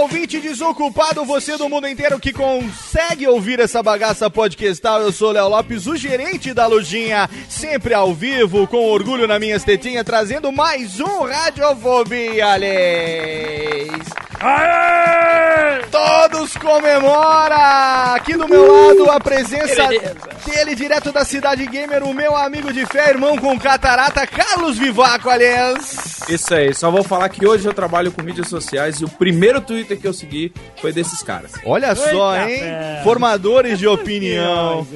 Ouvinte desocupado, você do mundo inteiro que consegue ouvir essa bagaça podcastal. Eu sou Léo Lopes, o gerente da Lojinha, sempre ao vivo, com orgulho na minhas tetinhas, trazendo mais um Radiofobia, Leis. Todos comemora! Aqui do meu lado a presença dele direto da Cidade Gamer, o meu amigo de fé, irmão com catarata, Carlos Vivaco, aliás. Isso aí, só vou falar que hoje eu trabalho com mídias sociais e o primeiro Twitter que eu segui foi desses caras. Olha só, hein? Formadores de opinião.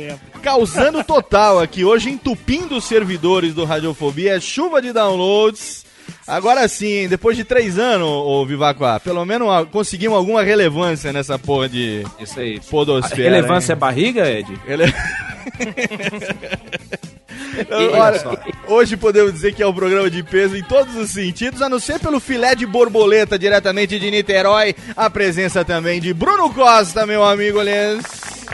Causando total aqui, hoje entupindo os servidores do Radiofobia, chuva de downloads. Agora sim, depois de três anos, ô Vivacoa, pelo menos conseguimos alguma relevância nessa porra de Isso aí. podosfera. A relevância é hein? barriga, Ed? Ele... Olha, hoje podemos dizer que é um programa de peso em todos os sentidos, a não ser pelo filé de borboleta diretamente de Niterói, a presença também de Bruno Costa, meu amigo Lens.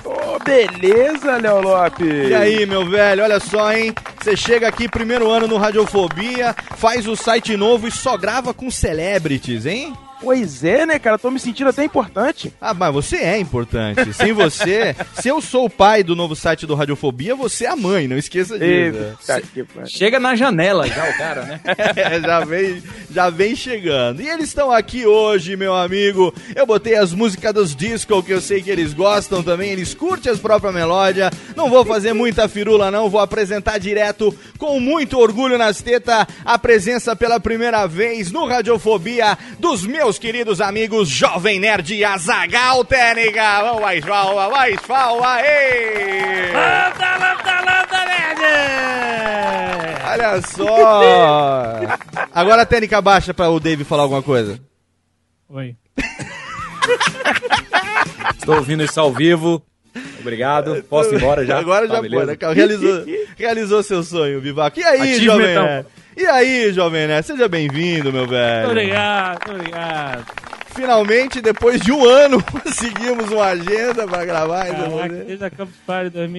Ô, beleza, Léo Lopes? E aí, meu velho, olha só, hein? Você chega aqui, primeiro ano no Radiofobia, faz o site novo e só grava com celebrities, hein? Pois é, né, cara? Tô me sentindo até importante. Ah, mas você é importante. Sem você, se eu sou o pai do novo site do Radiofobia, você é a mãe, não esqueça disso. Eita. Chega na janela já o cara, né? É, já vem, já vem chegando. E eles estão aqui hoje, meu amigo. Eu botei as músicas dos disco que eu sei que eles gostam também. Eles curtem as próprias melódias. Não vou fazer muita firula, não. Vou apresentar direto, com muito orgulho nas tetas, a presença pela primeira vez no Radiofobia dos meus queridos amigos Jovem Nerd e Azagal Técnica. Vamos mais palma, mais palma, ei! Lambda, lambda, lambda, nerd! Olha só! Agora a técnica baixa pra o Dave falar alguma coisa. Oi. Estou ouvindo isso ao vivo. Obrigado. Posso ir embora já? Agora Tá, já beleza? pode. né? Realizou, realizou seu sonho, Vivaco. E aí, Achievement, Jovem então. Nerd? E aí, Jovem Nerd? Seja bem-vindo, meu velho. Obrigado, obrigado. Finalmente, depois de um ano, conseguimos uma agenda pra gravar. Caraca, desde a Campus Party Dois-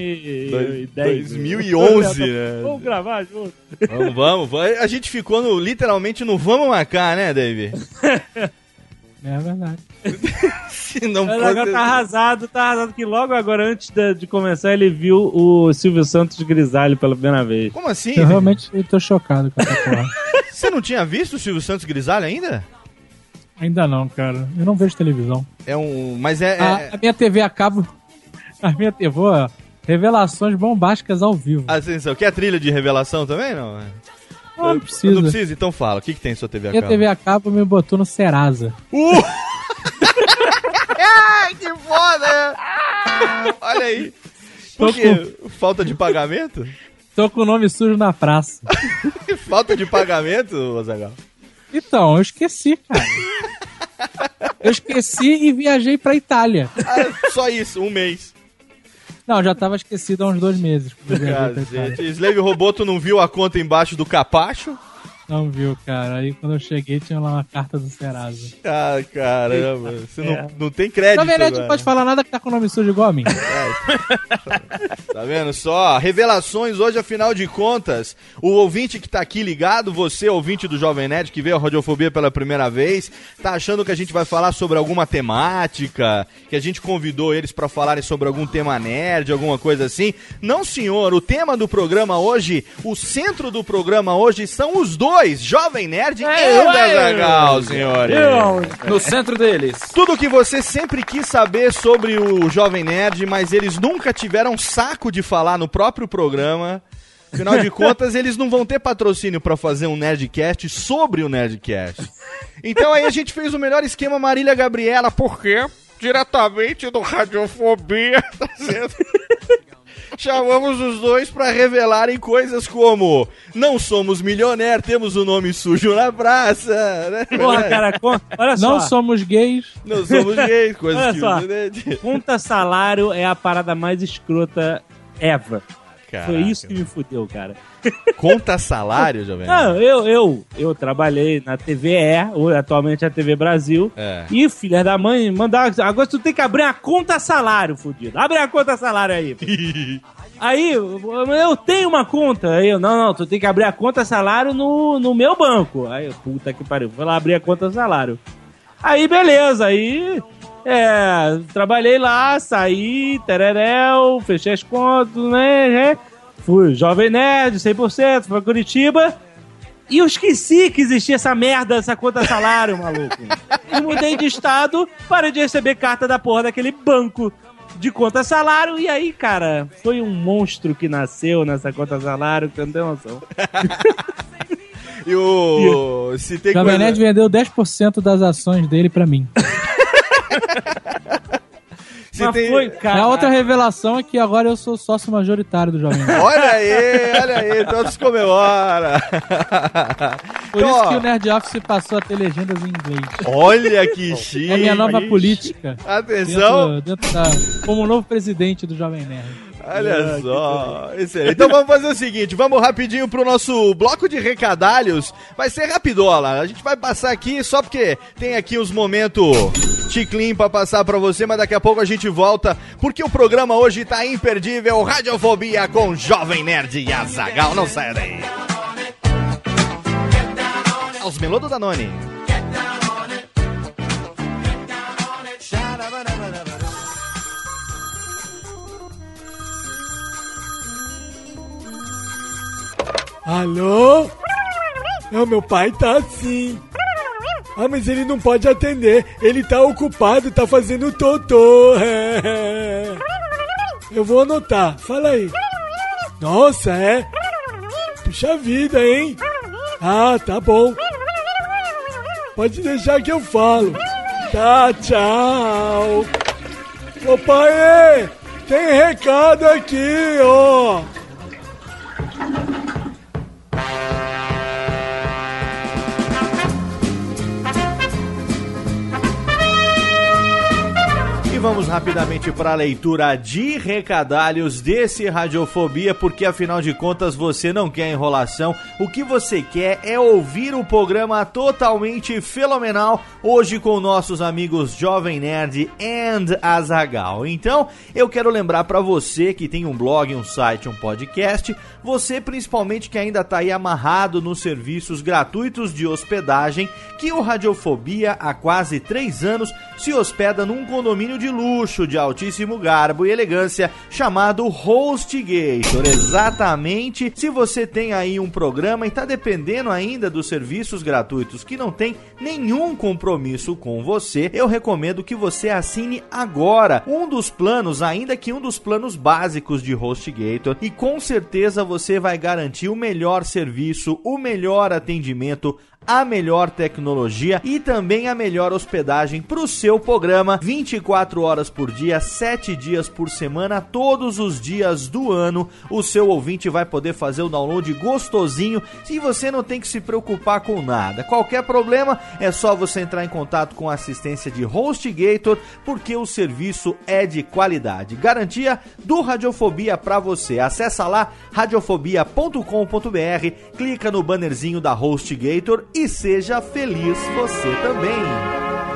2010. 2011, né? Vamos gravar junto. Vamos, vamos, vamos. A gente ficou no, literalmente no vamos marcar, né, Dave? É verdade. Se não Mas agora tá arrasado, tá arrasado que logo agora, antes de, de começar, ele viu o Silvio Santos grisalho pela primeira vez. Como assim? Eu realmente eu tô chocado com essa porra. Você não tinha visto o Silvio Santos Grisalho ainda? Ainda não, cara. Eu não vejo televisão. É um. Mas é. A, é- a minha TV a cabo. A minha TV, ó, revelações bombásticas ao vivo. Atenção, quer trilha de revelação também? Não? Não, precisa. Não precisa, então fala. O que, que tem em sua TV a Minha cabo? TV a cabo me botou no Serasa. Uh! Ai, que foda! Olha aí. Por quê? Falta de pagamento? Tô com o nome sujo na praça. Falta de pagamento, Azagal? Então, eu esqueci, cara. Eu esqueci e viajei pra Itália. Ah, só isso, um mês. Não, já tava esquecido há uns dois meses. viajei pra Itália. Cacete. Slave Robô, tu não viu a conta embaixo do capacho? Não viu, cara. Aí quando eu cheguei tinha lá uma carta do Serasa. Ah, caramba. Você não, É. não tem crédito. Na verdade, agora. não pode falar nada que tá com o nome sujo igual a mim. Tá vendo só? Revelações hoje, afinal de contas. O ouvinte que tá aqui ligado, você, ouvinte do Jovem Nerd, que veio a Radiofobia pela primeira vez, tá achando que a gente vai falar sobre alguma temática, que a gente convidou eles pra falarem sobre algum tema nerd, alguma coisa assim? Não, senhor. O tema do programa hoje, o centro do programa hoje são os dois, Jovem Nerd e Azaghal, senhores. No centro deles. Tudo que você sempre quis saber sobre o Jovem Nerd, mas eles nunca tiveram saco de falar no próprio programa. Afinal de contas, eles não vão ter patrocínio pra fazer um Nerdcast sobre o Nerdcast. Então aí a gente fez o melhor esquema Marília Gabriela, por quê? Diretamente do Radiofobia, tá certo? Chamamos os dois pra revelarem coisas como não somos milionários, temos o nome sujo na praça, né? Porra, cara, con- olha só. Não somos gays. Não somos gays, coisas Olha que... só. né? Conta salário é a parada mais escrota ever. Caraca. Foi isso que me fudeu, cara. Conta salário, Jovem? Não, eu, eu, eu trabalhei na TVE, atualmente é a TV Brasil. É. E filha da mãe, mandar. Agora tu tem que abrir a conta salário, fudido. Abre a conta salário aí. aí, eu eu tenho uma conta. Aí eu, não, não, tu tem que abrir a conta salário no, no meu banco. Aí, eu, puta que pariu, vou lá abrir a conta salário. Aí, beleza, aí. É, trabalhei lá, saí, tereréu, fechei as contas, né? né, Fui jovem nerd, 100%, fui pra Curitiba. E eu esqueci que existia essa merda, essa conta salário, maluco. E mudei de estado, parei de receber carta da porra daquele banco de conta salário. E aí, cara, foi um monstro que nasceu nessa conta salário, que você não tem noção. E o. Se tem Jovem coisa... Nerd vendeu 10% das ações dele pra mim. se Mas tem- foi, cara. A outra revelação é que agora eu sou sócio majoritário do Jovem Nerd. Olha aí, olha aí, todos comemoram. Por Então, isso ó, que o Nerd Office passou a ter legendas em inglês. Olha que chique. É a minha nova política. Atenção. Dentro, dentro da, como novo presidente do Jovem Nerd. Olha só. Excelente. Então vamos fazer o seguinte: vamos rapidinho pro nosso bloco de recadalhos. Vai ser rapidola. A gente vai passar aqui só porque tem aqui uns momentos chiclin pra passar pra você, mas daqui a pouco a gente volta, porque o programa hoje tá imperdível. Radiofobia com Jovem Nerd e Azagal. Não saia daí. Os melô do Danone. Alô? Não, meu pai tá assim. Ah, mas ele não pode atender. Ele tá ocupado, tá fazendo totô. Eu vou anotar. Fala aí. Nossa, é? Puxa vida, hein? Ah, tá bom. Pode deixar que eu falo. Tá, tchau. Ô pai, tem recado aqui, ó. Vamos rapidamente para a leitura de recadalhos desse Radiofobia, porque afinal de contas você não quer enrolação. O que você quer é ouvir o programa totalmente fenomenal hoje com nossos amigos Jovem Nerd and Azagal. Então, eu quero lembrar para você que tem um blog, um site, um podcast, você principalmente que ainda tá aí amarrado nos serviços gratuitos de hospedagem, que o Radiofobia há quase três anos se hospeda num condomínio de luxo, de altíssimo garbo e elegância, chamado HostGator. Exatamente. Se você tem aí um programa e está dependendo ainda dos serviços gratuitos que não tem nenhum compromisso com você, eu recomendo que você assine agora um dos planos, ainda que um dos planos básicos de HostGator, e com certeza você vai garantir o melhor serviço, o melhor atendimento a melhor tecnologia e também a melhor hospedagem para o seu programa 24 24 horas por dia, 7 dias por semana, todos os dias do ano, o seu ouvinte vai poder fazer o download gostosinho e você não tem que se preocupar com nada. Qualquer problema é só você entrar em contato com a assistência de HostGator, porque o serviço é de qualidade. Garantia do Radiofobia para você. Acessa lá radiofobia.com.br, clica no bannerzinho da HostGator e seja feliz você também.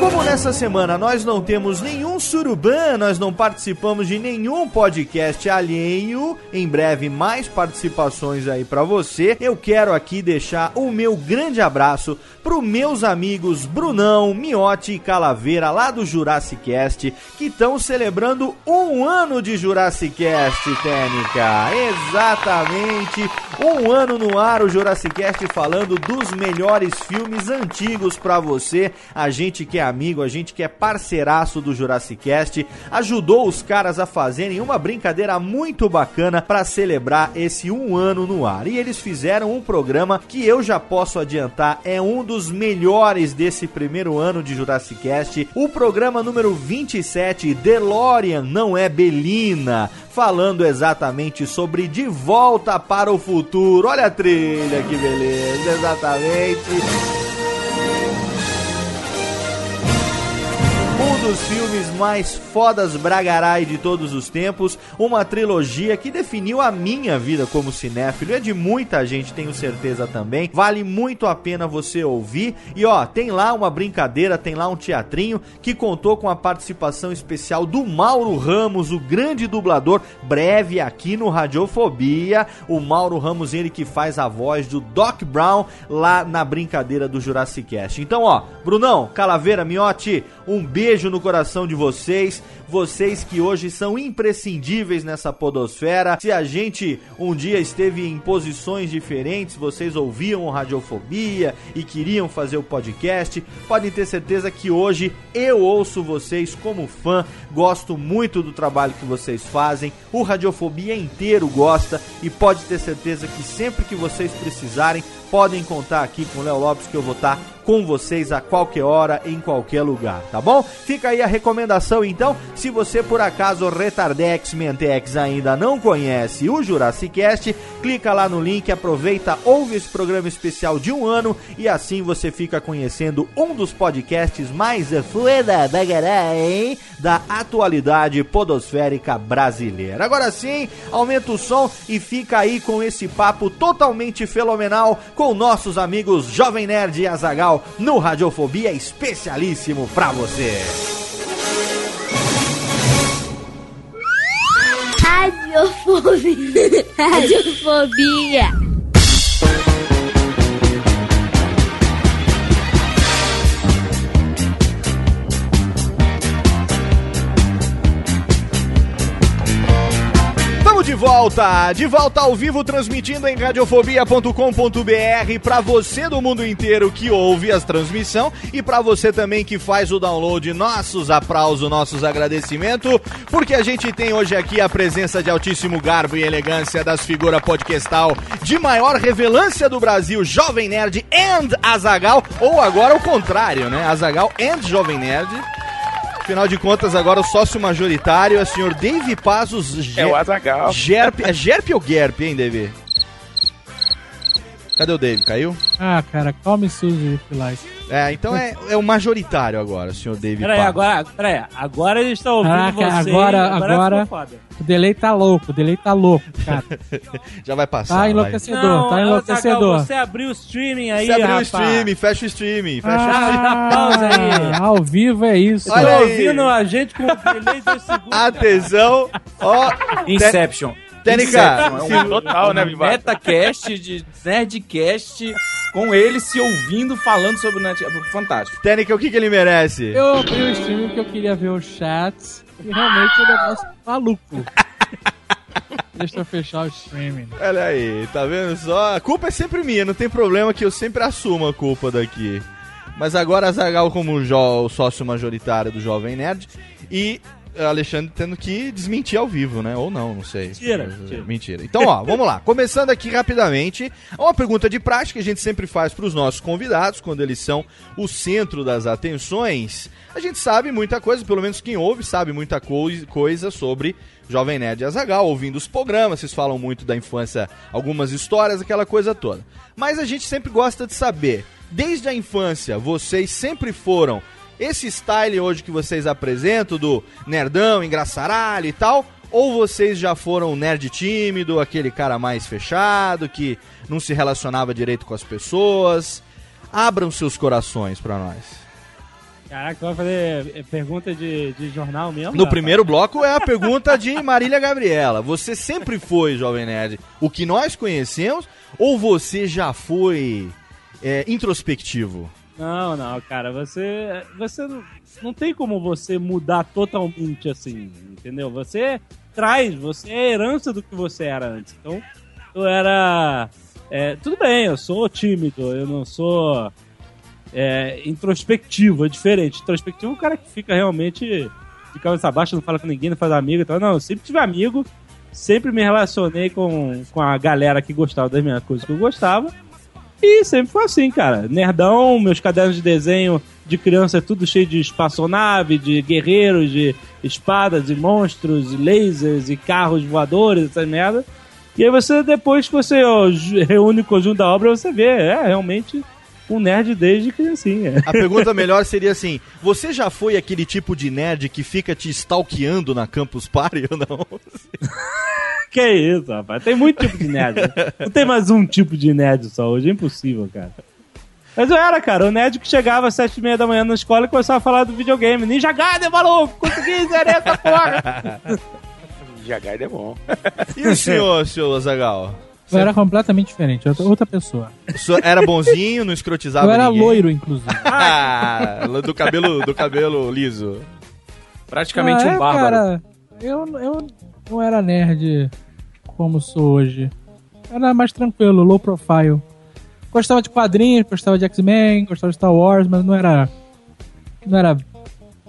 Como nessa semana nós não temos nenhum surubã, nós não participamos de nenhum podcast alheio, em breve mais participações aí pra você, eu quero aqui deixar o meu grande abraço pro meus amigos Brunão, Miotti e Calaveira lá do Jurassic Cast, que estão celebrando um ano de Jurassic Cast, Técnica. Exatamente, um ano no ar o Jurassic Cast falando dos melhores filmes antigos pra você. A gente que é amigo, a gente que é parceiraço do Jurassic Cast, ajudou os caras a fazerem uma brincadeira muito bacana pra celebrar esse um ano no ar. E eles fizeram um programa que eu já posso adiantar é um dos melhores desse primeiro ano de Jurassic Cast. O programa número 27, DeLorean não é Belina, falando exatamente sobre De Volta para o Futuro. Olha a trilha, que beleza, exatamente. Dos filmes mais fodas bragarai de todos os tempos, uma trilogia que definiu a minha vida como cinéfilo e é de muita gente, tenho certeza também. Vale muito a pena você ouvir. E ó, tem lá uma brincadeira, tem lá um teatrinho que contou com a participação especial do Mauro Ramos, o grande dublador, breve aqui no Radiofobia. O Mauro Ramos, ele que faz a voz do Doc Brown lá na brincadeira do Jurassic Cast. Então, ó, Brunão, Calaveira, Miotti, um beijo no coração de vocês, vocês que hoje são imprescindíveis nessa podosfera. Se a gente um dia esteve em posições diferentes, vocês ouviam Radiofobia e queriam fazer o podcast, podem ter certeza que hoje eu ouço vocês como fã, gosto muito do trabalho que vocês fazem, o Radiofobia inteiro gosta e pode ter certeza que sempre que vocês precisarem, podem contar aqui com o Léo Lopes que eu vou estar com vocês a qualquer hora, em qualquer lugar, tá bom? Fica aí a recomendação então, se você por acaso Retardex Mentex ainda não conhece o Jurassic Cast, clica lá no link, aproveita, ouve esse programa especial de um ano e assim você fica conhecendo um dos podcasts mais foda da da atualidade podosférica brasileira. Agora sim, aumenta o som e fica aí com esse papo totalmente fenomenal com nossos amigos Jovem Nerd e Azagal no Radiofobia especialíssimo pra você. Radiofobia. Radiofobia. De volta, de volta ao vivo, transmitindo em radiofobia.com.br para você do mundo inteiro que ouve as transmissão e para você também que faz o download. Nossos aplausos, nossos agradecimentos, porque a gente tem hoje aqui a presença de altíssimo garbo e elegância das figuras podcastal de maior revelância do Brasil, Jovem Nerd and Azagal, ou agora o contrário, né? Azagal and Jovem Nerd. Afinal de contas, agora o sócio majoritário é o senhor Dave Pazos É o Azagal. Gerp, é Gerp ou Gerp, hein, Dave? Cadê o Dave? Caiu? Ah, cara, come sujo, Pilates. É, então é, é o majoritário agora, o senhor Dave Peraí, agora, peraí, agora eles estão ouvindo Caraca, você. agora- agora- foda. O delay tá louco, o delay tá louco, cara. Já vai passar. Tá vai. enlouquecedor, Não, tá enlouquecedor. você abriu o streaming aí, Você abriu o rapaz. stream, fecha o stream, fecha o stream. dá pausa aí. Ah, ao vivo é isso. Olha aí. ouvindo a gente com delay dois segundos. Atenção, ó. Inception. Se- É um, total, né, Um Metacast de Nerdcast com ele se ouvindo falando sobre o Net... Fantástico. Técnica, o que, que ele merece? Eu abri o stream porque eu queria ver os chats e realmente o negócio maluco. Deixa eu fechar o streaming. Olha aí, tá vendo só? A culpa é sempre minha, não tem problema que eu sempre assumo a culpa daqui. Mas agora a Zagal como jo- o sócio majoritário do Jovem Nerd e Alexandre tendo que desmentir ao vivo, né? Ou não, não sei. Mentira, Mas, mentira. Mentira. Então, ó, vamos lá. Começando aqui rapidamente, uma pergunta de prática que a gente sempre faz para os nossos convidados, quando eles são o centro das atenções. A gente sabe muita coisa, pelo menos quem ouve sabe muita coi- coisa sobre Jovem Nerd e Azagal, ouvindo os programas, vocês falam muito da infância, algumas histórias, aquela coisa toda. Mas a gente sempre gosta de saber, desde a infância, vocês sempre foram esse style hoje que vocês apresentam, do nerdão, engraçaralho e tal, ou vocês já foram nerd tímido, aquele cara mais fechado, que não se relacionava direito com as pessoas? Abram seus corações pra nós. Caraca, vai fazer é, pergunta de, de jornal mesmo? No Rafa? primeiro bloco é a pergunta de Marília Gabriela. Você sempre foi, Jovem Nerd, o que nós conhecemos, ou você já foi é, introspectivo? Não, não, cara, você. Você não, não tem como você mudar totalmente assim, entendeu? Você traz, você é herança do que você era antes. Então, eu era. é, tudo bem, eu sou tímido, eu não sou é, introspectivo, é diferente. Introspectivo é um cara que fica realmente de cabeça baixa, não fala com ninguém, não faz amigo e tal. Não, eu sempre tive amigo, sempre me relacionei com, com a galera que gostava das mesmas coisas que eu gostava. E sempre foi assim, cara. Nerdão, meus cadernos de desenho de criança é tudo cheio de espaçonave, de guerreiros, de espadas e monstros, e lasers e carros voadores, essas merda. E aí você, depois que você ó, reúne o conjunto da obra, você vê, é realmente um nerd desde criancinha. A pergunta melhor seria assim: você já foi aquele tipo de nerd que fica te stalkeando na Campus Party ou não? que isso, rapaz. Tem muito tipo de nerd. Não tem mais um tipo de nerd só hoje, é impossível, cara. Mas eu era, cara, o nerd que chegava às sete e meia da manhã na escola e começava a falar do videogame. Ninja Gaiden, maluco! Consegui zerar essa porra! Já Gaiden é bom. E o senhor, senhor Azagal? Eu era completamente diferente, outra, outra pessoa. Era bonzinho, não escrotizava Eu era ninguém? loiro, inclusive. Ah, do cabelo, do cabelo liso. Praticamente Ah, um é, bárbaro. Cara, eu, eu não era nerd como sou hoje. Era mais tranquilo, low profile. Gostava de quadrinhos, gostava de X-Men, gostava de Star Wars, mas não era. Não era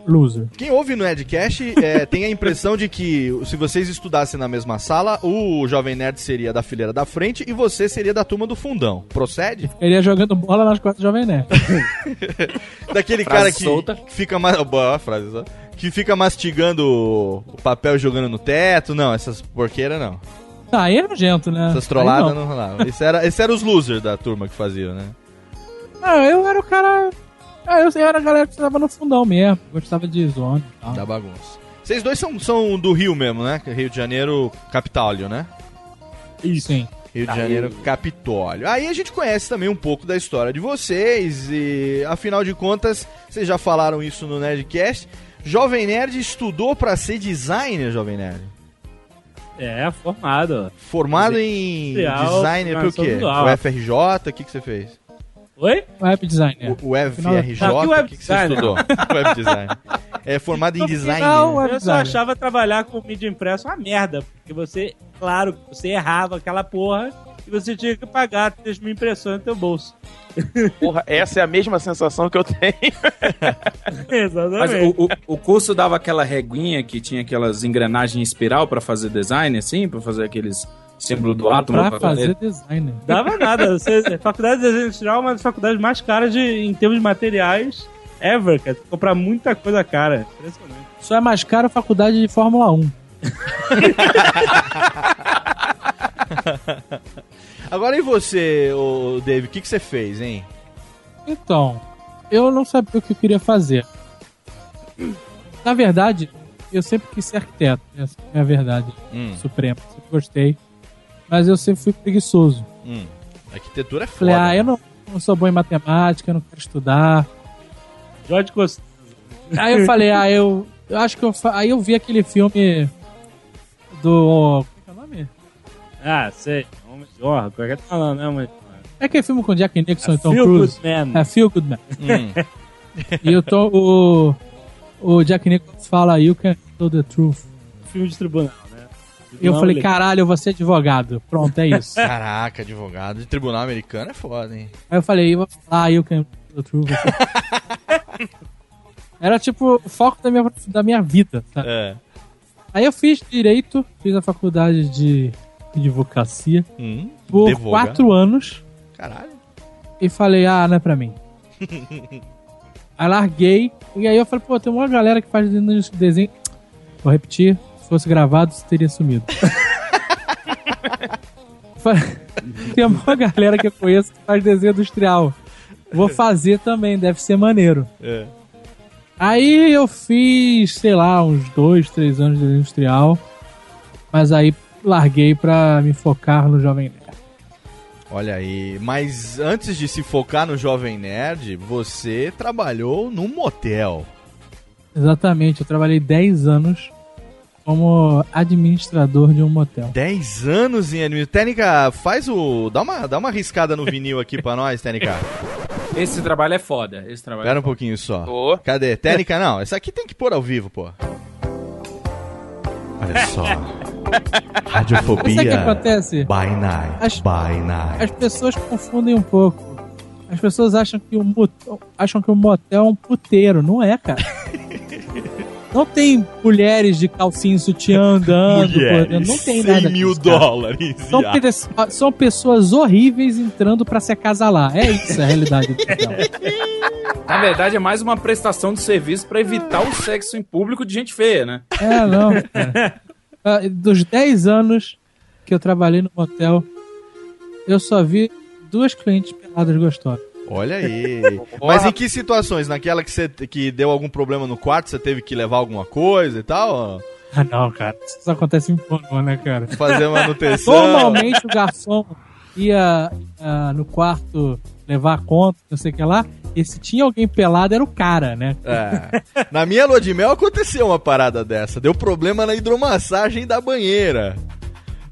loser. Quem ouve no Edcast é, tem a impressão de que se vocês estudassem na mesma sala, o Jovem Nerd seria da fileira da frente e você seria da turma do fundão. Procede? Ele ia jogando bola nas costas do Jovem Nerd. Daquele Frase cara que, solta. que fica ma- boa frase, só. que fica mastigando o- papel e jogando no teto. Não, essas porqueiras não. Ah, aí é nojento, né? Essas Aí trolladas não rolavam. Esse era, esse era os losers da turma que faziam, né? Ah, eu era o cara. Ah, eu, eu era a galera que estava no fundão mesmo. Gostava de zona e tal. Da bagunça. Vocês dois são, são do Rio mesmo, né? Rio de Janeiro, Capitólio, né? Isso. Sim. Rio de Aí. Janeiro, Capitólio. Aí a gente conhece também um pouco da história de vocês e, afinal de contas, vocês já falaram isso no Nerdcast. Jovem Nerd estudou pra ser designer, Jovem Nerd. É, formado. Formado em Industrial, designer pelo quê? O FRJ, o que, que você fez? Oi? Web designer. O, o FRJ, que o web que, que você designer? estudou? web design. É formado em No design. final, né? web Eu só achava trabalhar com mídia impressa uma merda. Porque você, claro, você errava aquela porra e você tinha que pagar 3 mil impressões no teu bolso. Porra, essa é a mesma sensação que eu tenho. Mas Exatamente. o, o, o curso dava aquela reguinha que tinha aquelas engrenagens em espiral pra fazer design, assim, pra fazer aqueles símbolos do átomo. Pra fazer designer. Dava nada. Você, faculdade de desenho industrial é uma das faculdades mais caras de, em termos de materiais ever, cara. Tem que comprar muita coisa cara. Impressionante. Só é mais caro a faculdade de Fórmula 1. Agora e você, o Dave, o que, que você fez, hein? Então, eu não sabia o que eu queria fazer. Na verdade, eu sempre quis ser arquiteto. Essa é a verdade Hum, suprema. Sempre gostei. Mas eu sempre fui preguiçoso. hum. Arquitetura é foda. Falei, ah, né? eu não, não sou bom em matemática, eu não quero estudar. Jorge Costa. Aí eu falei, ah, eu, eu acho que eu. fa- Aí eu vi aquele filme do. Como é que é o nome? Ah, sei. Homem de honra. Qualquer tá falando, né, mas... É aquele filme com Jack Nixon e Tom Feel Cruise. Good Man. É, Feel Good Man. Hum. E eu tô, o, o Jack Nicholson fala, you can tell the truth. Filme de tribunal, eu falei, caralho, eu vou ser advogado. Pronto, é isso. Caraca, advogado de tribunal americano é foda, hein? Aí eu falei, eu can the truth. assim. Era tipo o foco da minha, da minha vida, sabe? É. Aí eu fiz direito, fiz a faculdade de advocacia Hum, por advogado. quatro anos Caralho. e falei, ah, não é pra mim. aí larguei, e aí eu falei, pô, tem uma galera que faz desenho. Vou repetir, fosse gravado, isso teria sumido. Tem uma galera que eu conheço que faz desenho industrial. Vou fazer também, deve ser maneiro. É. Aí eu fiz, sei lá, uns dois, três anos de desenho industrial. Mas aí larguei pra me focar no Jovem Nerd. Olha aí, mas antes de se focar no Jovem Nerd, você trabalhou num motel. Exatamente, eu trabalhei 10 anos como administrador de um motel. 10 anos em anime. Técnica, faz o. Dá uma, dá uma riscada no vinil aqui pra nós, Técnica. Esse trabalho é foda. Esse trabalho Espera é um pouquinho só. Ô. Cadê? Técnica, não. Essa aqui tem que pôr ao vivo, pô. Olha só. Radiofobia. Sabe o que acontece? By night. As- By night. As pessoas confundem um pouco. As pessoas acham que o motel, acham que o motel é um puteiro. Não é, cara. Não tem mulheres de calcinha e sutiã andando. por dentro. Não tem 100 nada mil disso, cara. dólares. São, são pessoas horríveis entrando pra se acasalar. É isso a realidade do. Na verdade, é mais uma prestação de serviço pra evitar o sexo em público de gente feia, né? É, não. cara. Ah, Dos 10 anos que eu trabalhei no motel, eu só vi duas clientes peladas gostosas. Olha aí. Mas em que situações? Naquela que você que deu algum problema no quarto, você teve que levar alguma coisa e tal? Ah, não, cara. Isso acontece em pornô, né, cara? Fazer manutenção. Normalmente o garçom ia ah, no quarto levar a conta, não sei o que lá. E se tinha alguém pelado, era o cara, né? É. Na minha lua de mel aconteceu uma parada dessa. Deu problema na hidromassagem da banheira.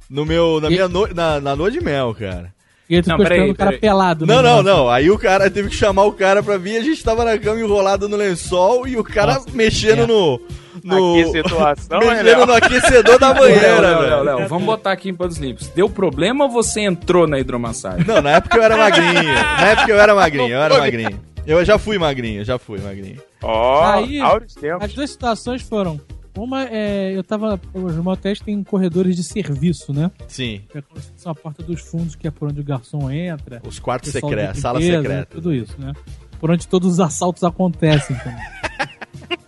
No meu, na minha no, na, na lua de mel, cara. E aí tu Não, ficou peraí, esperando o cara peraí. pelado. Não, né, não, negócio. não. Aí o cara teve que chamar o cara pra vir. A gente tava na cama enrolado no lençol e o cara Nossa, mexendo é. no. no Que situação, hein, mexendo no aquecedor da banheira, Léo, Léo, velho. Léo, Léo, vamos botar aqui em panos limpos. Deu problema ou você entrou na hidromassagem? Não, na época eu era magrinho. Na época eu era magrinho, eu era magrinho. Eu já fui magrinho, já fui magrinho. Ó, Aí, áureos tempos. As duas situações foram. Uma é. Eu tava. Os motéis têm corredores de serviço, né? Sim, Que é como se fosse uma porta dos fundos, que é por onde o garçom entra. os quartos secretos, sala secreta. Tudo isso, né? Por onde todos os assaltos acontecem também.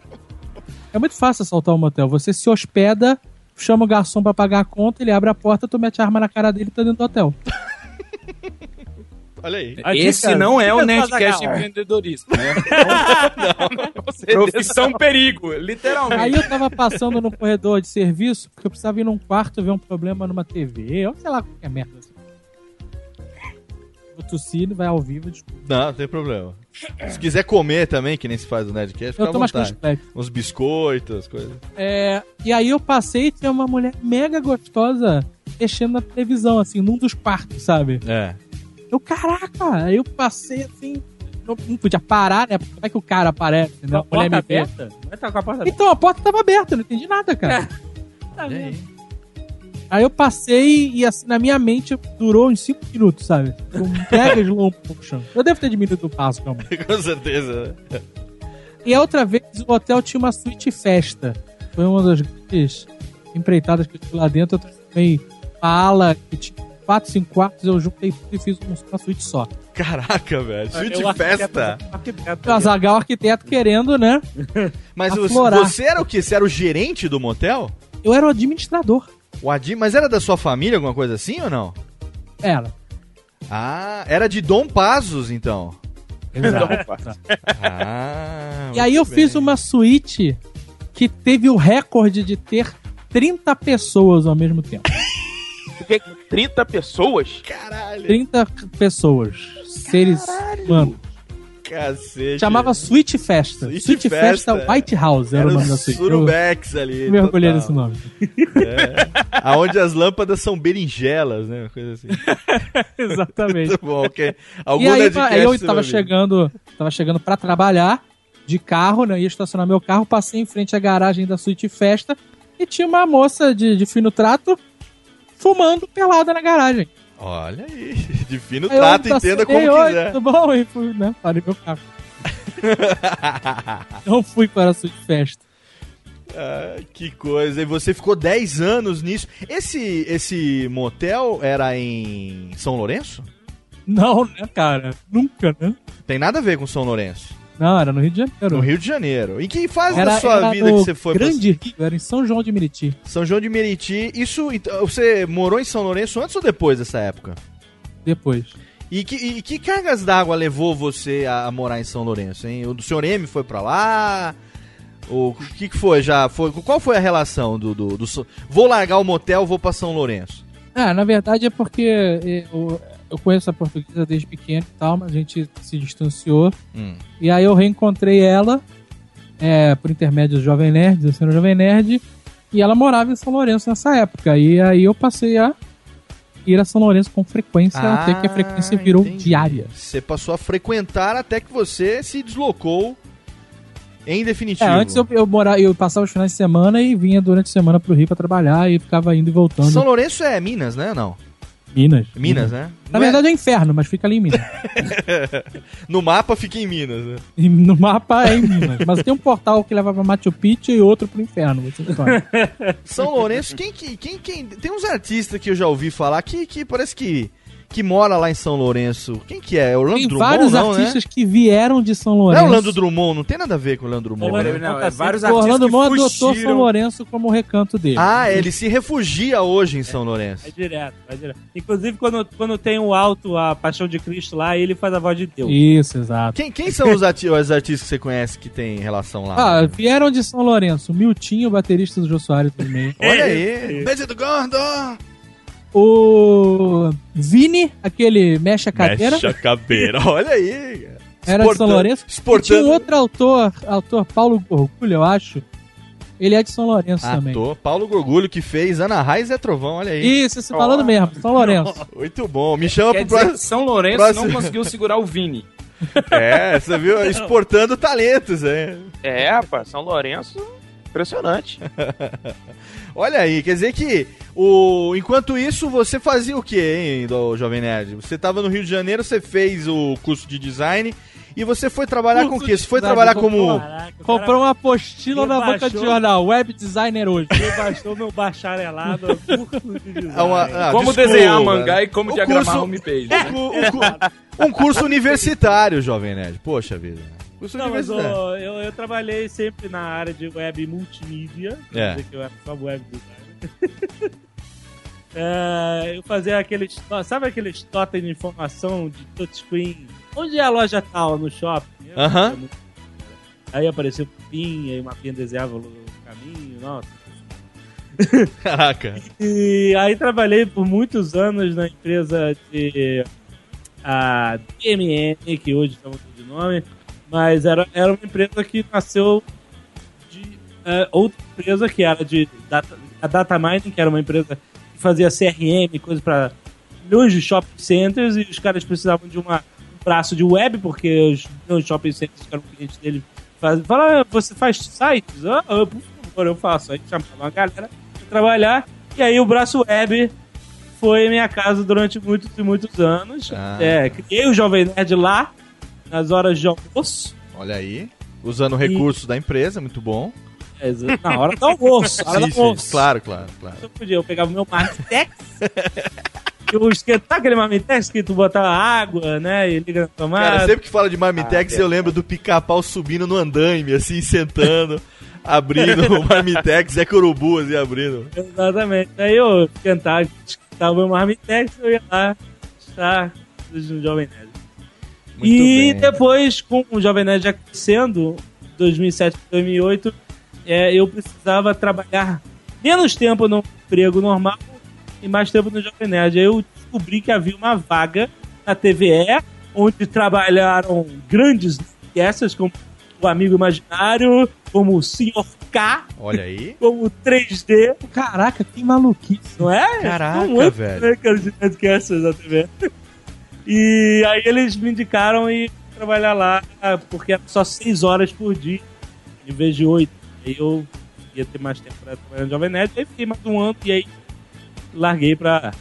é muito fácil assaltar um motel. Você se hospeda, chama o garçom pra pagar a conta, ele abre a porta, tu mete a arma na cara dele e tá dentro do hotel. Olha aí. Esse dica- não é o Nerdcast Azaghal. empreendedorismo, né? Profissão perigo, literalmente. Aí eu tava passando no corredor de serviço, porque eu precisava ir num quarto ver um problema numa TV, ou sei lá, qualquer merda assim. Vou tossir, vai ao vivo, desculpa. Não, não tem problema. Se quiser comer também, que nem se faz no Nerdcast, fica Eu à vontade. Uns biscoitos, coisas. É, e aí eu passei e tinha uma mulher mega gostosa mexendo na televisão, assim, num dos quartos, sabe? É. Eu, caraca! Aí eu passei assim, não, não podia parar, né? Como é que o cara aparece, né? a A mulher porta aberta? Vai estar com a porta aberta. Então, a porta tava aberta, eu não entendi nada, cara. Tá E aí? vendo? Aí eu passei e assim, na minha mente durou uns 5 minutos, sabe? Um mega slow motion. Eu devo ter diminuído o passo, calma. Com certeza. E a outra vez o hotel tinha uma suíte festa. Foi uma das grandes empreitadas que eu tive lá dentro. Eu transformei uma ala que tinha 4, 5 quartos, eu juntei tudo e fiz um- uma suíte só. Caraca, velho. Suíte Eu arquiteto- festa. arquiteto. O Azagal, arquiteto, querendo, né? Mas Aflorar. você era o quê? Você era o gerente do motel? Eu era o administrador. O Adi, mas era da sua família, alguma coisa assim ou não? Era. Ah, era de Dom Pazos, então. Opa. Ah, E aí eu muito fiz bem. uma suíte que teve o recorde de ter 30 pessoas ao mesmo tempo. 30 pessoas? Caralho, 30 pessoas. Seres humanos. cacete. Chamava Suíte Festa. Suíte Suíte, Festa. Festa, White House era, Era o nome da os suíte. surubex ali. Eu me orgulhei total. desse nome. Aonde as lâmpadas são berinjelas, né? Uma coisa assim. Exatamente. Muito bom, ok. Algum e aí, aí eu tava chegando, tava chegando para trabalhar de carro, né? Ia estacionar meu carro, passei em frente à garagem da suíte festa e tinha uma moça de, de fino trato fumando pelada na garagem. Olha aí, de fino Aí eu trato, entenda como assinei, "Oi, quiser. Tudo bom? E fui, né? Parei meu carro. Não fui para a sua festa. Ah, que coisa. E você ficou 10 anos nisso. Esse, esse motel era em São Lourenço? Não, né, cara? Nunca, né? Tem nada a ver com São Lourenço. Não, era no Rio de Janeiro. No Rio de Janeiro. Em que fase era, da sua vida que você foi pra Grande Rio, era em São João de Meriti. São João de Meriti? Isso, então, você morou em São Lourenço antes ou depois dessa época? Depois. E que, e que cargas d'água levou você a, morar em São Lourenço, hein? O do senhor M foi pra lá? O que, que foi já? Foi, qual foi a relação do, do, do Vou largar o motel, vou pra São Lourenço? Ah, na verdade é porque eu, eu conheço a portuguesa desde pequeno e tal, mas a gente se distanciou. Hum. E aí eu reencontrei ela é, por intermédio do Jovem Nerd, do sendo Jovem Nerd, e ela morava em São Lourenço nessa época. E aí eu passei a ir a São Lourenço com frequência, até que a frequência virou Ah, entendi. diária. Você passou a frequentar até que você se deslocou em definitivo. É, antes eu, eu, morava, eu passava os finais de semana e vinha durante a semana pro Rio pra trabalhar e ficava indo e voltando. São Lourenço é Minas, né? Não. Minas. Minas, né? Na Não é- verdade é inferno, mas fica ali em Minas. no mapa fica em Minas, né? E no mapa é em Minas. Mas tem um portal que leva pra Machu Picchu e outro pro inferno. Você. São Lourenço, quem que. Quem, quem, tem uns artistas que eu já ouvi falar que, que parece que. Que mora lá em São Lourenço. Quem que é? É Orlando Tem Drummond, vários não, artistas né? que vieram de São Não é Lourenço. Orlando Drummond, não tem nada a ver com o Orlando Drummond. Orlando né? Drummond. Não, é vários O artistas Orlando que Drummond adotou São. Lourenço como recanto dele. Ah, ele se refugia hoje em São Lourenço. Vai direto, vai direto. Inclusive, quando, quando tem o alto, a Paixão de Cristo lá, ele faz a voz de Deus. Isso, exato. Quem, quem são os, ati- os artistas que você conhece que tem relação lá? Ah, vieram de São Lourenço. Miltinho, baterista do Jô Soares do meio. Olha aí. Beijo do gordo. O Vini, aquele mexe a cadeira, Mexe a cabeira. Olha aí. era de São Exportando- Lourenço. E tinha Exportando. um outro autor, autor Paulo Orgulho, eu acho. Ele é de São Lourenço também. Ator Paulo Gorgulho que fez Ana Raiz é Trovão, olha aí. Isso, você falando mesmo, São Lourenço. Muito bom. Me chama Quer pro próximo. São Lourenço próximo- não conseguiu segurar o Vini. É, você viu? Exportando talentos, é. É, rapaz, São Lourenço, impressionante. Olha aí, quer dizer que o enquanto isso você fazia o quê, hein, do Jovem Nerd? Você tava no Rio de Janeiro, você fez o curso de design e você foi trabalhar com o quê? Você foi trabalhar como Caraca, o Comprou uma apostila na banca de jornal, web designer hoje. cara baixou meu bacharelado curso de design. É uma- ah, como desculpa. desenhar mangá e como O diagramar curso- homepage. Um, cu- um cu- um curso universitário, Jovem Nerd. Poxa vida. Curso Não, mas eu, eu trabalhei sempre na área de web e multimídia. É. Quer dizer que eu era só web designer. É, eu fazia aqueles. Sabe aqueles totem de informação de touchscreen? Onde é a loja tal? No shopping? Aham. Aí apareceu o mapinha, aí o mapinha desenhava o caminho, nossa. Caraca. E aí trabalhei por muitos anos na empresa de a DMN, que hoje está mudando de nome, mas era, era uma empresa que nasceu de é, outra empresa que era de data, a Data Mining, que era uma empresa que fazia CRM, coisa para milhões de shopping centers, e os caras precisavam de uma, um braço de web, porque os meus shopping centers que eram clientes dele faz- falaram, ah, você faz sites? Ah, ah, por favor, eu faço. Aí chamava uma galera pra trabalhar, e aí o braço web foi minha casa durante muitos e muitos anos. Ah. É, criei o Jovem Nerd lá, nas horas de almoço. Olha aí. Usando recursos da empresa, muito bom. É, Na hora do almoço. hora Sim, do sim, almoço. Claro, claro, claro. Eu podia, eu pegava o meu Marmitex, eu esquentar aquele Marmitex que tu botava água, né, e liga na tomada. Cara, sempre que fala de Ah, Marmitex, é. eu lembro do pica-pau subindo no andaime, assim, sentando, abrindo o Marmitex, é Corubu, assim, abrindo. Exatamente. Aí eu esquentava, esquentava o meu Marmitex, eu ia lá estar no Jovem Nerd. Muito e bem. depois, com o Jovem Nerd já crescendo, 2007 2008, é, eu precisava trabalhar menos tempo no emprego normal e mais tempo no Jovem Nerd. Aí eu descobri que havia uma vaga na TVE, onde trabalharam grandes peças como o Amigo Imaginário, como o Sr. K, Olha aí. como o 3D, Caraca, que maluquice. não é? Caraca, velho. Né, cara, de podcasts da TV. E aí eles me indicaram e trabalhar lá, porque era só seis horas por dia, em vez de oito. Aí eu ia ter mais tempo pra trabalhar no Jovem Nerd, aí fiquei mais um ano e aí larguei pra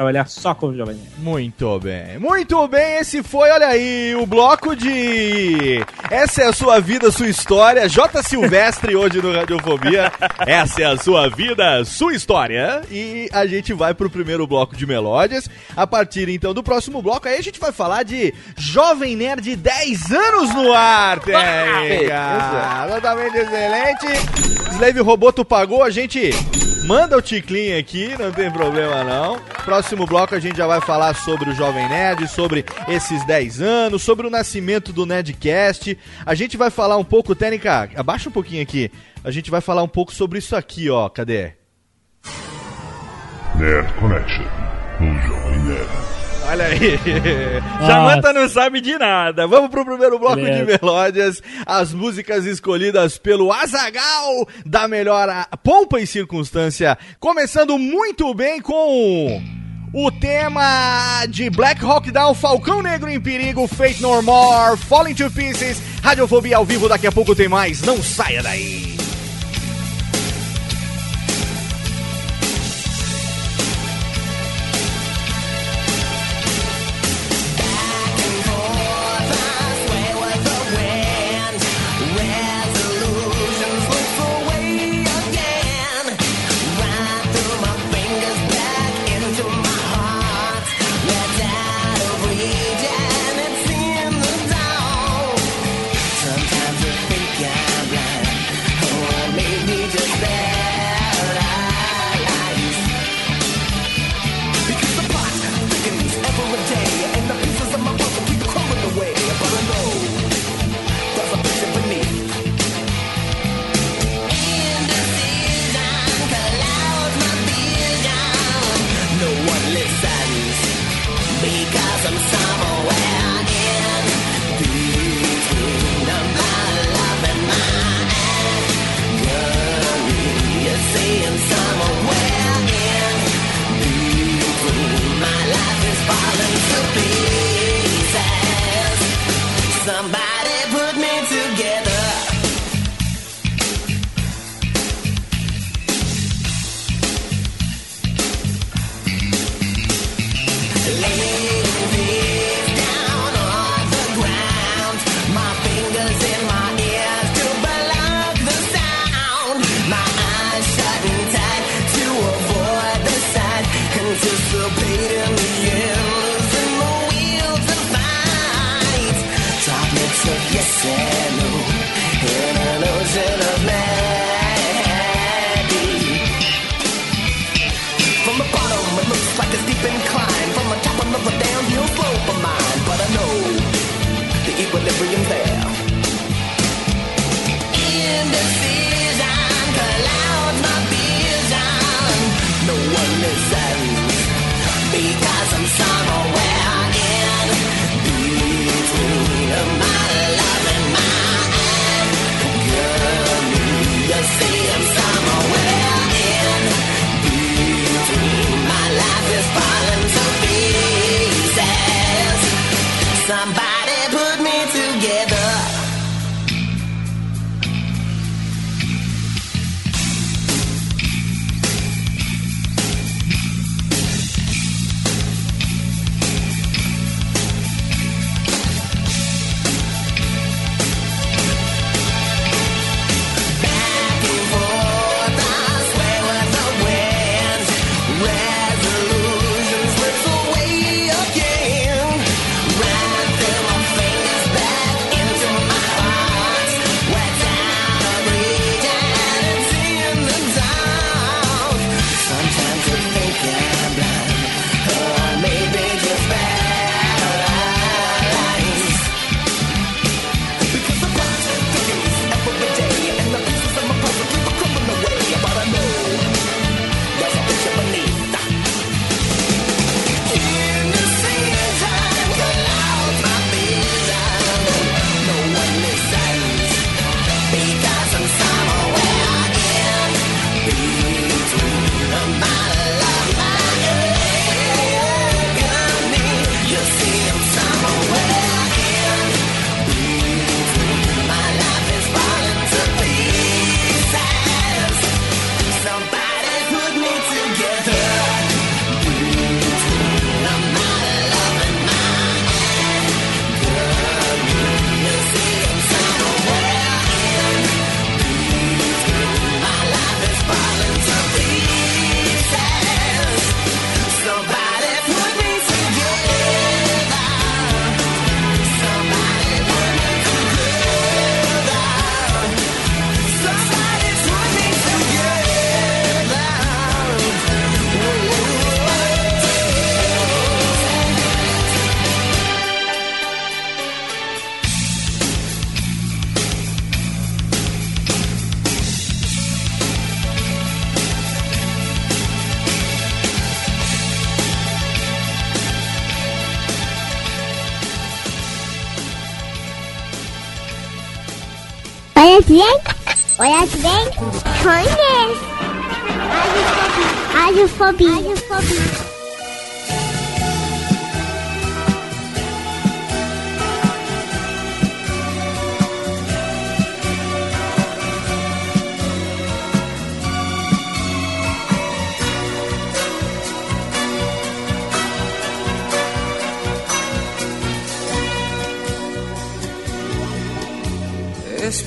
trabalhar só com o Jovem Nerd. Muito bem, muito bem. Esse foi, olha aí, o bloco de. Essa é a sua vida, sua história. J. Silvestre hoje no Radiofobia. Essa é a sua vida, sua história. E a gente vai pro primeiro bloco de melódias. A partir então do próximo bloco, aí a gente vai falar de Jovem Nerd 10 anos no ar, técnica. Totalmente excelente. Slave Roboto pagou, a gente manda o ticlin aqui, não tem problema não. Próximo bloco a gente já vai falar sobre o Jovem Nerd, sobre esses 10 anos, sobre o nascimento do Nerdcast. A gente vai falar um pouco, Técnica, abaixa um pouquinho aqui. A gente vai falar um pouco sobre isso aqui, ó. Cadê? Nerd Connection, no Jovem Nerd. Olha aí. Samanta não sabe de nada. Vamos pro primeiro bloco de melódias. As músicas escolhidas pelo Azagal da melhor a- pompa e circunstância. Começando muito bem com o tema de Black Hawk Down, Falcão Negro em Perigo, Fate No More, Falling to Pieces, Radiofobia ao vivo. Daqui a pouco tem mais. Não saia daí. Bem, olha bem, conhece. Radiofobia. Radiofobia.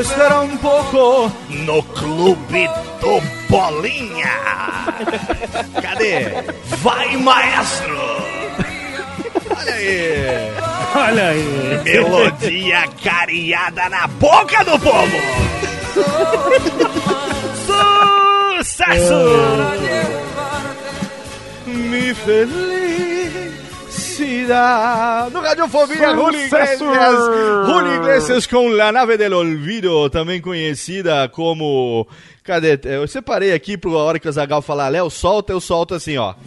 Espera um pouco. No Clube do Bolinha. Cadê? Vai, maestro! Olha aí! Olha aí! Melodia cariada na boca do povo! Sucesso! Mi felicidad. No Radiofobia, Sucesso! Iglesias. Iglesias com La Nave del Olvido, também conhecida como... Cadê? Eu separei aqui pra hora que o Zagal falar, Léo, solta, eu solto assim, ó.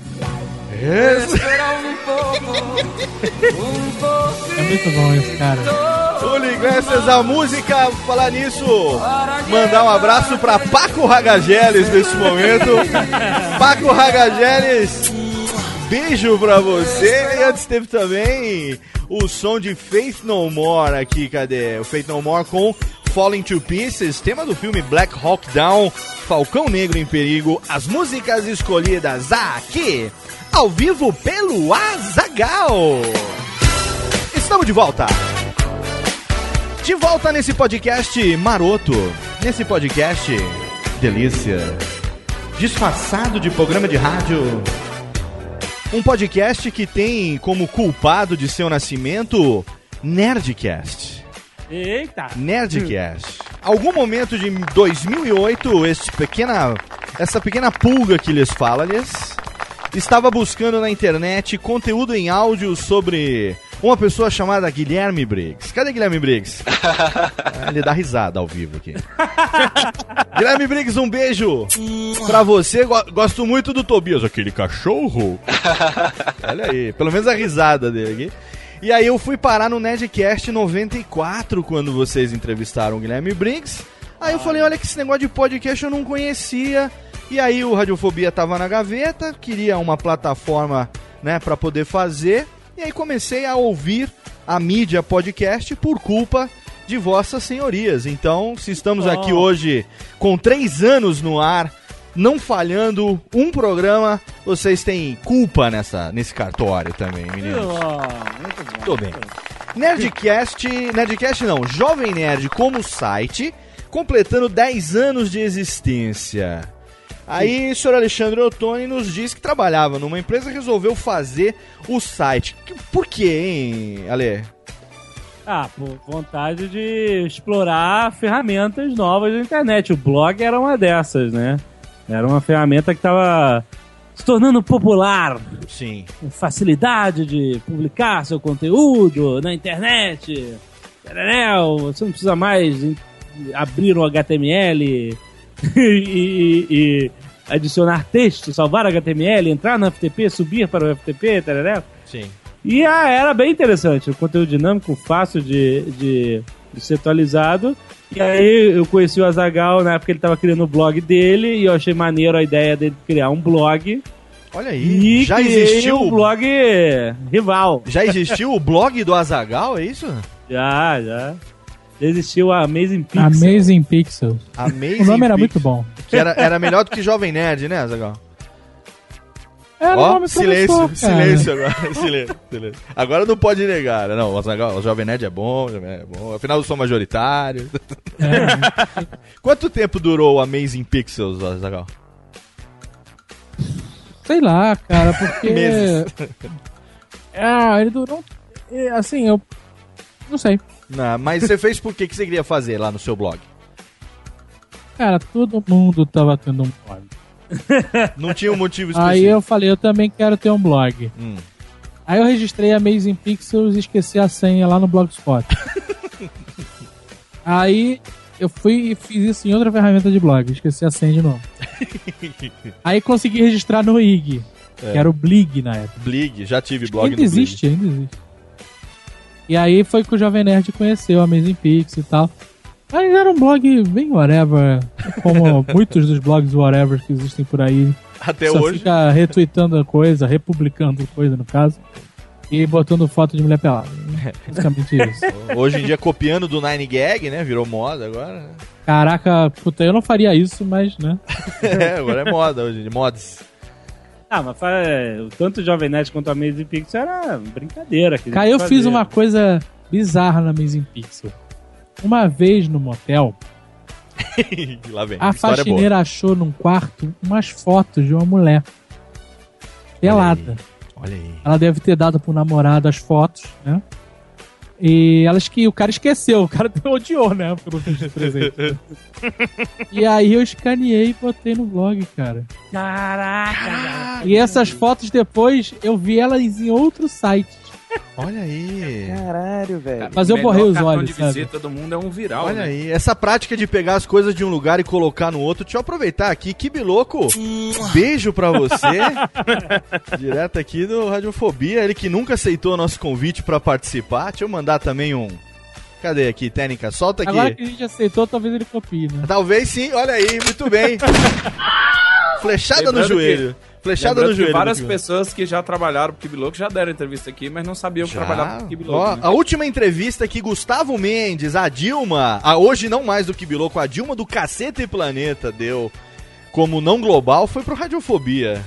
Espera un poco, un poquito. É muito bom esse cara. Julio Iglesias, a música, falar nisso, mandar um abraço pra Paco Ragageles nesse momento. Paco Ragageles, beijo pra você. E antes teve também o som de Faith No More aqui, cadê? O Faith No More com Falling to Pieces, tema do filme Black Hawk Down, Falcão Negro em Perigo, as músicas escolhidas aqui, ao vivo pelo Azagal. Estamos de volta. De volta nesse podcast maroto, nesse podcast delícia, disfarçado de programa de rádio. Um podcast que tem como culpado de seu nascimento Nerdcast. Eita! Nerdcast. Algum momento de 2008, esse pequena, essa pequena pulga que lhes fala, lhes estava buscando na internet conteúdo em áudio sobre uma pessoa chamada Guilherme Briggs. Cadê Guilherme Briggs? Ah, Ele dá risada ao vivo aqui. Guilherme Briggs, um beijo pra você. Go- gosto muito do Tobias, aquele cachorro. Olha aí, pelo menos a risada dele aqui. E aí eu fui parar no Nerdcast 94 quando vocês entrevistaram o Guilherme Briggs. Aí eu falei, olha que esse negócio de podcast eu não conhecia. E aí o Radiofobia tava na gaveta, queria uma plataforma, né, para poder fazer. E aí comecei a ouvir a mídia podcast por culpa de vossas senhorias. Então, se estamos Oh. aqui hoje com três anos no ar, não falhando um programa, vocês têm culpa nessa, nesse cartório também, meninos. Oh, muito bom. Tô bem. Nerdcast, Nerdcast não, Jovem Nerd como site, completando 10 anos de existência. Aí o senhor Alexandre Ottoni nos disse que trabalhava numa empresa e resolveu fazer o site. Por quê, hein, Ale? Ah, por vontade de explorar ferramentas novas da internet. O blog era uma dessas, né? Era uma ferramenta que estava se tornando popular. Sim. Com facilidade de publicar seu conteúdo na internet. Você não precisa mais abrir um HTML e, e- adicionar texto, salvar HTML, entrar no FTP, subir para o FTP, tereréu. Sim. E ah, era bem interessante, o conteúdo dinâmico, fácil de, de, de ser atualizado. E aí eu conheci o Azagal na época ele estava criando o blog dele e eu achei maneiro a ideia dele criar um blog. Olha aí, E já existiu um blog rival. Já existiu o blog do Azagal, é isso? Já, já. Existiu a Amazing Pixel. Amazing Pixels. Amazing o nome era muito bom. Que era, era melhor do que Jovem Nerd, né, Azagal? Era Ó, nome silêncio, silêncio agora. silêncio, silêncio. Agora não pode negar. né? Não, o Azaghal, o Jovem Nerd é bom, o Jovem Nerd é bom. Afinal, eu sou majoritário. Quanto tempo durou o Amazing Pixels, Azaghal? Sei lá, cara, porque. Meses. Ah, ele durou. é, Assim, eu. Não sei. Não, mas você fez por que que você queria fazer lá no seu blog? Cara, todo mundo tava tendo um blog. Não tinha um motivo específico. Aí eu falei, eu também quero ter um blog. Hum. Aí eu registrei Amazing Pixels e esqueci a senha lá no Blogspot. Aí eu fui e fiz isso em outra ferramenta de blog, esqueci a senha de novo. Aí consegui registrar no IG, É. que era o Blig na época. Blig, já tive blog ainda no Blig. existe, ainda existe. E aí foi que o Jovem Nerd conheceu a Amazing Pix e tal. Mas era um blog bem whatever, como muitos dos blogs whatever que existem por aí. Até Só hoje. fica retweetando a coisa, republicando coisa no caso, e botando foto de mulher pelada. Basicamente isso. Hoje em dia, copiando do Nine Gag, né? Virou moda agora. né? Caraca, puta, eu não faria isso, mas, né? É, agora é moda hoje, mods. Ah, mas é, tanto o Jovem Nerd quanto a Amazing Pixel era brincadeira. Cara, eu fiz uma coisa bizarra na Amazing Pixel. Uma vez no motel, Lá vem. a é boa. faxineira achou num quarto umas fotos de uma mulher pelada. Olha aí. Ela deve ter dado pro namorado as fotos, né? E ela que o cara esqueceu, o cara odiou, né? Pelo presente. e aí eu escaneei e botei no blog, cara. Caraca! E essas fotos depois eu vi elas em outro site. Olha aí. Caralho, velho. Mas eu borrei os cartão olhos, de sabe? visita do mundo é um viral, Olha né? aí, essa prática de pegar as coisas de um lugar e colocar no outro, deixa eu aproveitar aqui, que biloco, beijo pra você, direto aqui do Radiofobia, ele que nunca aceitou nosso convite pra participar, deixa eu mandar também um, cadê aqui, técnica, solta aqui, Agora que a gente aceitou, talvez ele copie, né? talvez sim, olha aí, muito bem, flechada no Lembrando joelho, flechada Lembrando no joelho. várias pessoas que já trabalharam pro Kibiloco já deram entrevista aqui, mas não sabiam que Já? trabalhavam pro Kibiloco. Ó, né? A última entrevista que Gustavo Mendes, a Dilma, a hoje não mais do que Biloco, a Dilma do Cacete e Planeta deu como não global foi pro Radiofobia.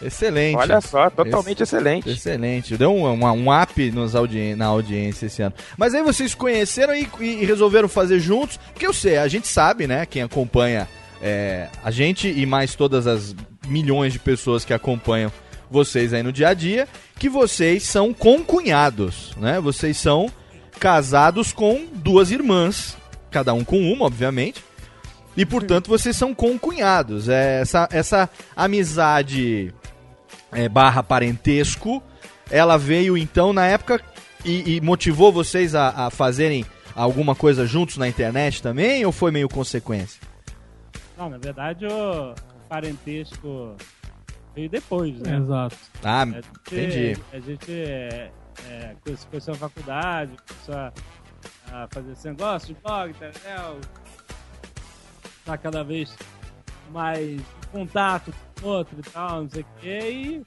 Excelente. Olha só, totalmente Ex- excelente. Excelente. Deu um, um, um up nos audien na audiência esse ano. Mas aí vocês conheceram e, e resolveram fazer juntos. Porque eu sei, a gente sabe, né? Quem acompanha é, a gente e mais todas as milhões de pessoas que acompanham vocês aí no dia a dia, que vocês são concunhados, né? Vocês são casados com duas irmãs, cada um com uma, obviamente. E portanto vocês são concunhados. É, essa, essa amizade é, barra parentesco, ela veio então na época e, e motivou vocês a, a fazerem alguma coisa juntos na internet também ou foi meio consequência? Não, na verdade o parentesco veio depois, né? Exato. Ah, A gente- entendi. A gente é, é, começou a faculdade, começou a, a fazer esse negócio de blog, internet, tá cada vez mais em contato com o outro e tal, não sei o quê, e,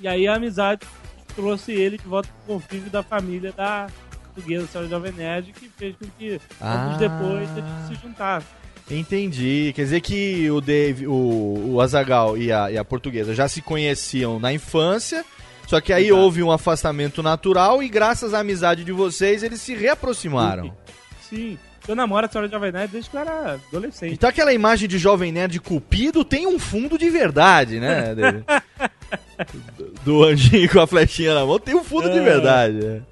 e aí a amizade trouxe ele de volta pro convívio da família da portuguesa Senhora Jovem Nerd, que fez com que Ah. anos depois eles se juntassem. Entendi. Quer dizer que o Dave, o, o Azagal e a, e a portuguesa já se conheciam na infância, só que aí houve um afastamento natural e graças à amizade de vocês eles se reaproximaram. Sim, eu namoro a Senhora Jovem Nerd desde que eu era adolescente. Então aquela imagem de jovem nerd cupido tem um fundo de verdade, né? David? do, do anjinho com a flechinha na mão tem um fundo de É. verdade. né?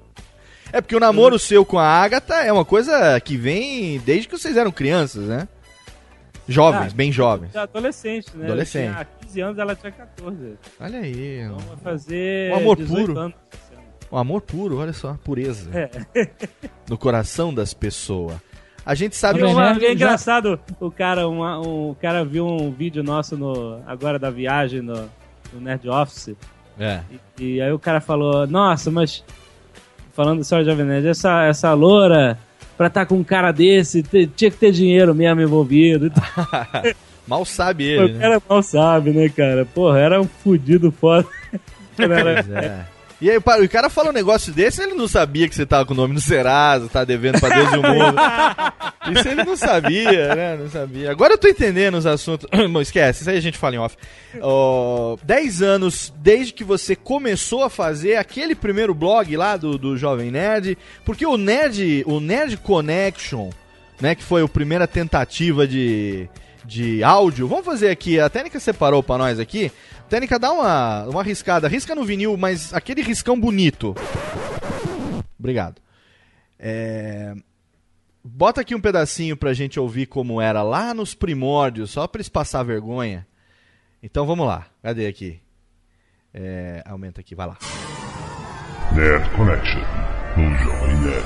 É porque o namoro seu com a Agatha é uma coisa que vem desde que vocês eram crianças, né? Jovens, Ah, bem jovens. Já adolescente, né? Adolescente. Eu tinha 15 anos, ela tinha 14. Olha aí. Então vai fazer Um amor 18 puro. anos. Um amor puro, olha só, pureza. É. No coração das pessoas. A gente sabe E uma- é engraçado, o cara, uma- um, o cara viu um vídeo nosso no, agora da viagem no, no Nerd Office. É. E, e aí o cara falou, nossa, mas falando do Senhora Jovem Nerd, essa, essa loura, pra estar com um cara desse, tinha que ter dinheiro mesmo envolvido. Mal sabe o ele, né? cara mal sabe, né, cara? Porra, era um fudido foda. Pois é. E aí, o cara fala um negócio desse, ele não sabia que você tava com o nome no Serasa, tá devendo pra Deus e o mundo. Isso ele não sabia, né? Não sabia. Agora eu tô entendendo os assuntos. Bom, esquece, isso aí a gente fala em off. Ó, 10 anos desde que você começou a fazer aquele primeiro blog lá do, do Jovem Nerd, porque o Nerd, o Nerd Connection, né, que foi a primeira tentativa de, de áudio. Vamos fazer aqui, a técnica separou pra nós aqui. Técnica, dá uma, uma riscada. Risca no vinil, mas aquele riscão bonito. Obrigado. É, Bota aqui um pedacinho pra gente ouvir como era lá nos primórdios, só pra eles passar vergonha. Então vamos lá. Cadê aqui? É, Aumenta aqui, vai lá. Nerd Connection, no Jovem Nerd.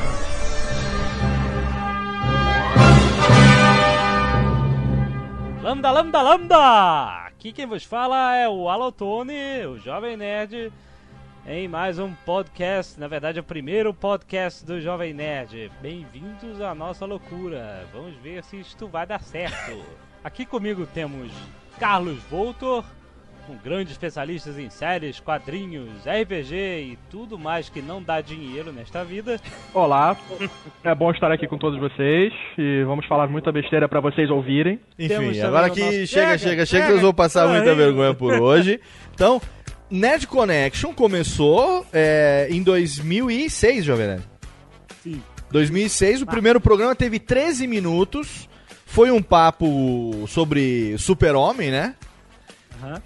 Lambda, lambda, lambda! Aqui quem vos fala é o Alotone, o Jovem Nerd, em mais um podcast, na verdade é o primeiro podcast do Jovem Nerd. Bem-vindos à nossa loucura, vamos ver se isto vai dar certo. Aqui comigo temos Carlos Voltor, um grande especialista em séries, quadrinhos, RPG e tudo mais que não dá dinheiro nesta vida. Olá, é bom estar aqui com todos vocês e vamos falar muita besteira pra vocês ouvirem. Enfim, agora que chega, chega, chega, que eu vou passar muita vergonha por hoje. Então, Nerd Connection começou é, em 2006, Jovem Nerd. Sim. 2006, o primeiro programa teve 13 minutos. Foi um papo sobre Super-Homem, né?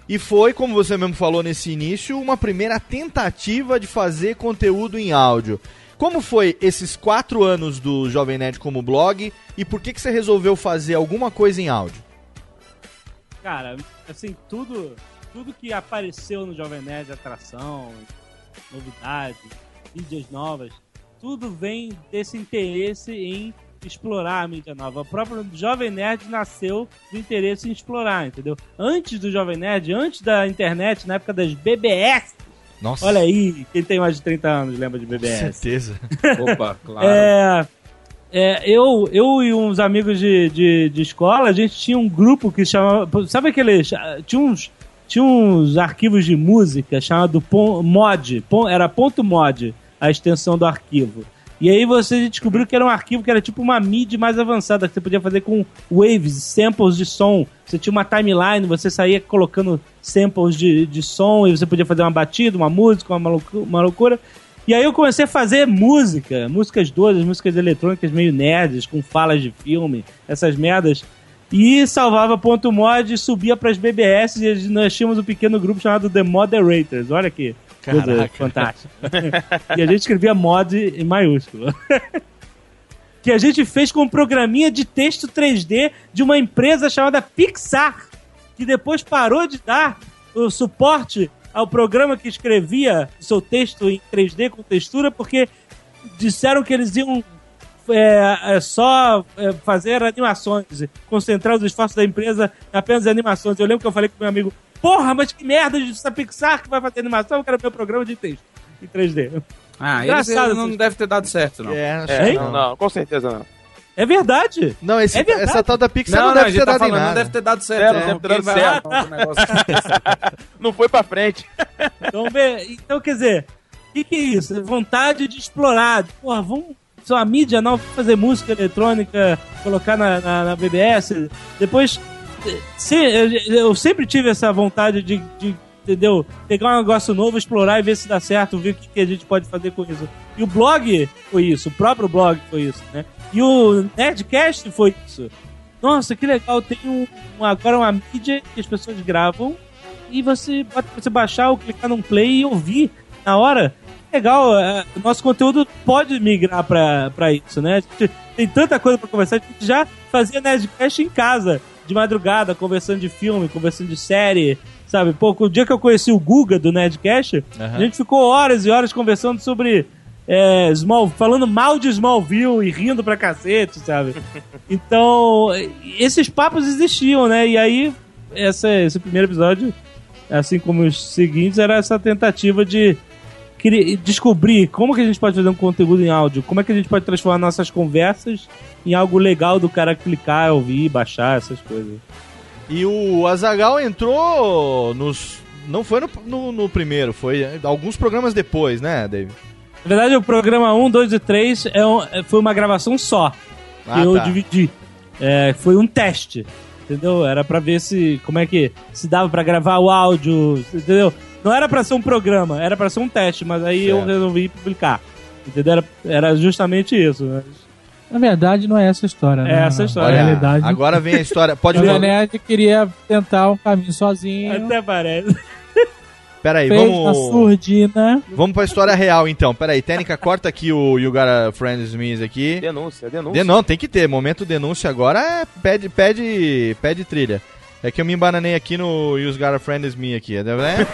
E foi, como você mesmo falou nesse início, uma primeira tentativa de fazer conteúdo em áudio. Como foi esses quatro anos do Jovem Nerd como blog e por que, que você resolveu fazer alguma coisa em áudio? Cara, assim, tudo, tudo que apareceu no Jovem Nerd, atração, novidade, mídias novas, tudo vem desse interesse em explorar a mídia nova. O próprio Jovem Nerd nasceu do interesse em explorar, entendeu? Antes do Jovem Nerd, antes da internet, na época das BBS. Nossa. Olha aí, quem tem mais de 30 anos lembra de BBS. Com certeza. Opa, claro. É, é, eu, eu e uns amigos de, de, de escola, a gente tinha um grupo que chamava. Sabe aquele. Tinha uns, tinha uns arquivos de música chamado mod. era ponto mod a extensão do arquivo. E aí você descobriu que era um arquivo que era tipo uma MIDI mais avançada, que você podia fazer com waves, samples de som. Você tinha uma timeline, você saía colocando samples de, de som e você podia fazer uma batida, uma música, uma, malucu- uma loucura. E aí eu comecei a fazer música, músicas doidas, músicas eletrônicas meio nerds, com falas de filme, essas merdas. E salvava ponto mod e subia pras BBS e nós tínhamos um pequeno grupo chamado The Moderators. Olha aqui. Coisa Caraca. fantástica. e a gente escrevia mod em maiúsculo. que a gente fez com um programinha de texto 3D de uma empresa chamada Pixar, que depois parou de dar o suporte ao programa que escrevia o seu texto em 3D com textura, porque disseram que eles iam é, é, só é, fazer animações, concentrar os esforços da empresa em apenas em animações. Eu lembro que eu falei com meu amigo, porra, mas que merda de Pixar que vai fazer animação, eu quero meu programa de texto em 3D. Ah, Engraçado não deve ter dado certo, não. É, acho É, não, não, com certeza não. É verdade. Não, esse- É verdade. essa tal da Pixar Não, não, não, deve ter tá dado em falando, não nada. deve ter dado certo. É, não não, deve ter dado certo. Não foi pra frente. Então, vê, então quer dizer, o que, que é isso? Vontade de explorar. Porra, vamos. Só a mídia nova fazer música eletrônica, colocar na, na, na BBS. Depois, se, eu, eu sempre tive essa vontade de, de, entendeu? Pegar um negócio novo, explorar e ver se dá certo, ver o que, que a gente pode fazer com isso. E o blog foi isso, o próprio blog foi isso, né? E o Nerdcast foi isso. Nossa, que legal, tem um, agora uma mídia que as pessoas gravam e você pode você baixar ou clicar num play e ouvir na hora. Legal, é, nosso conteúdo pode migrar pra isso, né? Tem tanta coisa pra conversar, a gente já fazia Nerdcast em casa, de madrugada, conversando de filme, conversando de série, sabe? Pô, o dia que eu conheci o Guga do Nerdcast, a gente ficou horas e horas conversando sobre é, Small, falando mal de Smallville e rindo pra cacete, sabe? Então, esses papos existiam, né? E aí, essa, esse primeiro episódio, assim como os seguintes, era essa tentativa de cri- descobrir como que a gente pode fazer um conteúdo em áudio, como é que a gente pode transformar nossas conversas em algo legal do cara clicar, ouvir, baixar, essas coisas. E o Azagal entrou nos. Não foi no, no, no primeiro, foi alguns programas depois, né, David? Na verdade, o programa 1, 2 e 3 é um- é- foi uma gravação só. Que Ah, eu tá. dividi. É, foi um teste. Entendeu? Era pra ver se. Como é que. Se dava pra gravar o áudio. Entendeu? Não era pra ser um programa, era pra ser um teste, mas aí eu Certo. resolvi publicar. Entendeu? Era, era justamente isso. né? Na verdade, não é essa a história, né? É essa a história. Na realidade, Agora vem a história. Pode o falar. Nerd queria tentar um caminho sozinho. Até parece. Peraí, fez vamos. na surdina. Vamos pra história real então. Peraí, Técnica, corta aqui o You Got a Friends Me aqui. Denúncia, denúncia. De, não, tem que ter. Momento denúncia agora é pede, pede, pede trilha. É que eu me embananei aqui no You Got a Friends Me aqui, né?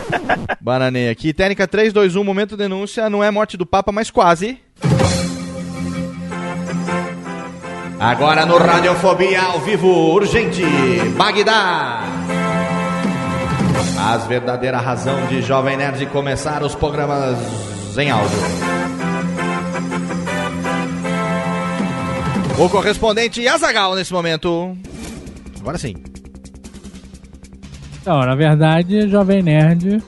Bananei aqui. Técnica 3, 2, 1, momento denúncia. Não é morte do Papa, mas quase. Agora no Radiofobia ao vivo, urgente, Bagdá. As verdadeira razão de Jovem Nerd começar os programas em áudio. O correspondente Azagal nesse momento. Agora sim. Então, na verdade, o Jovem Nerd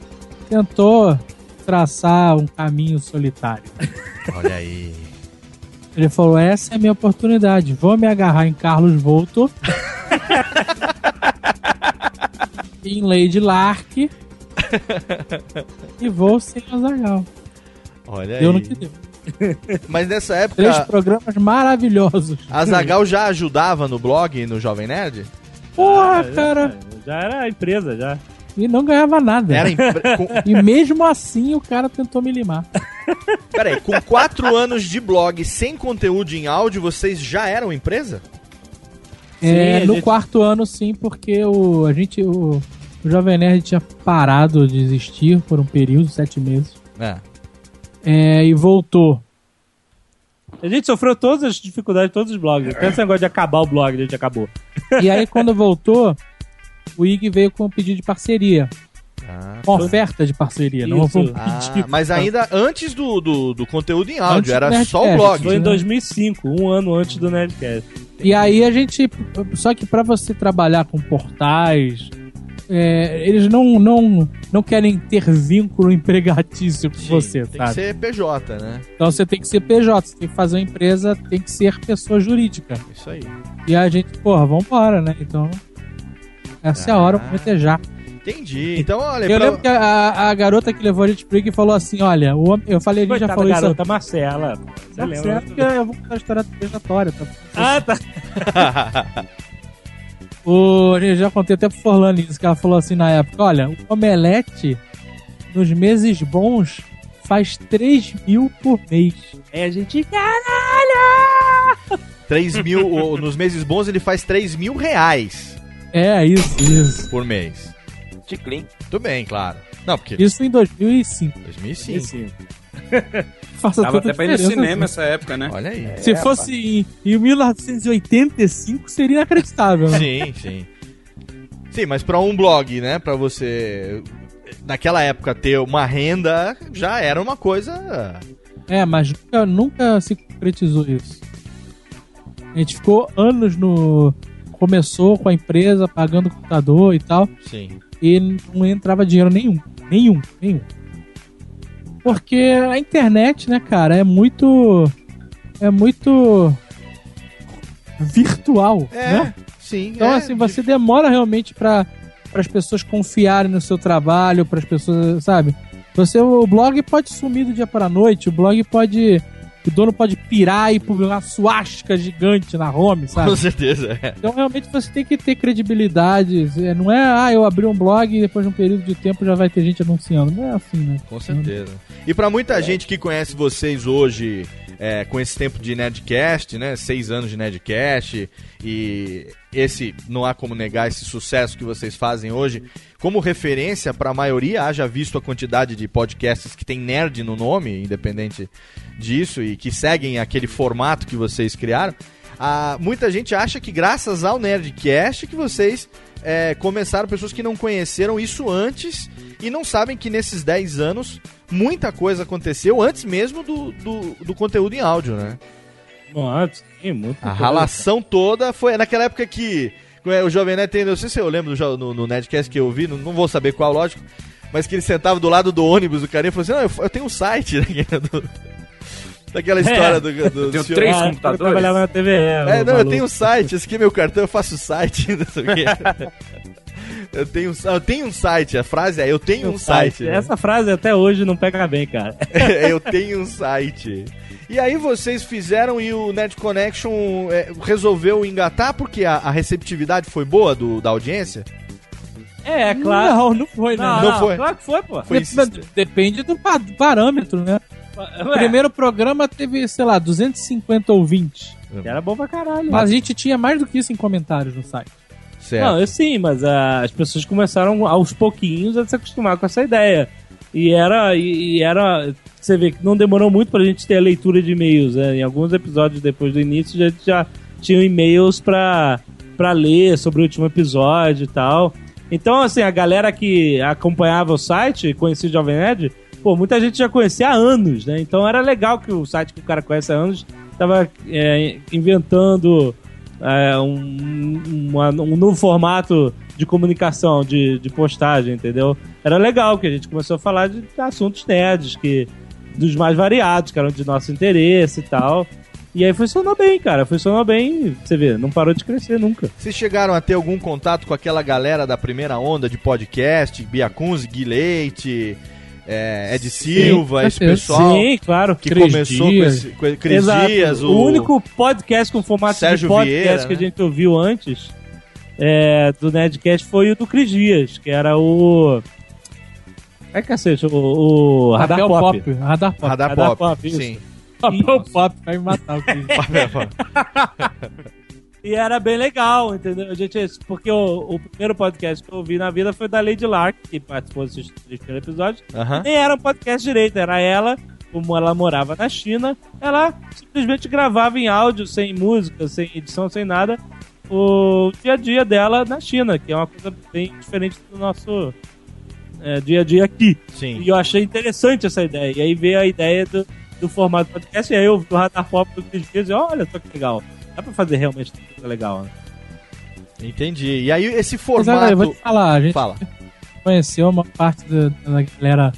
tentou traçar um caminho solitário. Olha aí. Ele falou: essa é a minha oportunidade. Vou me agarrar em Carlos Volto. em Lady Lark. e vou sem Azagal. Olha Deu aí. no que deu. Mas nessa época, Três programas maravilhosos. Azagal já ajudava no blog no Jovem Nerd? Porra, Ah, já- cara. Já era a empresa, já. E não ganhava nada. Era com- E mesmo assim o cara tentou me limar. Peraí, com quatro anos de blog sem conteúdo em áudio, vocês já eram empresa? É, Sim, no gente- quarto ano, sim, porque o, a gente, o, o Jovem Nerd tinha parado de existir por um período, sete meses. É. É, e voltou. A gente sofreu todas as dificuldades de todos os blogs. Até esse negócio de acabar o blog, a gente acabou. E aí, quando voltou, o IG veio com um pedido de parceria. Uma oferta de parceria, não Isso. foi um Ah, mas ainda antes do, do, do conteúdo em áudio, Antes era Nerdcast, só o blog. Foi em né? 2005, um ano antes do Nerdcast. E aí a gente. Só que pra você trabalhar com portais, é, eles não, não, não querem ter vínculo empregatício com você, Tem sabe? que ser PJ, né? Então você tem que ser PJ, você tem que fazer uma empresa, tem que ser pessoa jurídica. Isso aí. E a gente, porra, vambora, né? Então, essa é a hora, momento é já. Entendi. Então, olha, Eu pra- lembro que a, a garota que levou a gente pro Ig falou assim: olha, o eu falei, a gente já falou da isso. garota Marcela. Você Não, lembra? eu vou contar a história vejatória. Tá? Ah, tá. O, eu já contei até pro Forlane isso, que ela falou assim na época: olha, o omelete nos meses bons faz 3 mil por mês. É, a gente. Caralho! 3 mil, nos meses bons ele faz 3 mil reais É, isso, isso. por mês. Ticlin. Tudo bem, claro. Não, porque Isso em 2005. 2005. Faça Tava até pra ir no cinema né? essa época, né? Olha aí. Se fosse em, em 1985, seria inacreditável. né? Sim, sim. Sim, mas pra um blog, né, pra você naquela época ter uma renda já era uma coisa É, mas nunca, nunca se concretizou isso. A gente ficou anos no. Começou com a empresa pagando o computador e tal. Sim. E não entrava dinheiro nenhum. Nenhum, nenhum. Porque a internet, né, cara, é muito. É muito. virtual, É, né? sim. Então, é, assim, você demora realmente para as pessoas confiarem no seu trabalho, para as pessoas, sabe? Você, o blog pode sumir do dia para a noite, o blog pode. O dono pode pirar e publicar uma suástica gigante na home, sabe? Com certeza, é. Então, realmente, você tem que ter credibilidade. É, Não é, ah, eu abri um blog e depois de um período de tempo já vai ter gente anunciando. Não é assim, né? Com certeza. E pra muita gente que conhece vocês hoje, é, com esse tempo de Nerdcast, né? Seis anos de Nerdcast, e esse, não há como negar esse sucesso que vocês fazem hoje, como referência pra maioria, haja visto a quantidade de podcasts que tem nerd no nome, independente disso, e que seguem aquele formato que vocês criaram, ah, muita gente acha que graças ao Nerdcast que vocês é, começaram, pessoas que não conheceram isso antes e não sabem que nesses 10 anos muita coisa aconteceu antes mesmo do, do, do conteúdo em áudio, né? Nossa, sim, muito. A ralação toda foi naquela época que o Jovem Nerd tem, não sei se eu lembro do no, no Nerdcast que eu vi, não, não vou saber qual, lógico, mas que ele sentava do lado do ônibus, o cara e falou assim, não, eu, eu tenho um site, né, que é do- daquela história do, do, do tenho senhor- três Ah, computadores. Eu trabalhava na TVE. é, o não, eu maluco. tenho um site, esse aqui é meu cartão, eu faço site, não sei o quê. Eu tenho, um- eu tenho um site, a frase é eu tenho um site. né? Essa frase até hoje não pega bem, cara. eu tenho um site. E aí vocês fizeram e o Nerd Connection é, resolveu engatar porque a, a receptividade foi boa do, da audiência? É, é claro. Não, não foi, né? Não, Não não, foi. Claro que foi, pô. Foi Dep- Depende do pa- parâmetro, né? O Ué, primeiro programa teve, sei lá, 250 ouvintes. Era bom pra caralho. Mas a gente tinha mais do que isso em comentários no site. Certo. Não, eu sim, mas ah, as pessoas começaram aos pouquinhos a se acostumar com essa ideia. E era. E, era. Você vê que não demorou muito pra gente ter a leitura de e-mails. Né? Em alguns episódios depois do início, a gente já tinha e-mails pra, pra ler sobre o último episódio e tal. Então, assim, a galera que acompanhava o site, conhecia o Jovem Nerd, pô, muita gente já conhecia há anos, né? Então era legal que o site que o cara conhece há anos tava é, inventando é, um, uma- um novo formato de comunicação, de, de postagem, entendeu? Era legal que a gente começou a falar de assuntos nerds, que, dos mais variados, que eram de nosso interesse e tal. E aí funcionou bem, cara. Funcionou bem, você vê, não parou de crescer nunca. Vocês chegaram a ter algum contato com aquela galera da primeira onda de podcast, Bia Kunz, Gui Leite, é, Ed Silva, esse certeza. pessoal Sim, claro. que Cris começou Dias. com esse com Cris Exato. Dias, o... único podcast com formato Sérgio de podcast Vieira, que a né? gente ouviu antes é, do Nerdcast foi o do Cris Dias, que era o. É cacete, o, o Radar Pop. Pop. Radar Pop. Radar, Radar Pop, Pop, isso. sim. Papel Pop vai me matar o. Papel Pop. E era bem legal, entendeu? A gente, porque o, o primeiro podcast que eu ouvi na vida foi da Lady Lark, que participou desses três primeiros episódios. Aham. Nem era um podcast direito, era ela, como ela morava na China, ela simplesmente gravava em áudio, sem música, sem edição, sem nada, o dia a dia dela na China, que é uma coisa bem diferente do nosso é, dia a dia aqui. Sim. E eu achei interessante essa ideia. E aí veio a ideia do, do formato podcast, e aí eu vi o Radar Pop do Cris Dias e olha só que legal. Dá pra fazer realmente coisa legal, né? Entendi. E aí esse Mas, olha, formato... eu vou te falar, a gente Fala. conheceu uma parte da, da galera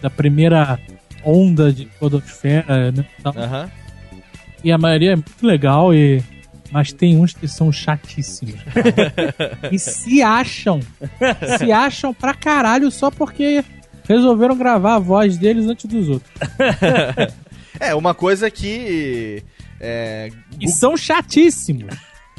da primeira onda de podosfera, né? Então. E a maioria é muito legal, e... mas tem uns que são chatíssimos. cara. e se acham. Se acham pra caralho só porque resolveram gravar a voz deles antes dos outros. É, uma coisa que... É, E são chatíssimos.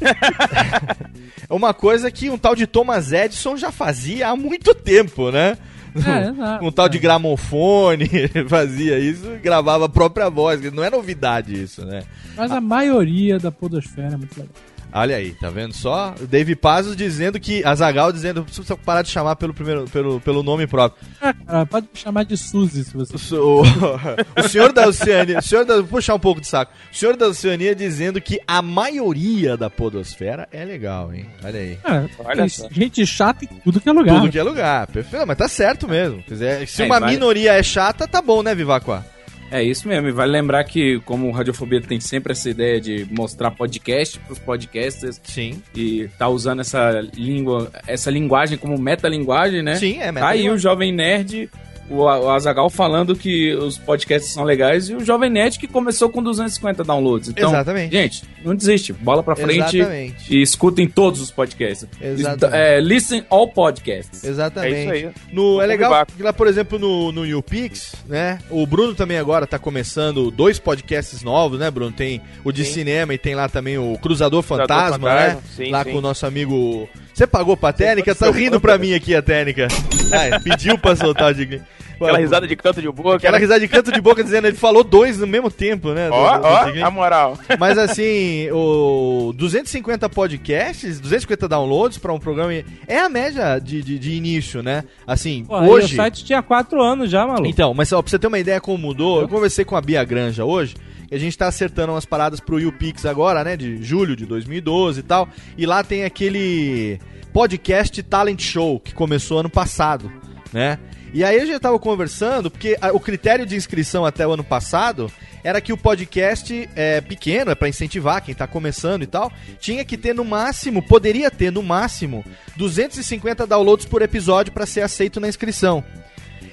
é uma coisa que um tal de Thomas Edison já fazia há muito tempo, né? É, um tal de gramofone fazia isso e gravava a própria voz. Não é novidade isso, né? Mas a maioria da podosfera é muito legal. Olha aí, tá vendo só? O Dave Pazos dizendo que. Azagal dizendo que precisa parar de chamar pelo, primeiro, pelo, pelo nome próprio. Ah, cara, pode me chamar de Suzy se você. O, o senhor da Oceania. O senhor da. Vou puxar um pouco de saco. O senhor da Oceania dizendo que a maioria da Podosfera é legal, hein? Olha aí. Ah, Olha gente chata em tudo que é lugar. Tudo que é lugar. Perfeito, mas tá certo mesmo. Quer dizer, se É, uma vai- minoria é chata, tá bom, né, Vivacuá? É isso mesmo, e vale lembrar que, como o Radiofobia tem sempre essa ideia de mostrar podcast pros podcasters. Sim. E tá usando essa língua, essa linguagem como metalinguagem, né? Sim, é Tá aí metalinguagem. o Jovem Nerd, o, o Azagal falando que os podcasts são legais e o Jovem Nerd que começou com 250 downloads. Então, Exatamente. gente, não desiste, bola pra frente Exatamente. e escutem todos os podcasts. Exatamente. É, listen all podcasts. Exatamente. É isso aí. No, é legal que lá, por exemplo, no, no YouPix, né? O Bruno também agora tá começando dois podcasts novos, né, Bruno? Tem o de Sim. cinema e tem lá também o Cruzador Cruzador Fantasma, né? Fantasma, sim, lá sim. com o nosso amigo. Você pagou pra técnica? Tá rindo pra mim aqui a técnica. Ah, pediu pra soltar o. Aquela risada de canto de boca. Aquela né? risada de canto de boca dizendo, ele falou dois no mesmo tempo, né? Ó, do- ó, a moral. Mas assim, o 250 podcasts, 250 downloads pra um programa é a média de, de, de início, né? Assim, Pô, hoje. O site tinha quatro anos já, maluco. Então, mas ó, pra você ter uma ideia como mudou, eu conversei com a Bia Granja hoje, e a gente tá acertando umas paradas pro YouPix agora, né, de julho de 2012 e tal, e lá tem aquele podcast Talent Show, que começou ano passado, né? E aí a gente tava conversando, porque o critério de inscrição até o ano passado era que o podcast é pequeno, é pra incentivar quem tá começando e tal, tinha que ter no máximo, poderia ter no máximo 250 downloads por episódio pra ser aceito na inscrição.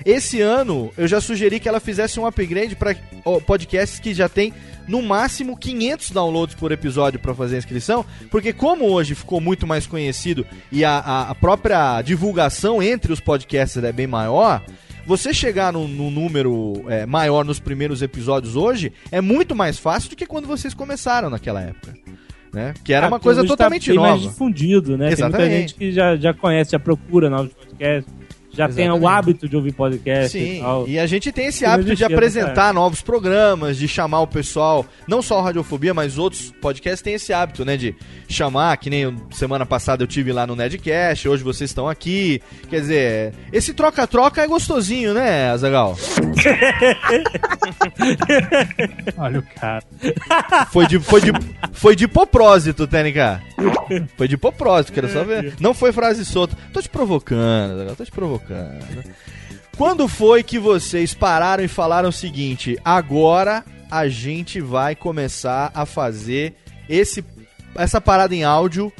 Esse ano eu já sugeri que ela fizesse um upgrade para podcasts que já tem no máximo 500 downloads por episódio para fazer a inscrição, porque como hoje ficou muito mais conhecido e a, a- a própria divulgação entre os podcasts é bem maior, você chegar num, num número é, maior nos primeiros episódios hoje é muito mais fácil do que quando vocês começaram naquela época. Né? Que era Ah, uma coisa tá totalmente bem nova. mais difundido, né? Tem muita Exatamente. gente que já, já conhece, já procura novos podcasts, já tem o hábito de ouvir podcast e Sim, tal. e a gente tem esse hábito de nessa apresentar novos programas, de chamar o pessoal, não só o Radiofobia, mas outros podcasts têm esse hábito, né, de chamar, que nem semana passada eu tive lá no Nedcast, hoje vocês estão aqui. Quer dizer, esse troca-troca é gostosinho, né, Azagal? Olha o cara. Foi de, foi de, foi de propósito, TNK. Foi de propósito, quero só ver. Não foi frase solta. Tô te provocando, Azaghal, tô te provocando. Quando foi que vocês pararam e falaram o seguinte: agora a gente vai começar a fazer esse, essa parada em áudio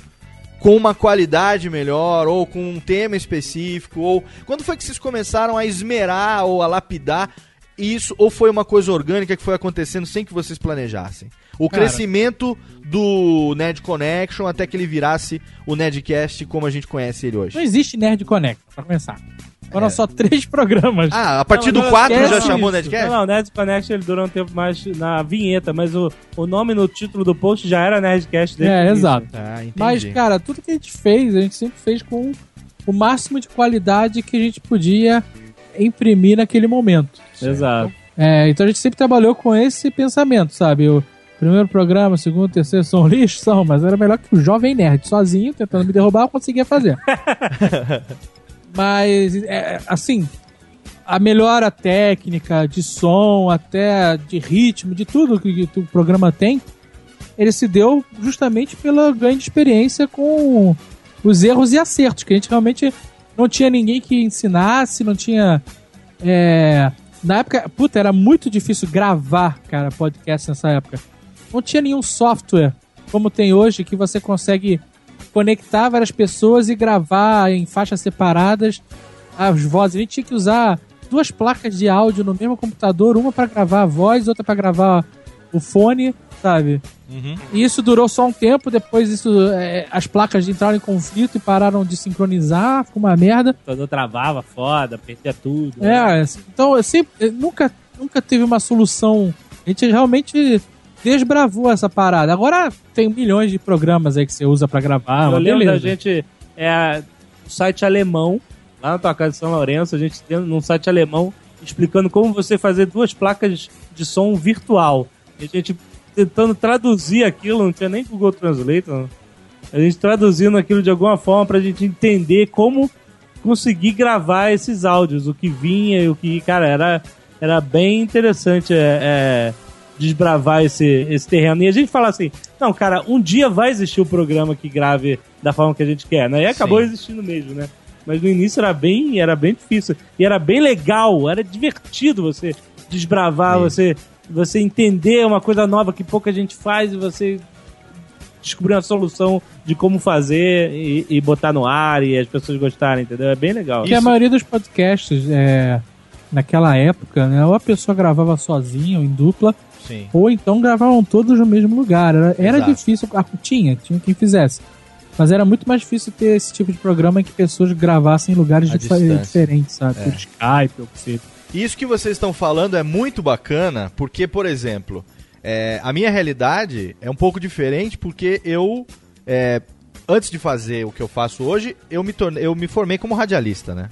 com uma qualidade melhor, ou com um tema específico, ou quando foi que vocês começaram a esmerar ou a lapidar isso, ou foi uma coisa orgânica que foi acontecendo sem que vocês planejassem? O Cara. crescimento do Nerd Connection até que ele virasse o Nerdcast como a gente conhece ele hoje. Não existe Nerd Connect, pra começar. Foram É. só três programas. Ah, a partir Não, do não, 4 já esquece chamou isso. Nerdcast? Não, não, Nerd Connect ele durou um tempo mais na vinheta, mas o, o nome no título do post já era Nerdcast desde o É, exato. Ah. Mas, cara, tudo que a gente fez, a gente sempre fez com o máximo de qualidade que a gente podia imprimir naquele momento. Exato. É, então a gente sempre trabalhou com esse pensamento, sabe? O primeiro programa, segundo, terceiro são lixo, são, mas era melhor que o Jovem Nerd, sozinho, tentando me derrubar, eu conseguia fazer. mas, é, assim, a melhora técnica de som, até de ritmo, de tudo que, que o programa tem, ele se deu justamente pela ganho de experiência com os erros e acertos, que a gente realmente não tinha ninguém que ensinasse, não tinha. é, na época, puta, era muito difícil gravar, cara, podcast nessa época. Não tinha nenhum software como tem hoje que você consegue conectar várias pessoas e gravar em faixas separadas as vozes. A gente tinha que usar duas placas de áudio no mesmo computador, uma pra gravar a voz, outra pra gravar o fone, sabe? E isso durou só um tempo, depois isso é, as placas entraram em conflito e pararam de sincronizar, ficou uma merda. Quando travava, foda, perdia tudo. né? É, assim, então eu sempre, eu nunca, nunca teve uma solução. A gente realmente desbravou essa parada. Agora tem milhões de programas aí que você usa pra gravar. eu lembro da beleza. gente, é, site alemão, lá na tua casa de São Lourenço, a gente tem num site alemão explicando como você fazer duas placas de som virtual. E a gente tentando traduzir aquilo, não tinha nem Google Translator. A gente traduzindo aquilo de alguma forma pra gente entender como conseguir gravar esses áudios, o que vinha e o que, cara, era, era bem interessante é, é, desbravar esse, esse terreno. E a gente fala assim, não, cara, um dia vai existir o programa que grave da forma que a gente quer, né? E acabou Sim. existindo mesmo, né? Mas no início era bem, era bem difícil. E era bem legal, era divertido você desbravar, você, você entender uma coisa nova que pouca gente faz e você descobrir uma solução de como fazer e, e botar no ar e as pessoas gostarem, entendeu? É bem legal. Porque a maioria dos podcasts, é, naquela época, né, ou a pessoa gravava sozinha ou em dupla, Sim. ou então gravavam todos no mesmo lugar. Era, era difícil, ah, tinha, tinha quem fizesse. Mas era muito mais difícil ter esse tipo de programa em que pessoas gravassem em lugares distância. diferentes, sabe? É. Por Skype ou seja. Isso que vocês estão falando é muito bacana, porque, por exemplo, é, a minha realidade é um pouco diferente, porque eu, é, antes de fazer o que eu faço hoje, eu me, tornei, eu me formei como radialista, né?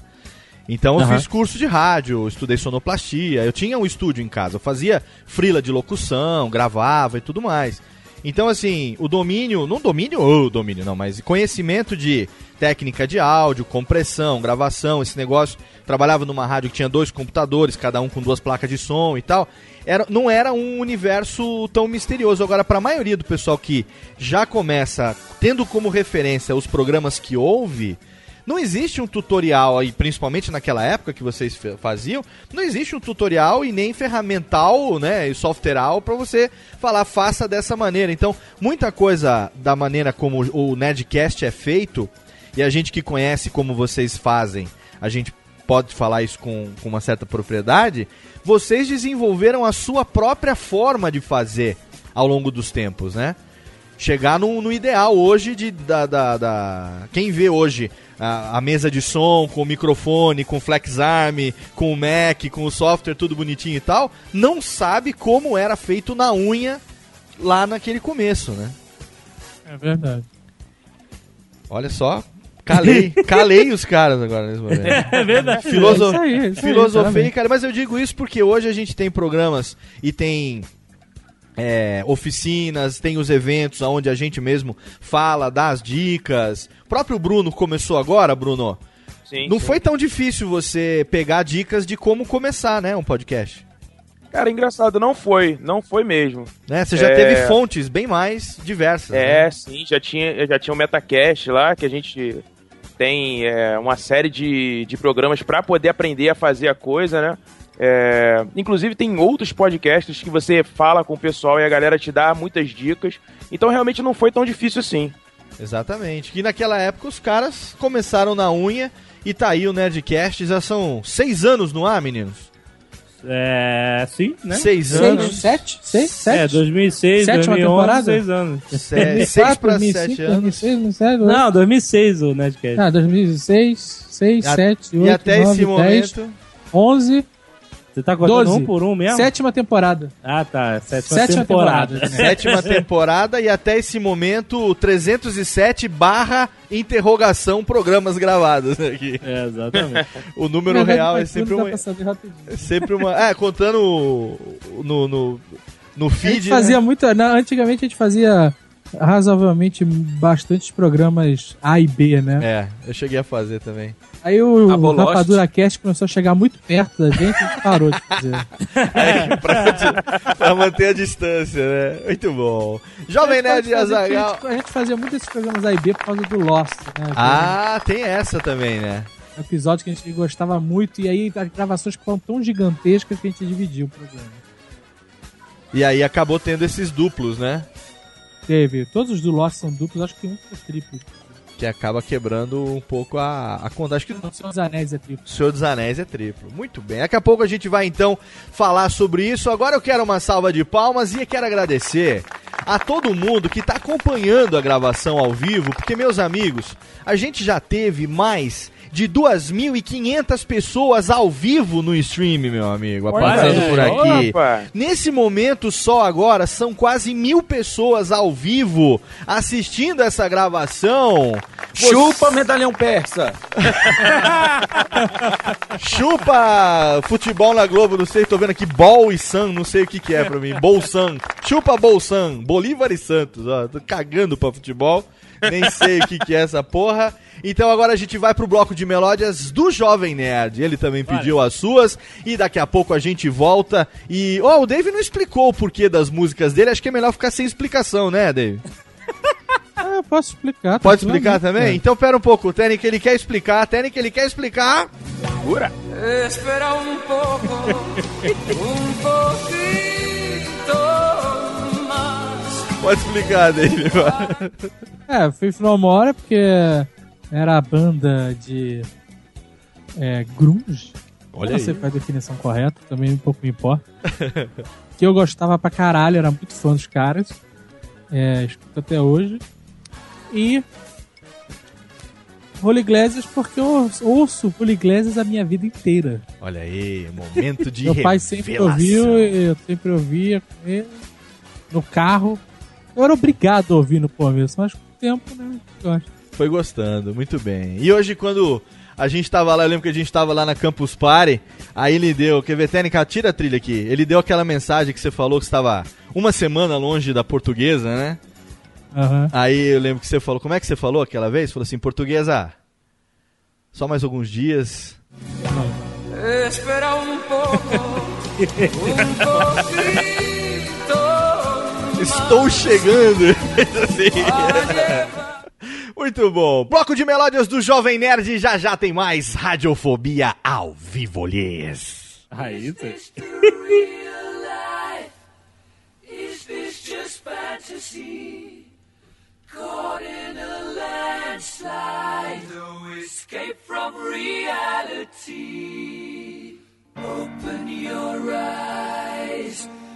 Então eu Aham. fiz curso de rádio, estudei sonoplastia, eu tinha um estúdio em casa, eu fazia frila de locução, gravava e tudo mais. Então, assim, o domínio, não domínio ou domínio, não, mas conhecimento de técnica de áudio, compressão, gravação, esse negócio. Trabalhava numa rádio que tinha dois computadores, cada um com duas placas de som e tal. Era, não era um universo tão misterioso. Agora, para a maioria do pessoal que já começa tendo como referência os programas que ouve, não existe um tutorial aí, principalmente naquela época que vocês faziam, não existe um tutorial e nem ferramental, né, e softwareal para você falar faça dessa maneira. Então, muita coisa da maneira como o Nerdcast é feito, e a gente que conhece como vocês fazem, a gente pode falar isso com, com uma certa propriedade, vocês desenvolveram a sua própria forma de fazer ao longo dos tempos, né? chegar no, no ideal hoje de da, da, da- quem vê hoje a, a mesa de som com o microfone, com o FlexArm, com o Mac, com o software tudo bonitinho e tal, não sabe como era feito na unha lá naquele começo, né? É verdade. Olha só, calei, calei os caras agora nesse momento. É verdade. Filoso- É isso aí, é isso aí, filosofei, cara, mas eu digo isso porque hoje a gente tem programas e tem é, oficinas, tem os eventos onde a gente mesmo fala, dá as dicas. O próprio Bruno começou agora, Bruno. Sim, Não sim. foi tão difícil você pegar dicas de como começar, né, um podcast. Cara, engraçado, não foi, não foi mesmo. Né? Você já É. teve fontes bem mais diversas. né? É, sim, já tinha, já tinha o Metacast lá, que a gente tem é, uma série de, de programas para poder aprender a fazer a coisa, né? É, inclusive tem outros podcasts que você fala com o pessoal e a galera te dá muitas dicas. Então realmente não foi tão difícil assim. Exatamente. Que naquela época os caras começaram na unha e tá aí o Nerdcast. Já são seis anos no ar, meninos? É, sim, né? Seis Seis, anos. sete? Seis? Sete? É, 2006, Sétima 2011, temporada? seis anos. Se- seis pra sete anos. 2006, 2007, Não, 2006 o Nerdcast. Ah, 2006, 6, E a- 7, 8, e até 9, esse 10, momento. 11, Você tá contando 12. um por um mesmo? sétima temporada. Ah, tá. Sétima, Sétima temporada. temporada. Sétima temporada e até esse momento 307 barra interrogação programas gravados aqui. É, exatamente. O número real é sempre dá uma, é sempre uma. É, contando no, no, no A feed. gente fazia né? muito. na- antigamente a gente fazia razoavelmente bastantes programas A e B, né? É, eu cheguei a fazer também. Aí o, o Abolost. Rapadura Cast começou a chegar muito perto da gente e a gente parou de fazer. É, pra, pra manter a distância, né? Muito bom. Jovem Nerd e A gente, Azagal. a gente fazia muito esses programas A e B por causa do Lost, né? Ah, tem essa também, né? Um episódio que a gente gostava muito e aí as gravações foram tão gigantescas que a gente dividiu o programa. E aí acabou tendo esses duplos, né? Teve. Todos os do Lost são duplos, acho que um foi triplo. que acaba quebrando um pouco a, a conta. Acho que O Senhor dos Anéis é triplo. Senhor dos Anéis é triplo. Muito bem. Daqui a pouco a gente vai então falar sobre isso. Agora eu quero uma salva de palmas e quero agradecer a todo mundo que está acompanhando a gravação ao vivo, porque, meus amigos, a gente já teve mais de 2.500 pessoas ao vivo no stream, meu amigo, Olha passando aí. por aqui. Opa. Nesse momento, só agora, são quase mil pessoas ao vivo assistindo essa gravação. Chupa medalhão persa. Chupa futebol na Globo, não sei, tô vendo aqui Bol e San, não sei o que que é pra mim. Bolsan. Chupa Bolsan, Bolívar e Santos, ó, tô cagando pra futebol. Nem sei o que que é essa porra. Então agora a gente vai pro bloco de melódias do Jovem Nerd. Ele também pediu as suas e daqui a pouco a gente volta e, ó, o Dave não explicou o porquê das músicas dele, acho que é melhor ficar sem explicação, né, Dave? Ah, eu posso explicar. Pode explicar também? Então pera um pouco, o Técnico ele quer explicar, Técnico ele quer explicar. Segura. Espera un poco, un poquito más. Pode explicar, Dave. É, Faith No More é porque era a banda de é, grunge. Olha não sei aí. qual é a definição correta, também um pouco me importa. que eu gostava pra caralho, era muito fã dos caras. É, escuto até hoje. E Holy Iglesias porque eu ouço Holy Iglesias a minha vida inteira. Olha aí, momento de Meu pai sempre revelação. ouviu, eu sempre ouvia no carro. Eu era obrigado a ouvir no começo, mas com o tempo, né? eu Gosto. Foi gostando, muito bem. E hoje, quando a gente tava lá, eu lembro que a gente tava lá na Campus Party, aí ele deu, quer ver, Técnica, tira a trilha aqui. Ele deu aquela mensagem que você falou que estava uma semana longe da portuguesa, né? Aham. Aí eu lembro que você falou, como é que você falou aquela vez? Falou assim, portuguesa, só mais alguns dias. Espera un poco, un poquito Estou chegando. Muito bom. Bloco de melódias do Jovem Nerd já já tem mais Radiofobia ao vivo, lhes. Aí, Is this just fantasy? Caught in a landslide, no escape from reality. Open your eyes,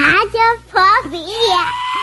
Radiofobia. I hit the sand.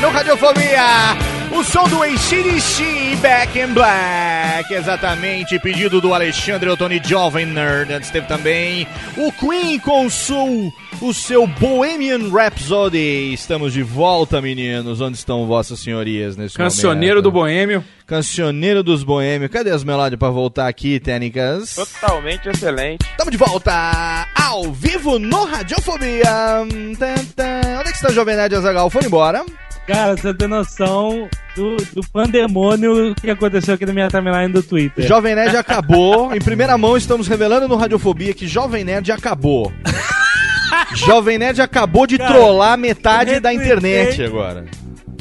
No Radiofobia, o som do ACDC Back in Black. Exatamente, pedido do Alexandre Ottoni Jovem Nerd. Antes teve também o Queen com seu, o seu Bohemian Rhapsody. Estamos de volta, meninos. Onde estão vossas senhorias nesse Cancioneiro momento? do Boêmio. Cancioneiro dos Boêmios. Cadê as melódias pra voltar aqui, técnicas? Totalmente excelente. Estamos de volta ao vivo no Radiofobia. Onde é que está o Jovem Nerd Azagal? Foi embora. Cara, você tem noção do, do pandemônio que aconteceu aqui na minha timeline do Twitter. Jovem Nerd acabou. Em primeira mão, estamos revelando no Radiofobia que Jovem Nerd acabou. Jovem Nerd acabou de Cara, trollar metade da internet agora.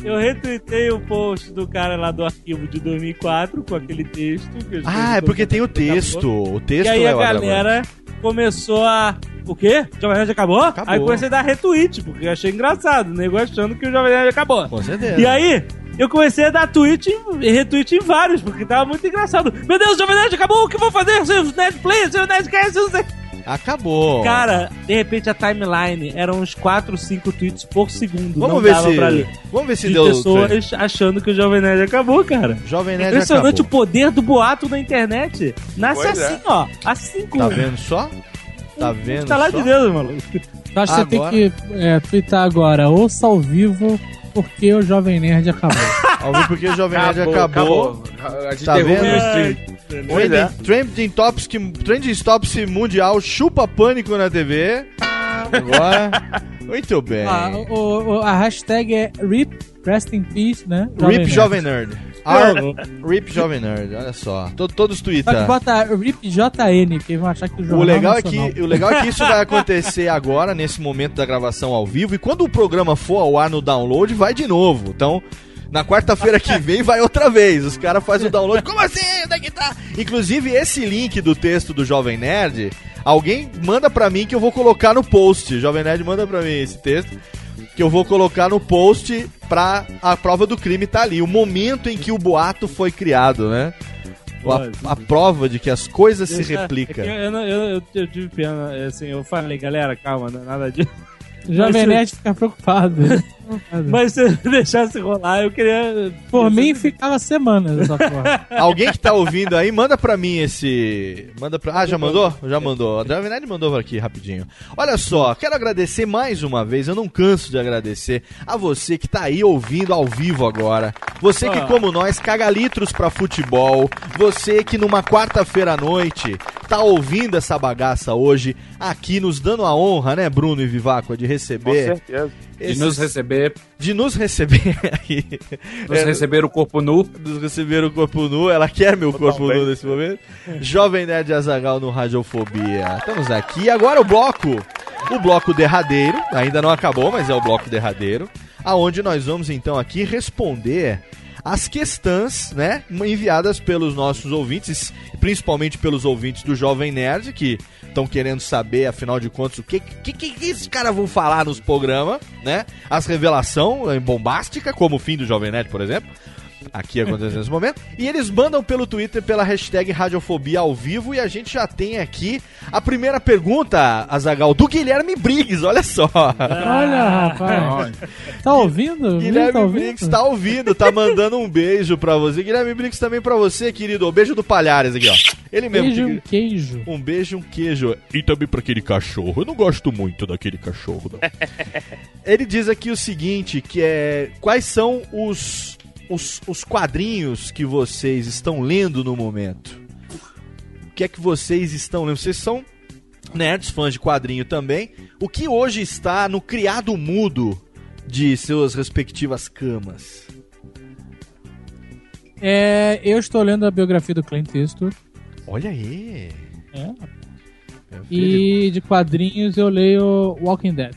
Eu retuitei o post do cara lá do arquivo de 2004 com aquele texto. que eu Ah, é porque tem o acabou. texto. O texto E aí é a galera começou a. O quê? O Jovem Nerd acabou? Aí comecei a dar retweet, porque eu achei engraçado. O nego achando que o Jovem Nerd acabou. Com certeza. E aí, eu comecei a dar tweet e retweet em vários, porque tava muito engraçado. Meu Deus, o Jovem Nerd acabou, o que eu vou fazer? Seu Nerd Play, seu Nerdcast, não sei. Acabou. Cara, de repente a timeline eram uns 4, 5 tweets por segundo. Vamos não ver dava se- pra ler. vamos ver se de deu pessoas achando que o Jovem Nerd acabou, cara. Jovem Nerd Impressionante acabou. o poder do boato na internet. Nasce Pois é. assim, ó. Assim com. Tá vendo só? Tá vendo Tá lá só? de Deus, maluco. Eu acho que você tem que é, twittar agora, ouça ao vivo, porque o Jovem Nerd acabou. Ao vivo porque o Jovem Nerd acabou. A gente Tá derruba vendo? no stream. Pois é. Trending, trending Topics, Trending Topics Mundial chupa pânico na TV. Agora. Muito bem. Ah, o- o- a hashtag é RIP, Rest in Peace, né? RIP Jovem Nerd. É. RIP Jovem Nerd, olha só. To- Todos Só que bota RIP JN, porque vão achar que o O jornal legal, é que, o legal é que isso vai acontecer agora, nesse momento da gravação ao vivo, e quando o programa for ao ar no download, vai de novo. Então, na quarta-feira que vem, vai outra vez. Os caras fazem o download. Como assim? Onde é que tá? Inclusive, esse link do texto do Jovem Nerd, alguém manda pra mim que eu vou colocar no post. Jovem Nerd manda pra mim esse texto. Que eu vou colocar no post pra a prova do crime tá ali. O momento em que o boato foi criado, né? A, a prova de que as coisas se replicam. é Eu, eu, eu, eu, tive pena, é assim, eu falei, galera, calma, não é nada disso. O Jovem Nerd fica preocupado. Mas se eu deixasse rolar, eu queria. Por mim, ficava semanas essa porra. Alguém que tá ouvindo aí, manda pra mim esse. Manda pra. Ah, já mandou? Já mandou. A Jovem Nerd mandou aqui rapidinho. Olha só, quero agradecer mais uma vez, eu não canso de agradecer a você que tá aí ouvindo ao vivo agora. Você que, Ah. como nós, caga litros pra futebol. Você que numa quarta-feira à noite tá ouvindo essa bagaça hoje, aqui nos dando a honra, né, Bruno e Vivaco, de Com receber. Certeza. De esses- nos receber, De nos receber aí. nos É, receber o corpo nu. nos receber o corpo nu. Ela quer meu corpo nu nesse momento. Jovem Nerd Azagal no Radiofobia. Estamos aqui. Agora o bloco. O bloco derradeiro. Ainda não acabou, mas é o bloco derradeiro. Aonde nós vamos então aqui responder as questões, né, enviadas pelos nossos ouvintes, principalmente pelos ouvintes do Jovem Nerd, que estão querendo saber, afinal de contas, o que, que, que, que esses caras vão falar nos programas, né? As revelação eh, bombástica, como o fim do Jovem Nerd, por exemplo. Aqui acontecendo nesse momento. E eles mandam pelo Twitter pela hashtag Radiofobia ao vivo. E a gente já tem aqui a primeira pergunta, Azagal, do Guilherme Briggs. Olha só. Olha, rapaz. Tá ouvindo? Guilherme tá ouvindo? Briggs tá ouvindo, tá mandando um beijo pra você. Guilherme Briggs também pra você, querido. O beijo do Palhares aqui, ó. Ele mesmo. Beijo, que- um queijo. Um beijo, um queijo. E também pra aquele cachorro. Eu não gosto muito daquele cachorro, não. Ele diz aqui o seguinte, que é... Quais são os, os, os quadrinhos que vocês estão lendo no momento? O que é que vocês estão lendo? Vocês são nerds, fãs de quadrinho também. O que hoje está no criado mudo de suas respectivas camas? É, eu estou lendo a biografia do Clint Eastwood. Olha aí. É. E de quadrinhos eu leio Walking Dead.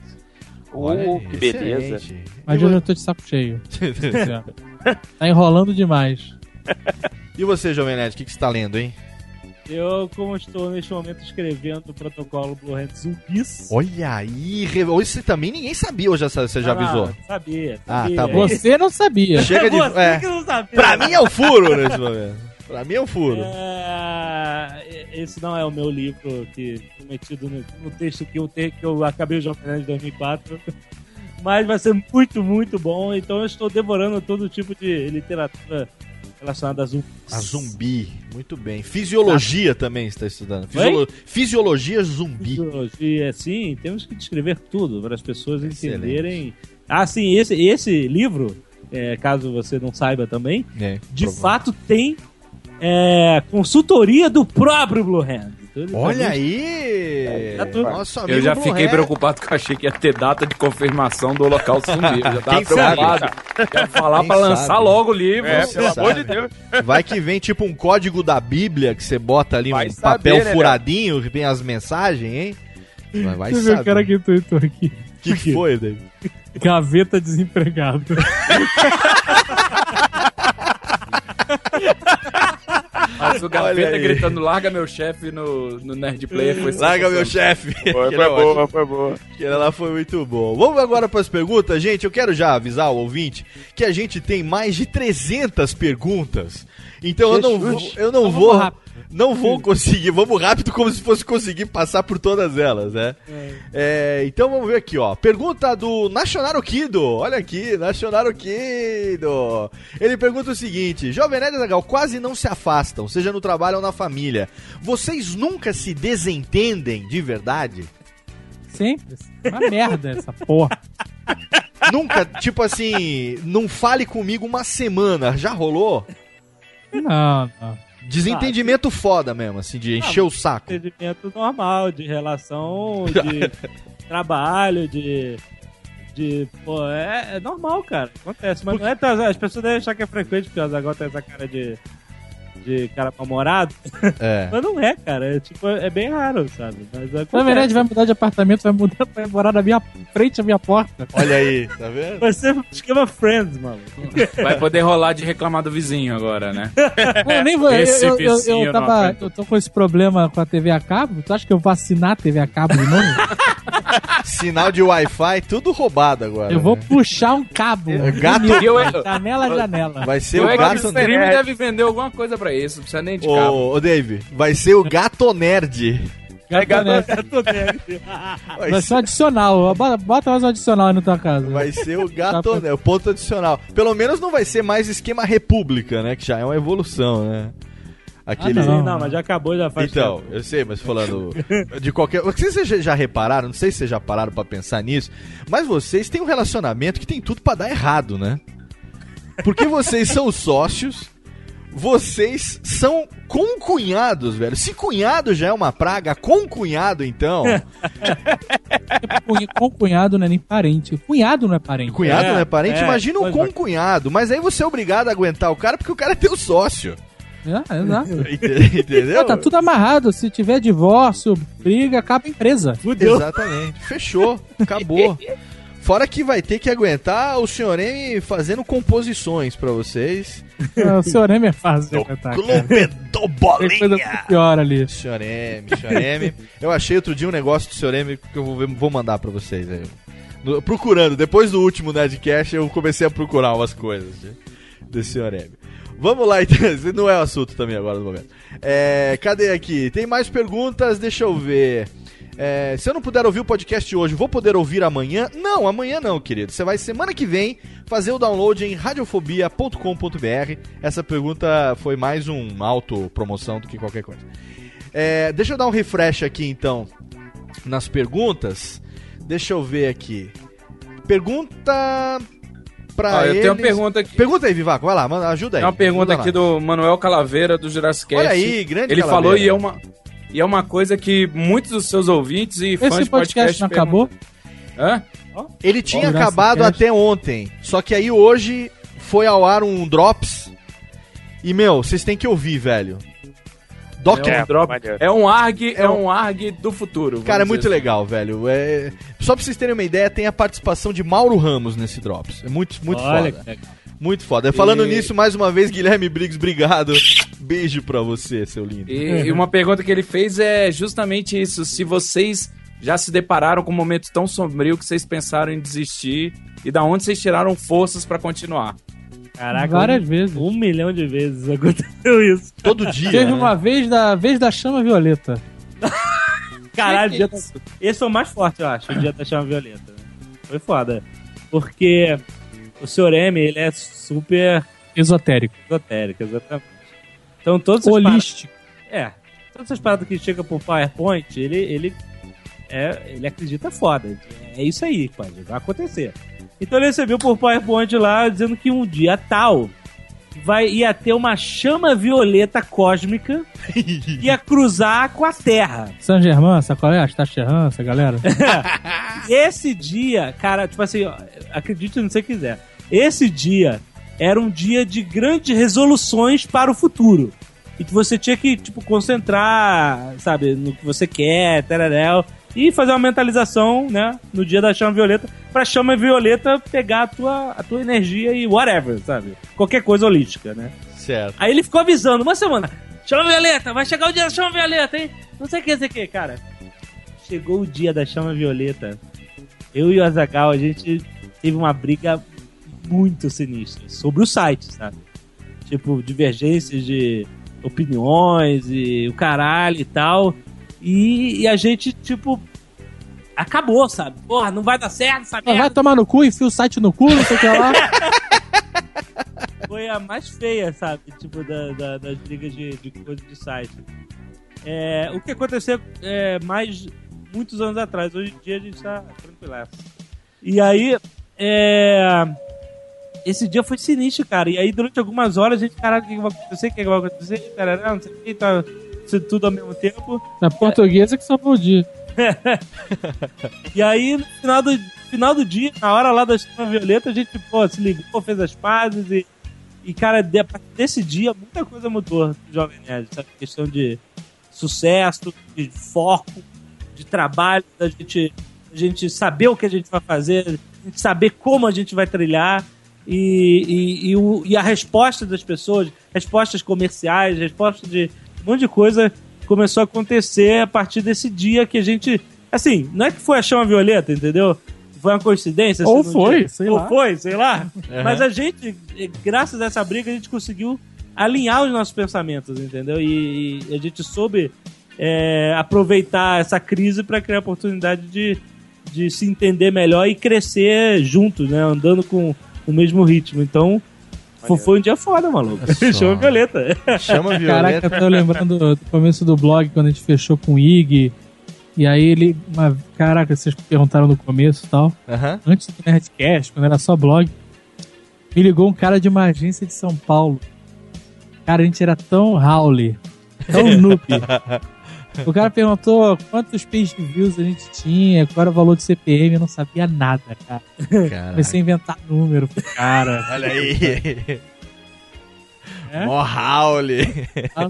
Olha Oh, que beleza. excelente. Mas eu já tô de saco cheio. tá enrolando demais. E você, Jovem Nerd, o que, que você tá lendo, hein? Eu, como estou neste momento escrevendo o protocolo Blue Hand Zumbis. Olha aí, re- hoje você também ninguém sabia, ou já, você já Ah, avisou? Sabia, Ah, sabia. tá bom. Você não sabia. Chega de. Você é. que não sabia. Pra mim é o furo nesse momento. Pra mim é o furo. É, esse não é o meu livro que metido no, no texto que eu, te, que eu acabei o Jovem Nerd em 2004. Mas vai ser muito, muito bom. Então eu estou devorando todo tipo de literatura relacionada a zumbi. A zumbi, muito bem. Fisiologia também está estudando. Fisiolo- Fisiologia zumbi. Fisiologia, sim, temos que descrever tudo para as pessoas entenderem. Ah, sim, esse, esse livro, é, caso você não saiba também, É, de provável. fato tem é, consultoria do próprio Blue Hand. Ele Olha tá aí! Tá tudo- Nosso amigo Eu já Blue fiquei preocupado que eu achei que ia ter data de confirmação do local. Eu já tava Quem preocupado. Quero falar Quem pra lançar sabe? logo o livro. É, pelo sabe. amor de Deus. Vai que vem tipo um código da Bíblia que você bota ali Vai um saber, papel né, furadinho que tem as mensagens, hein? Vai, vai Deixa eu ver o saber. cara que tweetou aqui. O que, que foi, David? Gaveta desempregado. Mas o Gaveta aí. gritando, larga meu chefe no, no Nerd Player. Foi Larga meu chefe. Foi, Que foi boa, foi boa. Aquela lá foi muito bom. Vamos agora para as perguntas, gente. Eu quero já avisar o ouvinte que a gente tem mais de 300 perguntas. Então eu não vou, eu não Então vou, não vou conseguir. Vamos rápido como se fosse conseguir passar por todas elas, né? É, então vamos ver aqui, ó. Pergunta do Nacional Kido. Olha aqui, Nacional Kido. Ele pergunta o seguinte: Jovem Nerd Azaghal quase não se afastam, seja no trabalho ou na família. Vocês nunca se desentendem de verdade? Sempre. Uma merda essa porra. Nunca, tipo assim, não fale comigo uma semana. Já rolou? Não, não. Desentendimento foda mesmo, assim, de encher o saco. Entendimento normal, de relação, de trabalho, de. De. Pô, é, é normal, cara. Acontece. Mas não é. As pessoas devem achar que é frequente, porque o Azaghal tem essa cara de. De cara namorado. É. Mas não é, cara. É, tipo, é bem raro, sabe? Mas acontece. Na verdade, vai mudar de apartamento, vai mudar, vai morar na minha frente à minha porta. Olha aí, tá vendo? Vai ser esquema Friends, mano. Vai poder rolar de reclamar do vizinho agora, né? Eu nem vou. Eu, Esse eu, eu, eu tava. Eu tô com esse problema com a TV a cabo. Tu acha que eu vou assinar a TV a cabo de novo? Sinal de Wi-Fi, tudo roubado agora. Eu vou né? puxar um cabo. gato- Bonito, Eu- janela a janela. Vai ser o o gato Xtreme nerd. deve vender alguma coisa pra isso, não precisa nem de cabo. Ô, ô, Dave, vai ser o gato nerd. Gato nerd. Vai ser um adicional. Bota, mais um adicional aí na tua casa. Vai ser o gato nerd, o ponto adicional. Pelo menos não vai ser mais esquema república, né? Que já é uma evolução, né? Aquele... Ah, não, não, mas já acabou, já faz Então, tempo. eu sei, mas falando de qualquer. Vocês já- já repararam, não sei se vocês já pararam pra pensar nisso, mas vocês têm um relacionamento que tem tudo pra dar errado, né? Porque vocês são sócios, vocês são concunhados, velho. Se cunhado já é uma praga, concunhado então. Cunha- Com cunhado não é nem parente. Cunhado não é parente. Cunhado não é parente, é, imagina um concunhado. Mas aí você é obrigado a aguentar o cara porque o cara é teu sócio. É, exato. Entendeu? Pô, tá tudo amarrado. Se tiver divórcio, briga, acaba a empresa. Exatamente. Fechou. Acabou. Fora que vai ter que aguentar o senhor M fazendo composições pra vocês. o senhor M é fácil de aguentar. cara. Clube do Tem coisa Bolinha. pior ali. Senhor M, senhor M. Eu achei outro dia um negócio do senhor M que eu vou, mandar pra vocês aí. No- procurando, depois do último Nerdcast, eu comecei a procurar umas coisas de- desse senhor M. Vamos lá, então. Não é o assunto também agora no momento. É, cadê aqui? Tem mais perguntas? Deixa eu ver. É, se eu não puder ouvir o podcast hoje, vou poder ouvir amanhã? Não, amanhã não, querido. Você vai semana que vem fazer o download em radiofobia.com.br. Essa pergunta foi mais um autopromoção do que qualquer coisa. É, deixa eu dar um refresh aqui então nas perguntas. Deixa eu ver aqui. Pergunta pra Ó, eu eles... tenho uma pergunta aqui. Pergunta aí, Vivaco. Vai lá, ajuda aí. Tem uma pergunta aqui do Manuel Calaveira, do Jurassic Olha aí, grande Ele Calaveira. falou e é uma... E é uma coisa que muitos dos seus ouvintes e fãs Esse de podcast podcast não acabou? Hã? Ele tinha Jurassic acabado até ontem. Só que aí hoje foi ao ar um Drops. E, meu, vocês têm que ouvir, velho. Doc... É um, drop- é um ARG, é um ARG do futuro. Cara, é muito assim. legal, velho. É... Só pra vocês terem uma ideia, tem a participação de Mauro Ramos nesse Drops. É muito, muito Olha foda. que legal. Muito foda. Falando E- nisso, mais uma vez, Guilherme Briggs, obrigado. Beijo pra você, seu lindo. E, e uma pergunta que ele fez é justamente isso. Se vocês já se depararam com um momento tão sombrio que vocês pensaram em desistir e da onde vocês tiraram forças pra continuar? Caraca, Várias um, vezes. Um milhão de vezes aconteceu isso. Todo dia. Teve né? uma vez da vez da chama violeta. Caralho, dia da- esse foi o mais forte, eu acho, o dia da chama violeta. Foi foda. Porque o Sr. M, ele é super Esotérico. esotérico, exatamente. Então todas essas Holístico. paradas, é, todas essas paradas que chegam por PowerPoint, ele ele é, ele acredita foda. É isso aí, pode, vai acontecer. Então ele recebeu por PowerPoint lá dizendo que um dia tal vai ia ter uma chama violeta cósmica que ia cruzar com a Terra. Saint Germain, sacolé, Astacherran, essa galera. Esse dia, cara, tipo assim, acredite no que você quiser. Esse dia era um dia de grandes resoluções para o futuro. E que você tinha que, tipo, concentrar, sabe, no que você quer, tereréu, e fazer uma mentalização, né, no dia da chama violeta, pra chama violeta pegar a tua, a tua energia e whatever, sabe? Qualquer coisa holística, né? Certo. Aí ele ficou avisando, uma semana, chama violeta, vai chegar o dia da chama violeta, hein? Não sei o que, não sei o que, cara. Chegou o dia da chama violeta. Eu e o Azagal, a gente teve uma briga muito sinistra sobre o site, sabe? Tipo, divergências de opiniões e o caralho e tal. E, e a gente, tipo, acabou, sabe? Porra, não vai dar certo, sabe? Vai tomar no cu, enfia o site no cu, não sei o que lá. foi a mais feia, sabe? Tipo, da, da- das brigas de, de coisa de site. É, o que aconteceu é, mais muitos anos atrás. Hoje em dia a gente tá tranquilaço. E aí, é, esse dia foi sinistro, cara. E aí, durante algumas horas, a gente, caralho, o que, que vai acontecer? O que, que vai acontecer? Cara, não sei o que, tá isso tudo ao mesmo tempo. Na portuguesa que só o dia. E aí, no final do, final do dia, na hora lá da chama violeta, a gente, pô, se ligou, fez as pazes e, e cara, de- a desse dia, muita coisa mudou no Jovem Nerd, sabe? Questão de sucesso, de foco, de trabalho, da gente, da gente saber o que a gente vai fazer, saber como a gente vai trilhar e, e, e, o- e a resposta das pessoas, respostas comerciais, respostas de monte de coisa começou a acontecer a partir desse dia que a gente. Assim, não é que foi a chama violeta, entendeu? Foi uma coincidência. Ou assim, foi, dia. sei Ou lá. foi, sei lá. Uhum. Mas a gente, graças a essa briga, a gente conseguiu alinhar os nossos pensamentos, entendeu? E, e a gente soube eh, aproveitar essa crise para criar a oportunidade de, de se entender melhor e crescer juntos, né? Andando com o mesmo ritmo. Então, foi, foi um dia foda, maluco. Chama violeta. Caraca, eu tô lembrando do começo do blog, quando a gente fechou com o Ig. E aí ele. Uma, caraca, vocês perguntaram no começo e tal. Antes do Nerdcast, quando era só blog, me ligou um cara de uma agência de São Paulo. Cara, a gente era tão Howley, tão noob. O cara perguntou quantos page views a gente tinha, qual era o valor de CPM, eu não sabia nada, cara. Caraca. Comecei a inventar número pro cara. Olha aí. É? Mó Raul. Ah.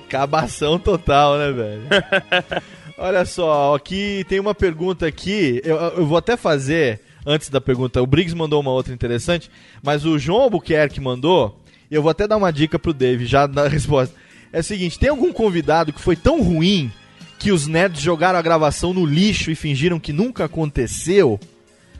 Cabação total, né, velho? Olha só, aqui tem uma pergunta aqui. Eu, eu vou até fazer antes da pergunta. O Briggs mandou uma outra interessante, mas o João Albuquerque mandou. E eu vou até dar uma dica pro Dave já na resposta. É o seguinte: tem algum convidado que foi tão ruim que os nerds jogaram a gravação no lixo e fingiram que nunca aconteceu?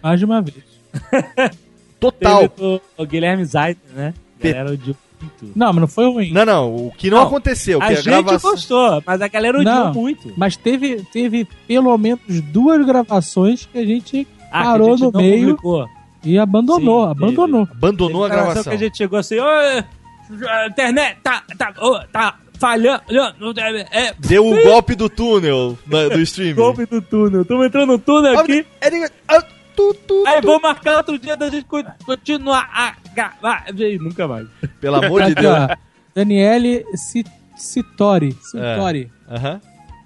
Mais de uma vez. Total. O, o Guilherme Zaiter, né? Pe- Galera odiou muito. Não, mas não foi ruim. Não, não, o que não, aconteceu, A que a gente gravação. gostou, mas a galera odiou Não, muito. Mas teve, teve pelo menos duas gravações que a gente Ah, que a parou gente no não meio publicou. e abandonou, Sim, abandonou. Abandonou a Teve gravação gravação. que a gente chegou assim, ô, a internet tá, tá, ô, tá falhando, não deve- é, Deu o golpe do túnel na- do streaming. golpe do túnel. Estamos entrando no túnel aqui. Aí vou marcar outro dia da gente co- continuar a gravar. Nunca mais. Pelo amor de Deus. Daniele Citori, Citori É.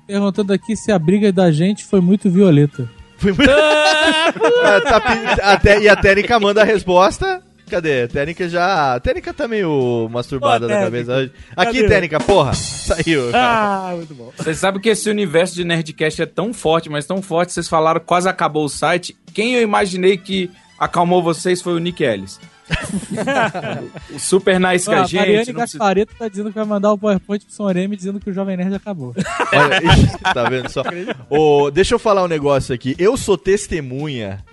Perguntando aqui se a briga da gente foi muito violeta. Foi muito... Ah, tá pe- a Té- e a Tênica manda a resposta. Cadê? A Tênica já. A Tênica tá meio masturbada Pô, da Tênica. cabeça. Aqui, Cadê? Tênica, porra. Saiu. Ah, muito bom. Vocês sabem que esse universo de Nerdcast é tão forte, mas tão forte, vocês falaram quase acabou o site. Quem eu imaginei que acalmou vocês foi o Nick Ellis. o super nice que Ó, a a gente. Mariane não precisa- Gaspareto tá dizendo que vai mandar o PowerPoint pro Sonreme dizendo que o Jovem Nerd acabou. Olha, tá vendo só? Ô, deixa eu falar um negócio aqui. Eu sou testemunha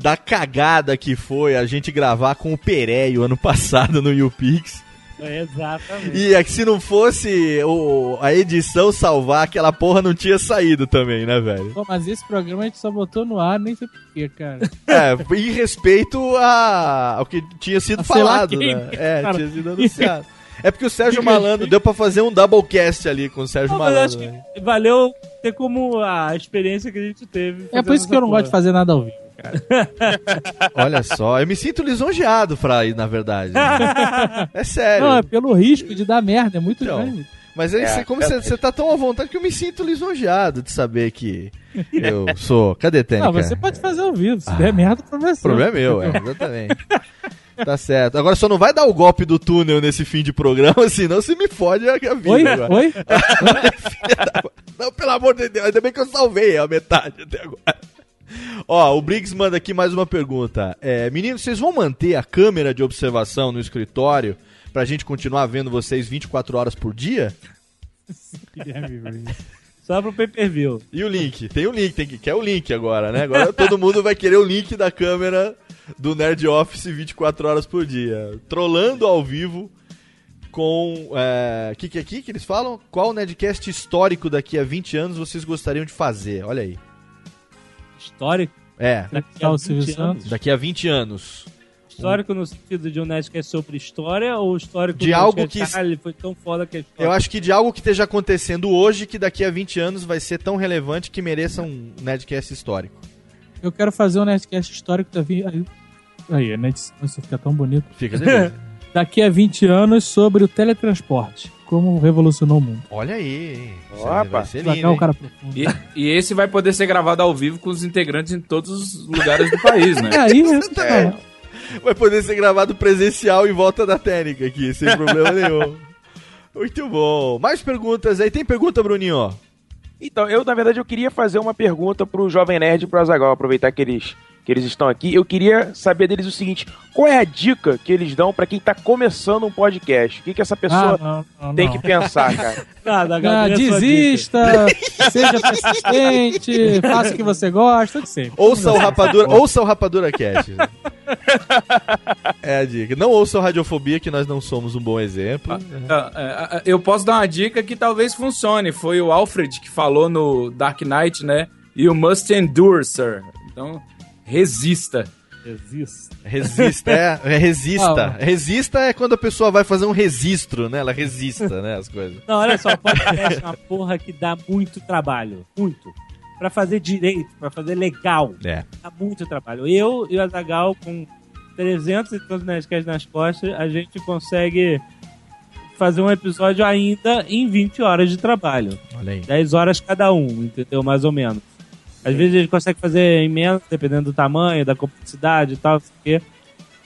da cagada que foi a gente gravar com o Pereio ano passado no YouPix. Exatamente. E é que se não fosse o, a edição salvar, aquela porra não tinha saído também, né, velho? Pô, mas esse programa a gente só botou no ar, nem sei porquê, cara. É, em respeito a, ao que tinha sido A falado, quem, né? É, cara. tinha sido anunciado. É porque o Sérgio Que Malandro deu pra fazer um doublecast ali com o Sérgio Não, mas Malandro. acho né? que valeu ter como a experiência que a gente teve. É por isso que eu não gosto de fazer nada ao vivo, cara. Olha só, eu me sinto lisonjeado, Fray, na verdade. É sério. Não, é pelo risco de dar merda, é muito Então, grande. Mas aí, É, você- como é- você, você tá tão à vontade que eu me sinto lisonjeado de saber que eu sou. Cadê Tênica? Não, você pode fazer ao vivo, se der merda pra você. O problema é meu, é, exatamente. Tá certo. Agora só não vai dar o golpe do túnel nesse fim de programa, senão você me fode a a vida. Oi? agora. Oi? Não, pelo amor de Deus, ainda bem que eu salvei a metade até agora. Ó, o Briggs manda aqui mais uma pergunta. É, meninos, vocês vão manter a câmera de observação no escritório pra gente continuar vendo vocês 24 horas por dia? Só pro pay-per-view. E o link? Tem o link, tem que quer o link agora, né? Agora todo mundo vai querer o link da câmera do Nerd Office 24 horas por dia. Trolando ao vivo com. O que, que é aqui que eles falam? Qual Nerdcast histórico daqui a 20 anos vocês gostariam de fazer? Olha aí. Histórico? É. Daqui a o Silvio 20 Santos. anos. Daqui a 20 anos. Histórico no sentido de um Nerdcast sobre história ou histórico De algo que- ele foi tão foda que é história. Eu acho que de algo que esteja acontecendo hoje que daqui a 20 anos vai ser tão relevante que mereça um Nerdcast histórico. Eu quero fazer um Nerdcast histórico da. Aí, edição isso fica tão bonito. Fica. Daqui a 20 anos sobre o teletransporte. Como revolucionou o mundo. Olha aí. Opa. Vai ser Vai lindo, o hein? cara profundo. E, e esse vai poder ser gravado ao vivo com os integrantes em todos os lugares do país, né? E aí, É. Vai poder ser gravado presencial em volta da técnica aqui, sem problema nenhum. Muito bom. Mais perguntas aí. Tem pergunta, Bruninho? Então, eu, na verdade, eu queria fazer uma pergunta pro Jovem Nerd e pro Azagal, aproveitar que eles, que eles estão aqui. Eu queria saber deles o seguinte: qual é a dica que eles dão pra quem tá começando um podcast? O que, que essa pessoa Ah, não, não, tem não. que pensar, cara? Nada, Ah, Gabriel, sua desista, seja persistente, faça o que você gosta, de sempre. Ouça o Rapadura, ouça o Rapadura Cast. É a dica. Não ouça o Radiofobia, que nós não somos um bom exemplo. Ah, é, é, Eu posso dar uma dica que talvez funcione. Foi o Alfred que falou no Dark Knight, né? You must endure, sir. Então, resista. Resista. Resista, é, é resista. Ah, Resista é quando a pessoa vai fazer um registro, né? Ela resista, né? As coisas. Não, olha só, podcast é uma porra que dá muito trabalho. Muito. Pra fazer direito, pra fazer legal. É. Dá muito trabalho. Eu e o Azagal, com 300 e tantos Nerdcasts nas costas, a gente consegue fazer um episódio ainda em 20 horas de trabalho. Olha aí. 10 horas cada um, entendeu? Mais ou menos. Às vezes a gente consegue fazer em menos, dependendo do tamanho, da complexidade e tal, não sei o quê.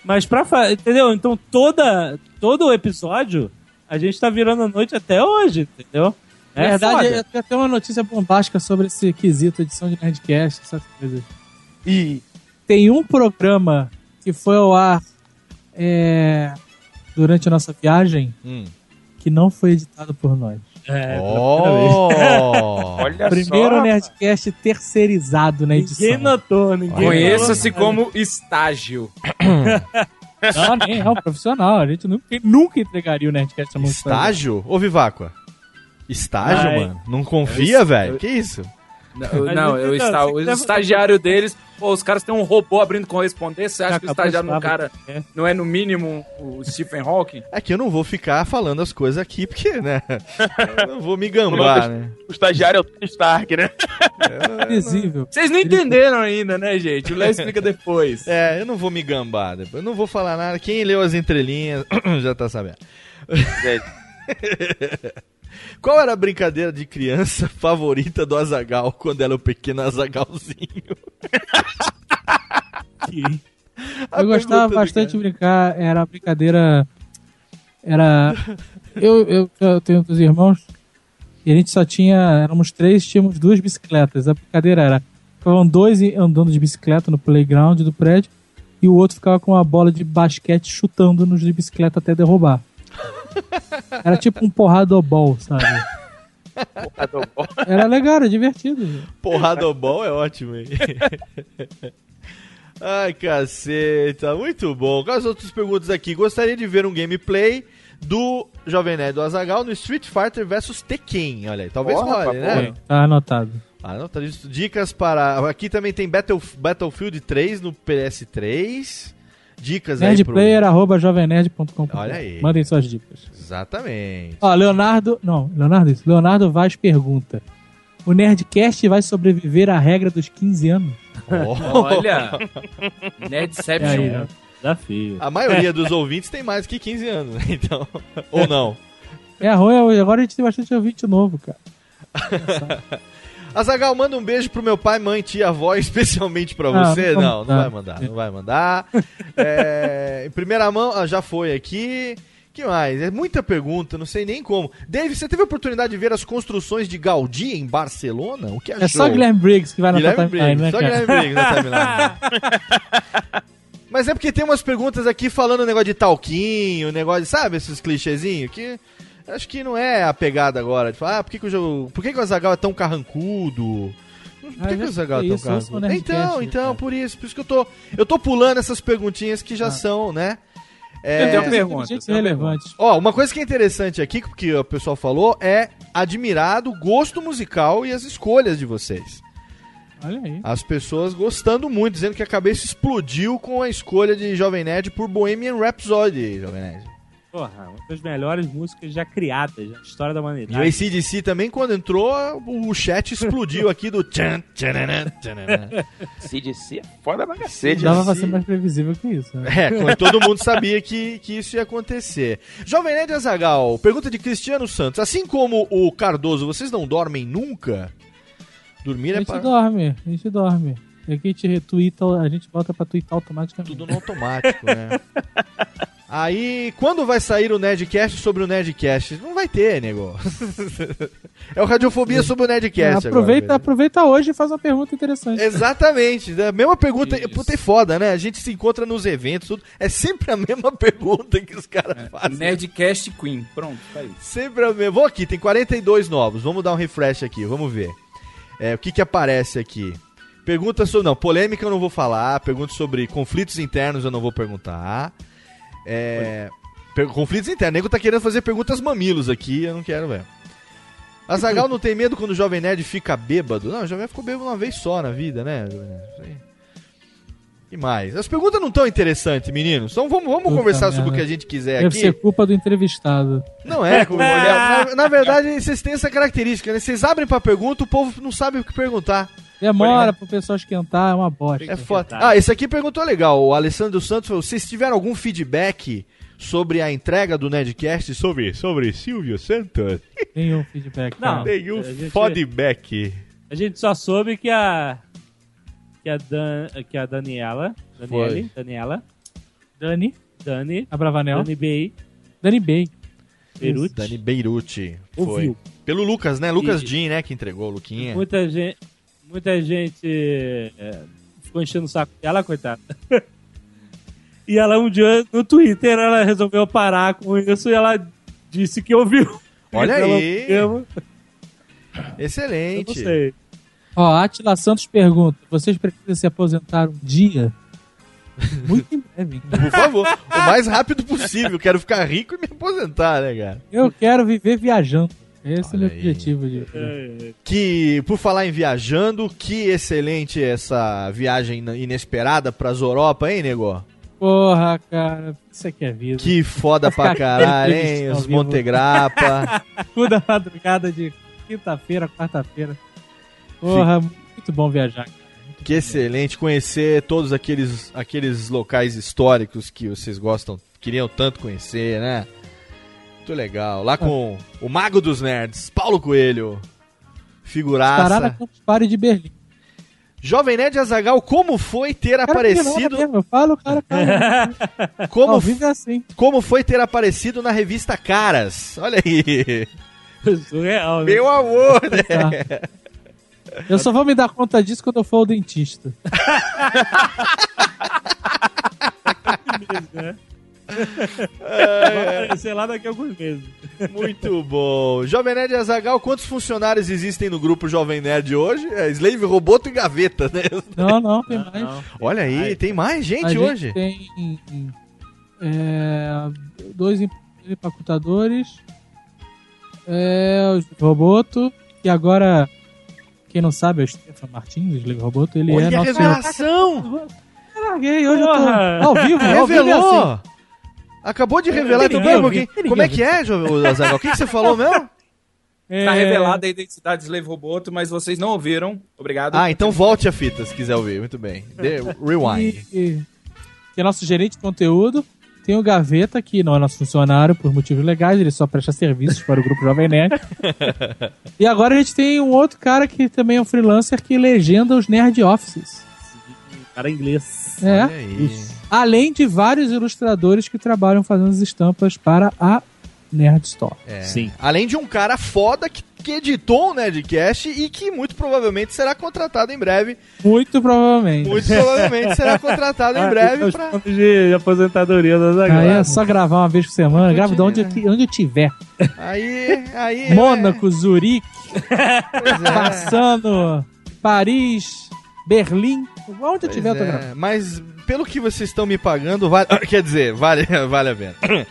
Mas pra fazer, entendeu? Então toda, todo o episódio, a gente tá virando a noite até hoje, entendeu? Na É verdade, foda. eu tenho até uma notícia bombástica sobre esse quesito, edição de Nerdcast, essas coisas. E Tem um programa que foi ao ar é, durante a nossa viagem Hum. que não foi editado por nós. É, Oh! olha Primeiro só. Nerdcast terceirizado na edição. Ninguém notou, ninguém Conheça-se como estágio. Não, nem é um profissional. A gente nunca, nunca entregaria o Nerdcast a Estágio? Ô, Viváqua. Estágio, Vai. mano? Não confia, velho? Que isso? Não, Mas não, não eu está, o estagiário deles, pô, os caras têm um robô abrindo correspondência. Você acha que o estagiário no falar, cara é. não é, no mínimo, o Stephen Hawking? É que eu não vou ficar falando as coisas aqui, porque, né? Eu não vou me gambar, né? O estagiário é o Tony Stark, né? Invisível. Vocês não entenderam ainda, né, gente? O Léo explica depois. É, eu não vou me gambar depois. Eu não vou falar nada. Quem leu as entrelinhas já tá sabendo. Gente, Qual era a brincadeira de criança favorita do Azagal quando era o pequeno Azagalzinho? A Eu gostava bastante de brincar, era a brincadeira. Era. Eu, eu, eu tenho dois irmãos e a gente só tinha. Éramos três, tínhamos duas bicicletas. A brincadeira era. Ficavam dois andando de bicicleta no playground do prédio e o outro ficava com uma bola de basquete chutando nos de bicicleta até derrubar. Era tipo um porradobol, sabe? Era legal, era divertido. Porradobol é ótimo, hein? Ai, caceta, muito bom. Quais as outras perguntas aqui? Gostaria de ver um gameplay do Jovem Nerd do Azagal no Street Fighter vs Tekken. Olha aí, talvez Porra, role, né? Tá anotado. Ah, não, tá. Dicas para. Aqui também tem Battle... Battlefield 3 no PS3. Dicas aí pro. Nerdplayer.jovemnerd.com. Olha aí. Mandem suas dicas. Exatamente. Ó, Leonardo. Não, Leonardo isso. Leonardo Vaz pergunta: O Nerdcast vai sobreviver à regra dos 15 anos? Olha, É aí, Nerdception. né? Desafio. A maioria dos ouvintes tem mais que 15 anos, né? Então. Ou não. É ruim, agora a gente tem bastante ouvinte novo, cara. Azagal, manda um beijo pro meu pai, mãe, tia, avó, especialmente pra Ah, você. não Não, não dá. vai mandar, não vai mandar. É, em primeira mão, ah, já foi aqui. que mais? É muita pergunta, não sei nem como. Dave, você teve a oportunidade de ver as construções de Gaudí em Barcelona? O que achou? É só Guilherme Briggs que vai na Guilherme timeline, Briggs, né, só cara? Guilherme Briggs na timeline. Mas é porque tem umas perguntas aqui falando negócio de talquinho, negócio de, sabe, esses clichêzinhos que acho que não é a pegada agora. De falar, ah, por que, que o jogo. Por que, que o Azagal é tão carrancudo? Por Ah, que, que já o Azagal é sei tão isso, eu sou carrancudo? Nerdcast, Então, então, cara. por isso. Por isso que eu tô. Eu tô pulando essas perguntinhas que já Ah. são, né? Eu tenho uma pergunta. Gente eu tenho relevantes. Ó, uma coisa que é interessante aqui, que o pessoal falou, é admirar o gosto musical e as escolhas de vocês. Olha aí. As pessoas gostando muito, dizendo que a cabeça explodiu com a escolha de Jovem Nerd por Bohemian Rhapsody, Jovem Nerd. Porra, uma das melhores músicas já criadas na história da E o humanidade. ACDC também, quando entrou, o chat explodiu aqui do tchan, tchananã, tchananã. CDC é foda pra cacete. Dava pra ser mais previsível que isso. Né? É, quando todo mundo sabia que, que isso ia acontecer. Jovem Nerd Azagal, pergunta de Cristiano Santos. Assim como o Cardoso, vocês não dormem nunca? Dormir A é gente para... dorme, a gente dorme. E aqui a gente retuita, a gente volta pra twittar automaticamente. Tudo no automático, né? Aí, quando vai sair o Nerdcast sobre o Nerdcast? Não vai ter, nego. é o Radiofobia sobre o Nerdcast. É, aproveita, agora, aproveita hoje e faz uma pergunta interessante. Exatamente. A mesma pergunta. Isso. Puta, é foda, né? A gente se encontra nos eventos, tudo. É sempre a mesma pergunta que os caras fazem. Nerdcast Queen. Pronto, tá aí. Sempre a mesma. Vou aqui, tem 42 novos. Vamos dar um refresh aqui, vamos ver. É, o que que aparece aqui? Pergunta sobre. Não, polêmica eu não vou falar. Pergunta sobre conflitos internos eu não vou perguntar. É. conflitos internos. O nego tá querendo fazer perguntas mamilos aqui, eu não quero, velho. Azagal não tem medo quando o Jovem Nerd fica bêbado? Não, o Jovem Nerd ficou bêbado uma vez só na vida, né? Jovem Nerd? Isso aí. E mais? As perguntas não tão interessantes, meninos. Então vamos, vamos Puta conversar sobre o merda. que a gente quiser Deve aqui. ser culpa do entrevistado. Não é, como na, na verdade, vocês têm essa característica, né? Vocês abrem pra pergunta, o povo não sabe o que perguntar. Demora pro pessoal esquentar, é uma bosta. É foda. Ah, esse aqui perguntou legal. O Alessandro Santos falou: vocês tiveram algum feedback sobre a entrega do Nerdcast sobre, sobre Silvio Santos? Nenhum feedback. Não. Nenhum feedback. A gente só soube que a. Que a, Dan, que a Daniela. Daniele, Daniela. Dani, Dani. a Bravanel. Dani Bey. Dani Bey. Beirute. Dani Beirute. Foi. Ouviu. Pelo Lucas, né? Lucas E- Jean, né? Que entregou, o Luquinha. Muita gente. Muita gente é, ficou enchendo o saco dela, coitada. e ela um dia no Twitter ela resolveu parar com isso e ela disse que ouviu. Olha aí. ouviu, Eu Excelente. não sei. Ó, Atila Santos pergunta: vocês pretendem se aposentar um dia? Muito em breve. Por favor, o mais rápido possível. Quero ficar rico e me aposentar, né, cara? Eu quero viver viajando. Esse é o Olha objetivo. De... É, Que, por falar em viajando, que excelente essa viagem inesperada pras Europa, hein, nego? Porra, cara, isso aqui é vida. Que foda pra caralho, hein? Os vivo. Montegrappa. Toda madrugada de quinta-feira, quarta-feira. Porra, muito bom viajar. cara. que excelente conhecer todos aqueles, aqueles locais históricos que vocês gostam, queriam tanto conhecer, né? Muito legal. Lá com o Mago dos Nerds, Paulo Coelho. Figuraça. Campus Party de Berlim. Jovem Nerd Azagal, como foi ter Cara, aparecido. mesmo, eu falo, cara, cara. Como, é assim. como foi ter aparecido na revista Caras? Olha aí. Surreal, né? Meu amor, né? Tá. Eu só vou me dar conta disso quando eu for ao dentista. Vai aparecer lá daqui a alguns meses. Muito bom. Jovem Nerd Azagal, quantos funcionários existem no grupo Jovem Nerd hoje? É Slave, Roboto e Gaveta, né? Não, não, tem mais. Olha aí, tem mais gente A gente hoje. tem é, dois em empacotadores, é, os Roboto, e agora, quem não sabe, é o Stefan Martins, do Liga Roboto, ele Olha é a nosso... revelação! Eu larguei, hoje Porra! eu tô ao vivo, ao vivo é Revelou! assim. Acabou de revelar, pera um pouquinho. Como é que é, Azaghal? O que, que você falou mesmo? É, Tá revelada a identidade de Slave Roboto, mas vocês não ouviram. Obrigado. Ah, então volte a fita se quiser ouvir. Muito bem. Dê- rewind. E, que é nosso gerente de conteúdo. Tem o Gaveta, que não é nosso funcionário por motivos legais, ele só presta serviços para o grupo Jovem Nerd. e agora a gente tem um outro cara que também é um freelancer que legenda os Nerd Offices. Cara inglês. É. Olha aí. Além de vários ilustradores que trabalham fazendo as estampas para a Nerd Store. É. Sim. Além de um cara foda que, que editou o Nerdcast e que muito provavelmente será contratado em breve. Muito provavelmente. Muito provavelmente será contratado em breve Os pra. de, aposentadoria da Aí é só gravar uma vez por semana, grava de onde, eu onde eu tiver. Aí, aí. Mônaco, Zurique, Pois é. passando Paris, Berlim, onde eu tiver eu tô Pois é, gravando. Mas pelo que vocês estão me pagando, vale... quer dizer, vale, vale a pena.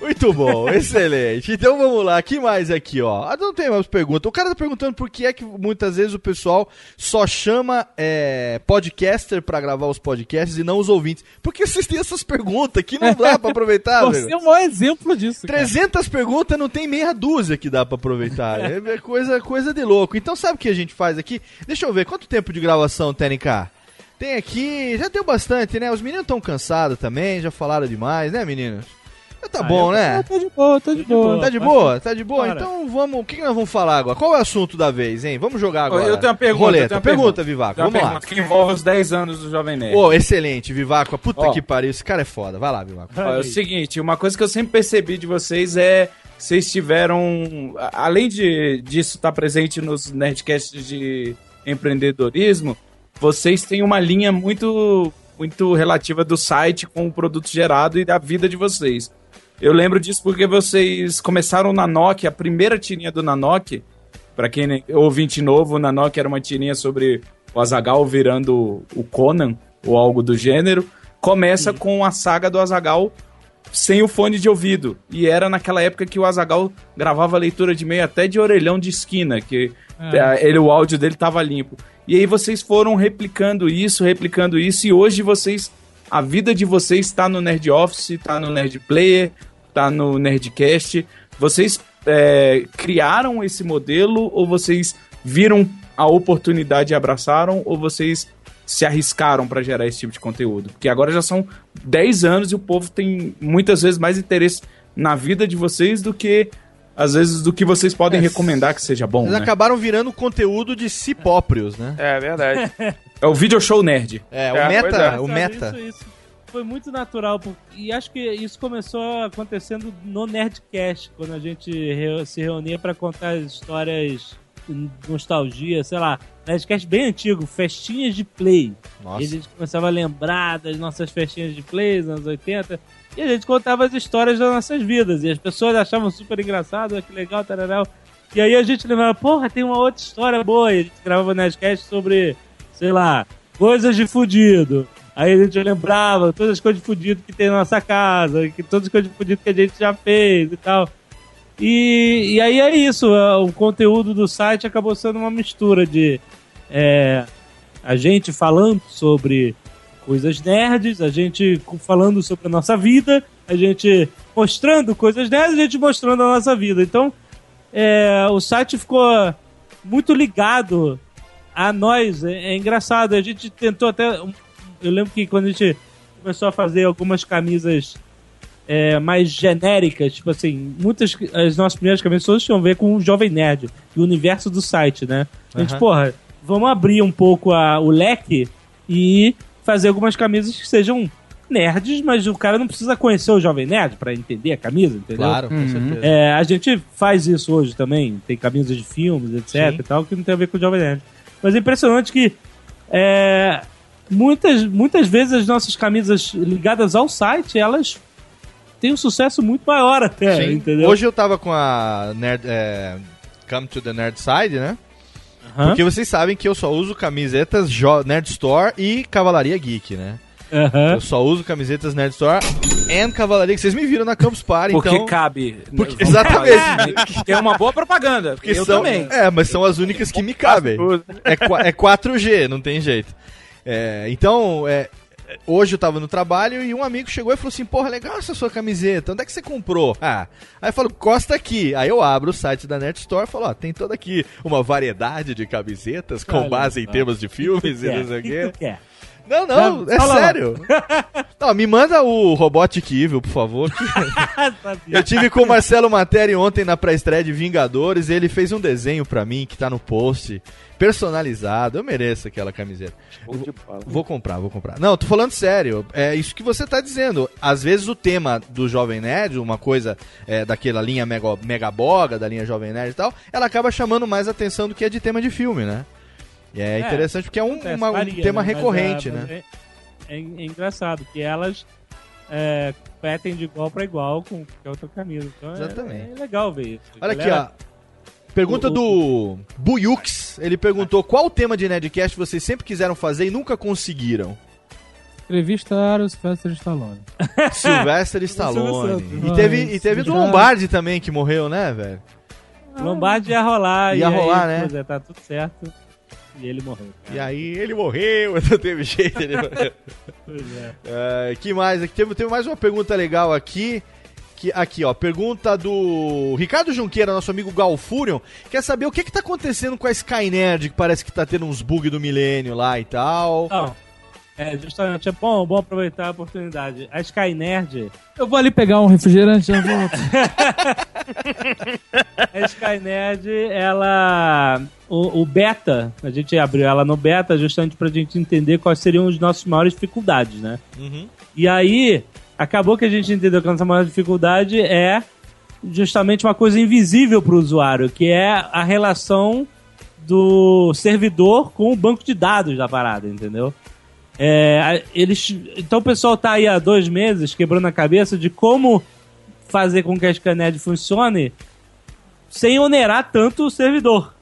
Muito bom, excelente. Então vamos lá, que mais aqui, ó? Ah, não tem mais pergunta. O cara tá perguntando por que é que muitas vezes o pessoal só chama é, podcaster pra gravar os podcasts e não os ouvintes. Porque vocês têm essas perguntas que não dá pra aproveitar, Você velho. é o maior exemplo disso. cara. 300 perguntas não tem meia dúzia que dá pra aproveitar. É é coisa, coisa de louco. Então sabe o que a gente faz aqui? Deixa eu ver, quanto tempo de gravação, TNK? Tem aqui, já deu bastante, né? Os meninos estão cansados também, já falaram demais, né, meninos? Tá Ah, bom, né? Tá de boa, tá de boa. Tá de boa? Tá de boa? Bora. Então vamos. O que, que nós vamos falar agora? Qual é o assunto da vez, hein? Vamos jogar agora. Eu tenho uma pergunta. Roleta. eu tenho uma pergunta, pergunta, Vivaco. Tenho uma Vamos lá. pergunta que envolve os 10 anos do Jovem Nerd. Ô, excelente, Vivaco. Puta Ó. que pariu. Esse cara é foda. Vai lá, Vivaco. Ó, é o seguinte, uma coisa que eu sempre percebi de vocês é que vocês tiveram, além de disso estar presente nos nerdcasts de empreendedorismo, vocês têm uma linha muito muito relativa do site com o produto gerado e da vida de vocês. Eu lembro disso porque vocês começaram na Nokia, a primeira tirinha do Nanok, Pra quem é ouvinte novo, o Nanok era uma tirinha sobre o Azagal virando o Conan, ou algo do gênero. Começa com a saga do Azagal sem o fone de ouvido. E era naquela época que o Azagal gravava leitura de meio até de orelhão de esquina, que É. eh, ele, o áudio dele tava limpo. E aí vocês foram replicando isso, replicando isso, e hoje vocês. A vida de vocês está no Nerd Office, tá no Nerd Player, tá no Nerdcast. Vocês é, criaram esse modelo ou vocês viram a oportunidade e abraçaram ou vocês se arriscaram para gerar esse tipo de conteúdo? Porque agora já são 10 anos e o povo tem muitas vezes mais interesse na vida de vocês do que às vezes do que vocês podem recomendar que seja bom. Eles né? acabaram virando conteúdo de si próprios, né? É verdade. É o video show nerd. É, o É, meta, é. o meta. Isso, isso foi muito natural. E acho que isso começou acontecendo no Nerdcast, quando a gente se reunia pra contar histórias nostalgia, sei lá. Nerdcast bem antigo, festinhas de play. Nossa. E a gente começava a lembrar das nossas festinhas de play dos anos 80. E a gente contava as histórias das nossas vidas. E as pessoas achavam super engraçado, "Ah, que legal, tararau. E aí a gente lembrava, porra, tem uma outra história boa. E a gente gravava o Nerdcast sobre, sei lá, coisas de fudido. Aí a gente lembrava todas as coisas de fudido que tem na nossa casa, que todas as coisas de fudido que a gente já fez e tal. E, e aí é isso, é, o conteúdo do site acabou sendo uma mistura de é, a gente falando sobre coisas nerds, a gente falando sobre a nossa vida, a gente mostrando coisas nerds, a gente mostrando a nossa vida. Então, é, o site ficou muito ligado a nós. É, é engraçado, a gente tentou até. Eu lembro que quando a gente começou a fazer algumas camisas é, mais genéricas, tipo assim, muitas. As nossas primeiras camisas todas tinham a ver com o Jovem Nerd e o universo do site, né? A gente, Aham. porra, vamos abrir um pouco a- o leque e fazer algumas camisas que sejam nerds, mas o cara não precisa conhecer o Jovem Nerd pra entender a camisa, entendeu? Claro, com certeza. É, a gente faz isso hoje também, tem camisas de filmes, etc Sim. e tal, que não tem a ver com o Jovem Nerd. Mas é impressionante que é, muitas, muitas vezes as nossas camisas ligadas ao site, elas têm um sucesso muito maior até, Sim. entendeu? Hoje eu tava com a Nerd, é, Come to the Nerd Side, né? Porque vocês sabem que eu só uso camisetas Jo- Nerd Store e Cavalaria Geek, né? Aham. Eu só uso camisetas Nerd Store and Cavalaria, que vocês me viram na Campus Party, Porque então... cabe. Porque- exatamente. é uma boa propaganda. Porque eu são, também. É, mas são as únicas que me cabem. É, é 4G, não tem jeito. É, então, é, hoje eu tava no trabalho e um amigo chegou e falou assim: Porra, legal essa sua camiseta, onde é que você comprou? Ah, aí eu falo, costa aqui. Aí eu abro o site da Nerd Store e falo: Ó, tem toda aqui uma variedade de camisetas com Olha base em temas de filmes e quer? não sei o quê. Não, não, é sério. Não, me manda o Robotic Evil, por favor. que- Eu tive com o Marcelo Materi ontem na pré-estreia de Vingadores. Ele fez um desenho pra mim que tá no post, personalizado. Eu mereço aquela camiseta. Bola. Vou comprar, vou comprar. Não, tô falando sério. É isso que você tá dizendo. Às vezes o tema do Jovem Nerd, uma coisa é, daquela linha mega, mega boga, da linha Jovem Nerd e tal, ela acaba chamando mais atenção do que a de tema de filme, né? E é, É, interessante porque é um, Acontece, uma- um varia, tema né? Recorrente, é, mas né? É, é- é engraçado que elas é, competem de igual pra igual com qualquer outra camisa. Então Exatamente. É, legal ver isso. Olha aqui, Galera, ó. Pergunta o- do Buyux. Ele perguntou qual tema de Nerdcast vocês sempre quiseram fazer e nunca conseguiram. Entrevistar o Sylvester Stallone. Sylvester Stallone. E teve, e teve do Lombardi também, que morreu, né, velho? Lombardi ia rolar. Ia e aí, rolar, né? Pois é, tá tudo certo. E ele morreu. cara. E aí ele morreu, não teve jeito, ele morreu. Pois é. É, que mais? Aqui teve, teve mais uma pergunta legal aqui. Que, aqui, ó, pergunta do Ricardo Junqueira, nosso amigo Galfurion. Quer saber o que que tá acontecendo com a Skynerd, que parece que tá tendo uns bugs do milênio lá e tal. Não, é justamente é bom, bom aproveitar a oportunidade. A Sky Nerd, Eu vou ali pegar um refrigerante e já volto. a Sky Nerd, ela. O, o beta, a gente abriu ela no beta justamente pra gente entender quais seriam as nossas maiores dificuldades, né? Uhum. E aí, acabou que a gente entendeu que a nossa maior dificuldade é justamente uma coisa invisível para o usuário, que é a relação do servidor com o banco de dados da parada, entendeu? É, eles, então o pessoal tá aí há dois meses quebrando a cabeça de como fazer com que a Scaned funcione sem onerar tanto o servidor.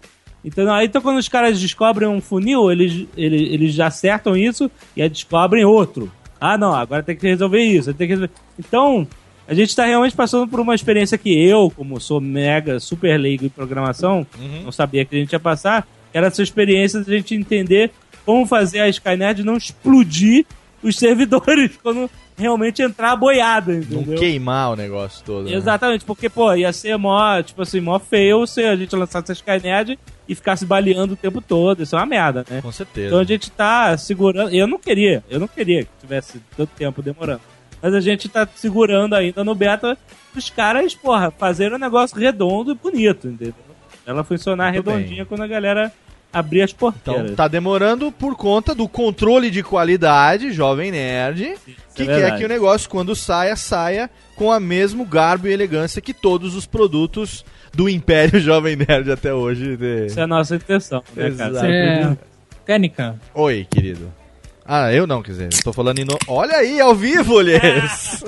Então, aí, então quando os caras descobrem um funil, eles, eles, eles já acertam isso e aí descobrem outro. Ah, não, agora tem que resolver isso. Tem que resolver. Então, a gente está realmente passando por uma experiência que eu, como sou mega, super leigo em programação, não sabia que a gente ia passar. Era essa experiência de a gente entender como fazer a Skynet não explodir os servidores quando realmente entrar a boiada, Não entendeu? queimar o negócio todo. né? Exatamente, porque, pô, ia ser mó, tipo assim, mó fail se a gente lançasse a Skynet e ficasse baleando o tempo todo. Isso é uma merda, né? Com certeza. Então a gente tá segurando. Eu não queria, eu não queria que tivesse tanto tempo demorando. Mas a gente tá segurando ainda no beta os caras, porra, fazerem um negócio redondo e bonito, entendeu? Ela funcionar Muito redondinha quando a galera abrir as porteiras. Então, tá demorando por conta do controle de qualidade, Jovem Nerd, que é quer verdade. que o negócio, quando saia, saia com a mesmo garbo e elegância que todos os produtos do Império Jovem Nerd até hoje. de- Isso é a nossa intenção, né, cara? É, técnica. Oi, querido. Ah, eu não, quer dizer, eu tô falando em... No... Olha aí, ao vivo, Lês!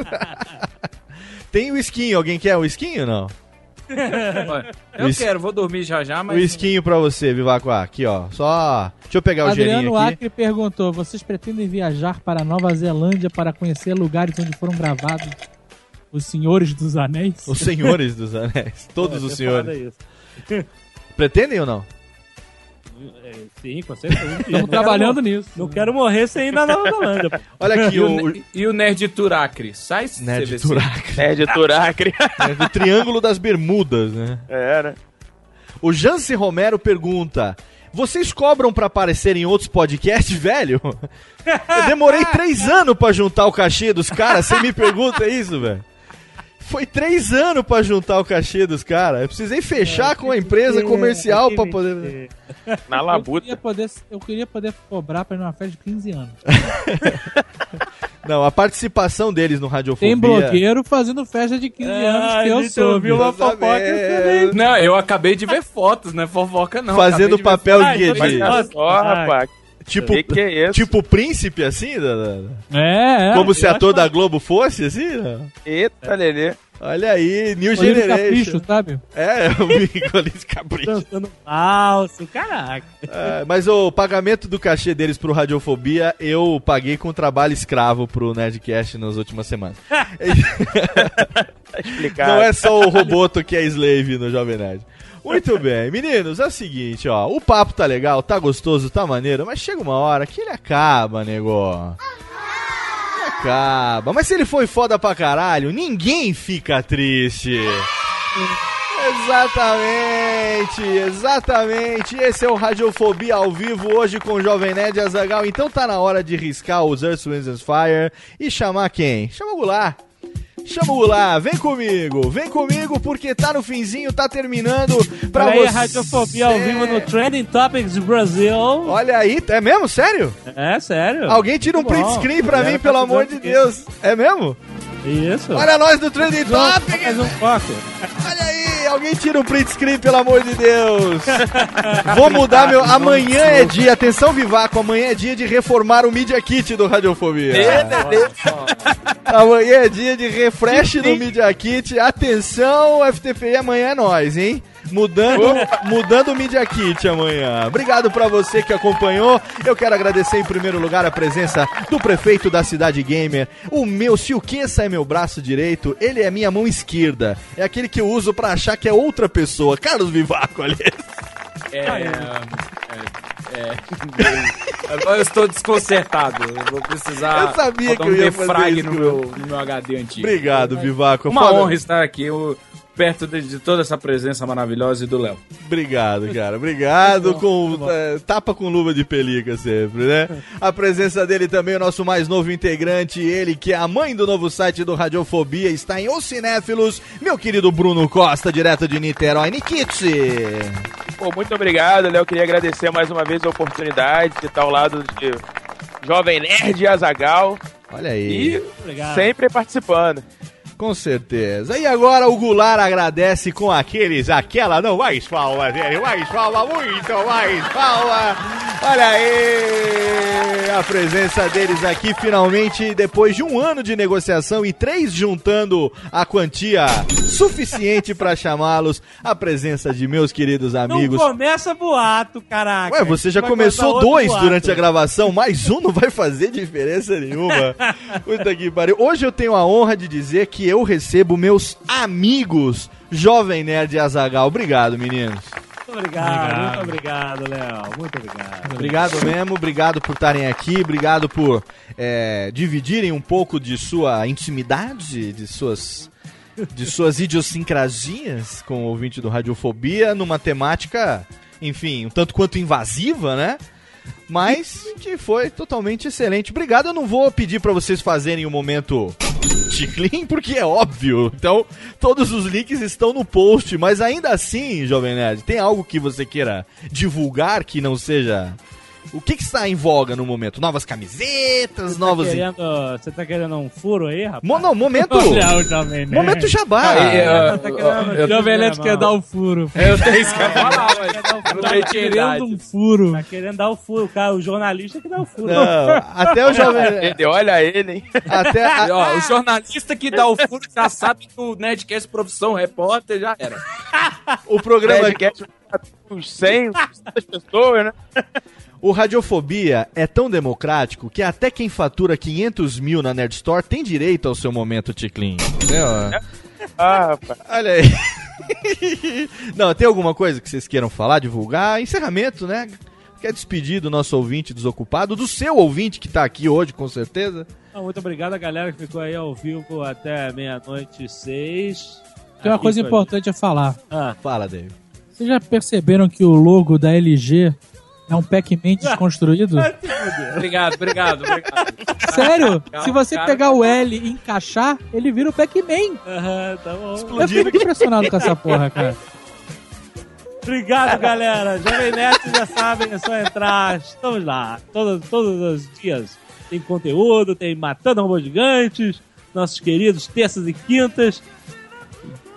Tem o esquinho, alguém quer o esquinho ou não? Eu Isso. quero, vou dormir já já, O mas. esquinho pra você, Vivacuá. Aqui, ó. Só... Deixa eu pegar o gelinho Adriano aqui. Acre perguntou: vocês pretendem viajar para Nova Zelândia para conhecer lugares onde foram gravados os Senhores dos Anéis? Os senhores dos anéis. Todos É, os senhores. isso. Pretendem ou não? É, sim, com certeza. Estamos trabalhando nisso. Não quero morrer sem ir na Nova Zelândia. Olha aqui, E o, o, e o Nerd Turacre? Sai Nerd CVC. Turacre. É de Turacre. É do Triângulo das Bermudas, né? Era. O Jance Romero pergunta: Vocês cobram pra aparecer em outros podcasts, velho? Eu demorei três anos pra juntar o cachê dos caras. Você me pergunta isso, velho? Foi três anos pra juntar o cachê dos caras. Eu precisei fechar com a empresa comercial pra poder. Na Eu labuta. queria, poder, eu queria poder cobrar para ir numa festa de 15 anos. Não, a participação deles no Radiofobia. Tem blogueiro fazendo festa de 15 anos Ah, que a eu soube. ouviu uma fofoca excelente. Não, eu acabei de ver fotos, não é fofoca não. Fazendo papel fotos. de- Olha só, rapaz. Tipo, Que que é isso? tipo príncipe, assim? da- da- da- É, é. Como se eu ator acho da Globo fosse, assim? não? Eita, Lelê. Olha aí, New Olívio Generation. Capricho, sabe? É, o Olívio Capricho. Dançando falso, caraca. É, mas o pagamento do cachê deles pro Radiofobia, eu paguei com trabalho escravo pro Nerdcast nas últimas semanas. Tá explicado. Não é só o Roboto que é slave no Jovem Nerd. Muito bem, meninos, é o seguinte, ó. O papo tá legal, tá gostoso, tá maneiro, mas chega uma hora que ele acaba, nego. Acaba. Mas se ele foi foda pra caralho, ninguém fica triste. Exatamente, exatamente. Esse é o Radiofobia ao vivo hoje com o Jovem Nerd Azagal. Então tá na hora de riscar os Earth, Winds and Fire e chamar quem? Chama o Goulart. Chama o Goulart, vem comigo, vem comigo porque tá no finzinho, tá terminando pra Olha aí, você. Radiofobia ao vivo no Trending Topics Brasil. Olha aí, é mesmo? Sério? É, sério. Alguém tira um print bom. screen pra mim, pelo amor de Deus. É mesmo? Isso. Olha nós do Trending Topics. Mais um foco. Olha aí, alguém tira um print screen, pelo amor de Deus. Vou mudar meu. Amanhã é dia, atenção Vivaco, amanhã é dia de reformar o Media Kit do Radiofobia. Amanhã é dia de refresh no Media Kit. Atenção, FTPI, amanhã é nós, hein? Mudando, mudando o Media Kit amanhã. Obrigado pra você que acompanhou. Eu quero agradecer em primeiro lugar a presença do prefeito da cidade gamer. O meu, se o Kessa é meu braço direito, ele é minha mão esquerda. É aquele que eu uso pra achar que é outra pessoa. Carlos Vivaco, ali. É, é, é, Agora eu estou desconcertado. Eu vou precisar. Eu sabia que eu um ia fazer defrag no meu, no meu HD antigo. Obrigado, Vivaco. Uma Foda- honra estar aqui eu- perto de, de toda essa presença maravilhosa e do Léo. Obrigado, cara. Obrigado com eh, tapa com luva de pelica sempre, né? A presença dele também, o nosso mais novo integrante, ele que é a mãe do novo site do Radiofobia, está em Os Cinéfilos, meu querido Bruno Costa, direto de Niterói, Nikitsi. Pô, muito obrigado, Léo. Queria agradecer mais uma vez a oportunidade de estar ao lado de Jovem Nerd e Azagal. Olha aí. E sempre participando. Com certeza. E agora o Goulart agradece com aqueles, aquela, não, mais palmas dele, mais palma, muito mais palma. Olha aí a presença deles aqui finalmente, depois de um ano de negociação e três juntando a quantia suficiente para chamá-los, a presença de meus queridos amigos. Não começa boato, caraca. Ué, você já começou dois boato. durante a gravação, mais um não vai fazer diferença nenhuma. Puta que pariu. Hoje eu tenho a honra de dizer que eu recebo meus amigos Jovem Nerd e Azagal. Obrigado, meninos. Muito obrigado, muito obrigado, Léo. Muito obrigado. Obrigado mesmo, obrigado por estarem aqui, obrigado por é, dividirem um pouco de sua intimidade, de suas, de suas idiosincrasias com o ouvinte do Radiofobia numa temática, enfim, um tanto quanto invasiva, né? Mas que foi totalmente excelente. Obrigado, eu não vou pedir pra vocês fazerem o momento Ticlin, porque é óbvio. Então, todos os links estão no post, mas ainda assim, Jovem Nerd, tem algo que você queira divulgar que não seja. O que, que está em voga no momento? Novas camisetas, novos. Tá querendo, você tá querendo um furo aí, rapaz? Mo- não, momento. Jovem. Momento jabá. Aí, ó, Tá querendo- Jovem Nerd quer dar o furo. Eu tenho isso que eu ia falar, mas furo. não Tá querendo um furo. Tá querendo dar o furo, cara. O jornalista que dá o furo. Não, até o Jovem olha ele, hein? Até a- Ó, o jornalista que dá o furo já sabe que o Nerdcast Profissão Repórter já era. o programa. Nerdcast, uns 100, 200 pessoas, né? O Radiofobia é tão democrático que até quem fatura 500 mil na Nerd Store tem direito ao seu momento Ticlin. Entendeu? Ah, rapaz. Olha aí. Não, tem alguma coisa que vocês queiram falar, divulgar? Encerramento, né? Quer despedir do nosso ouvinte desocupado, do seu ouvinte que tá aqui hoje, com certeza? Muito obrigado a galera que ficou aí ao vivo até meia-noite e seis. Tem uma Aqui coisa importante a falar. Ah, Fala, David. Vocês já perceberam que o logo da LG é um Pac-Man desconstruído? Obrigado, obrigado, obrigado. Sério? Calma, Se você cara. pegar o L e encaixar, ele vira o Pac-Man. Aham, tá bom. Eu fico muito impressionado com essa porra, cara. Obrigado, galera. Jovem Nerd, já sabem, é só entrar. Estamos lá. Todos, todos os dias tem conteúdo, tem Matando Robôs Gigantes, nossos queridos terças e quintas.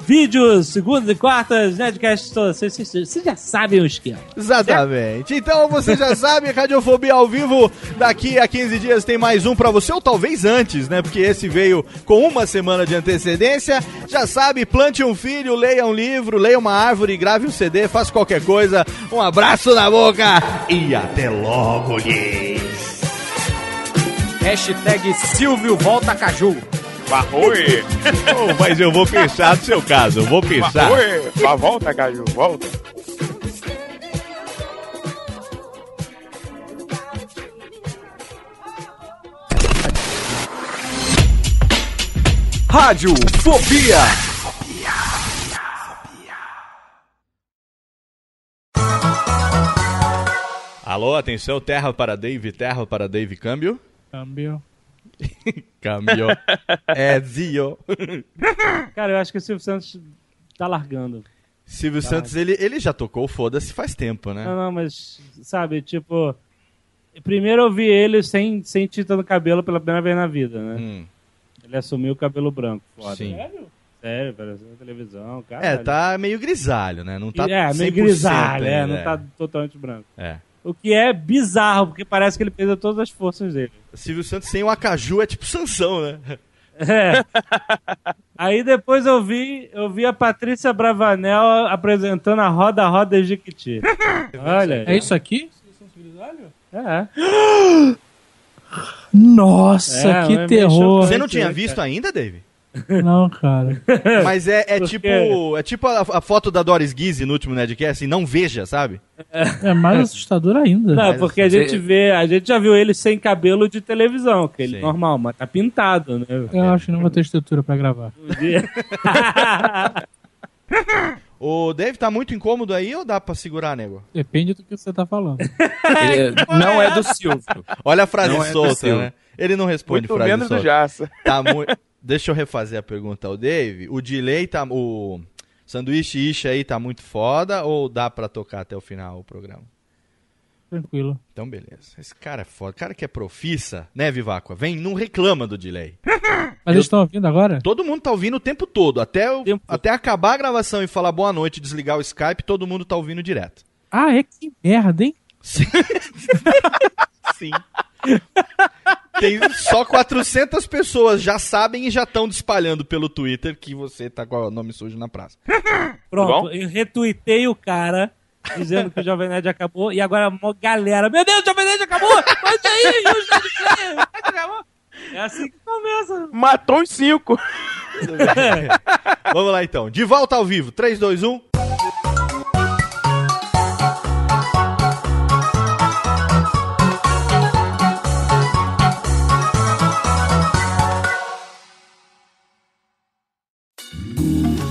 Vídeos, segundas e quartas, Nerdcast todas. Vocês, vocês- já sabem o esquema. Exatamente. Então você já sabe, Radiofobia ao vivo, daqui a 15 dias tem mais um pra você, ou talvez antes, né? Porque esse veio com uma semana de antecedência. Já sabe, plante um filho, leia um livro, leia uma árvore, grave um CD, faça qualquer coisa. Um abraço na boca e até logo, lhes. Hashtag Silvio Volta Caju. Barroe! Oh, mas eu vou pensar no seu caso, eu vou pensar. Barroe! Volta, Caju, volta. Rádio Fobia. Alô, atenção, terra para Dave, terra para Dave Câmbio. Câmbio. Câmbio. é Zio. Cara, eu acho que o Silvio Santos tá largando. Silvio Tá. Santos, ele, ele já tocou Foda-se faz tempo, né? Não, não, mas, sabe, tipo. Primeiro eu vi ele sem, sem tinta no cabelo pela primeira vez na vida, né? Hum. Ele assumiu o cabelo branco. Foda. Sim. Sério? Sério, apareceu na televisão, cara. É, tá meio grisalho, né? Não tá é, 100% meio grisalho, é, ainda, não tá totalmente branco. É. O que é bizarro, porque parece que ele perdeu todas as forças dele. Silvio Santos sem o Acaju é tipo Sansão, né? É. Aí depois eu vi, eu vi a Patrícia Bravanel apresentando a Roda Roda Jequiti. Olha. É isso aqui? É. Nossa, É, que é terror. Você não tinha visto ainda, Dave? Não, cara. Mas é, é tipo é tipo a, a foto da Doris Guise no último Nerdcast, assim, não veja, sabe? É mais assustador ainda. Não, porque a gente vê, a gente já viu ele sem cabelo de televisão, que ele Sim. normal, mas tá pintado, né? Eu acho que não vou ter estrutura pra gravar. O Dave tá muito incômodo aí ou dá pra segurar, nego? Depende do que você tá falando. não é do Silvio. Olha a frase Não é do solta, Silvio. né? Ele não responde Muito frase menos do solta. Jaça. Tá muito. Deixa eu refazer a pergunta ao Dave. O delay tá. O sanduíche Isha aí tá muito foda ou dá pra tocar até o final o programa? Tranquilo. Então, beleza. Esse cara é foda. O cara que é profissa, né, Viváqua? Vem, não reclama do delay. Mas eles estão ouvindo agora? Todo mundo tá ouvindo o tempo todo. Até, o- até acabar a gravação e falar boa noite, desligar o Skype, todo mundo tá ouvindo direto. Ah, é que merda, hein? Sim. Tem só 400 pessoas já sabem e já estão espalhando pelo Twitter que você tá com o nome sujo na praça. Pronto, eu retuitei o cara dizendo que o Jovem Nerd acabou e agora uma galera, meu Deus, o Jovem Nerd acabou! Mas aí, e o Jovem Nerd acabou? É assim que começa. Matou os cinco. Vamos lá então. De volta ao vivo. um. 3, 2, 1.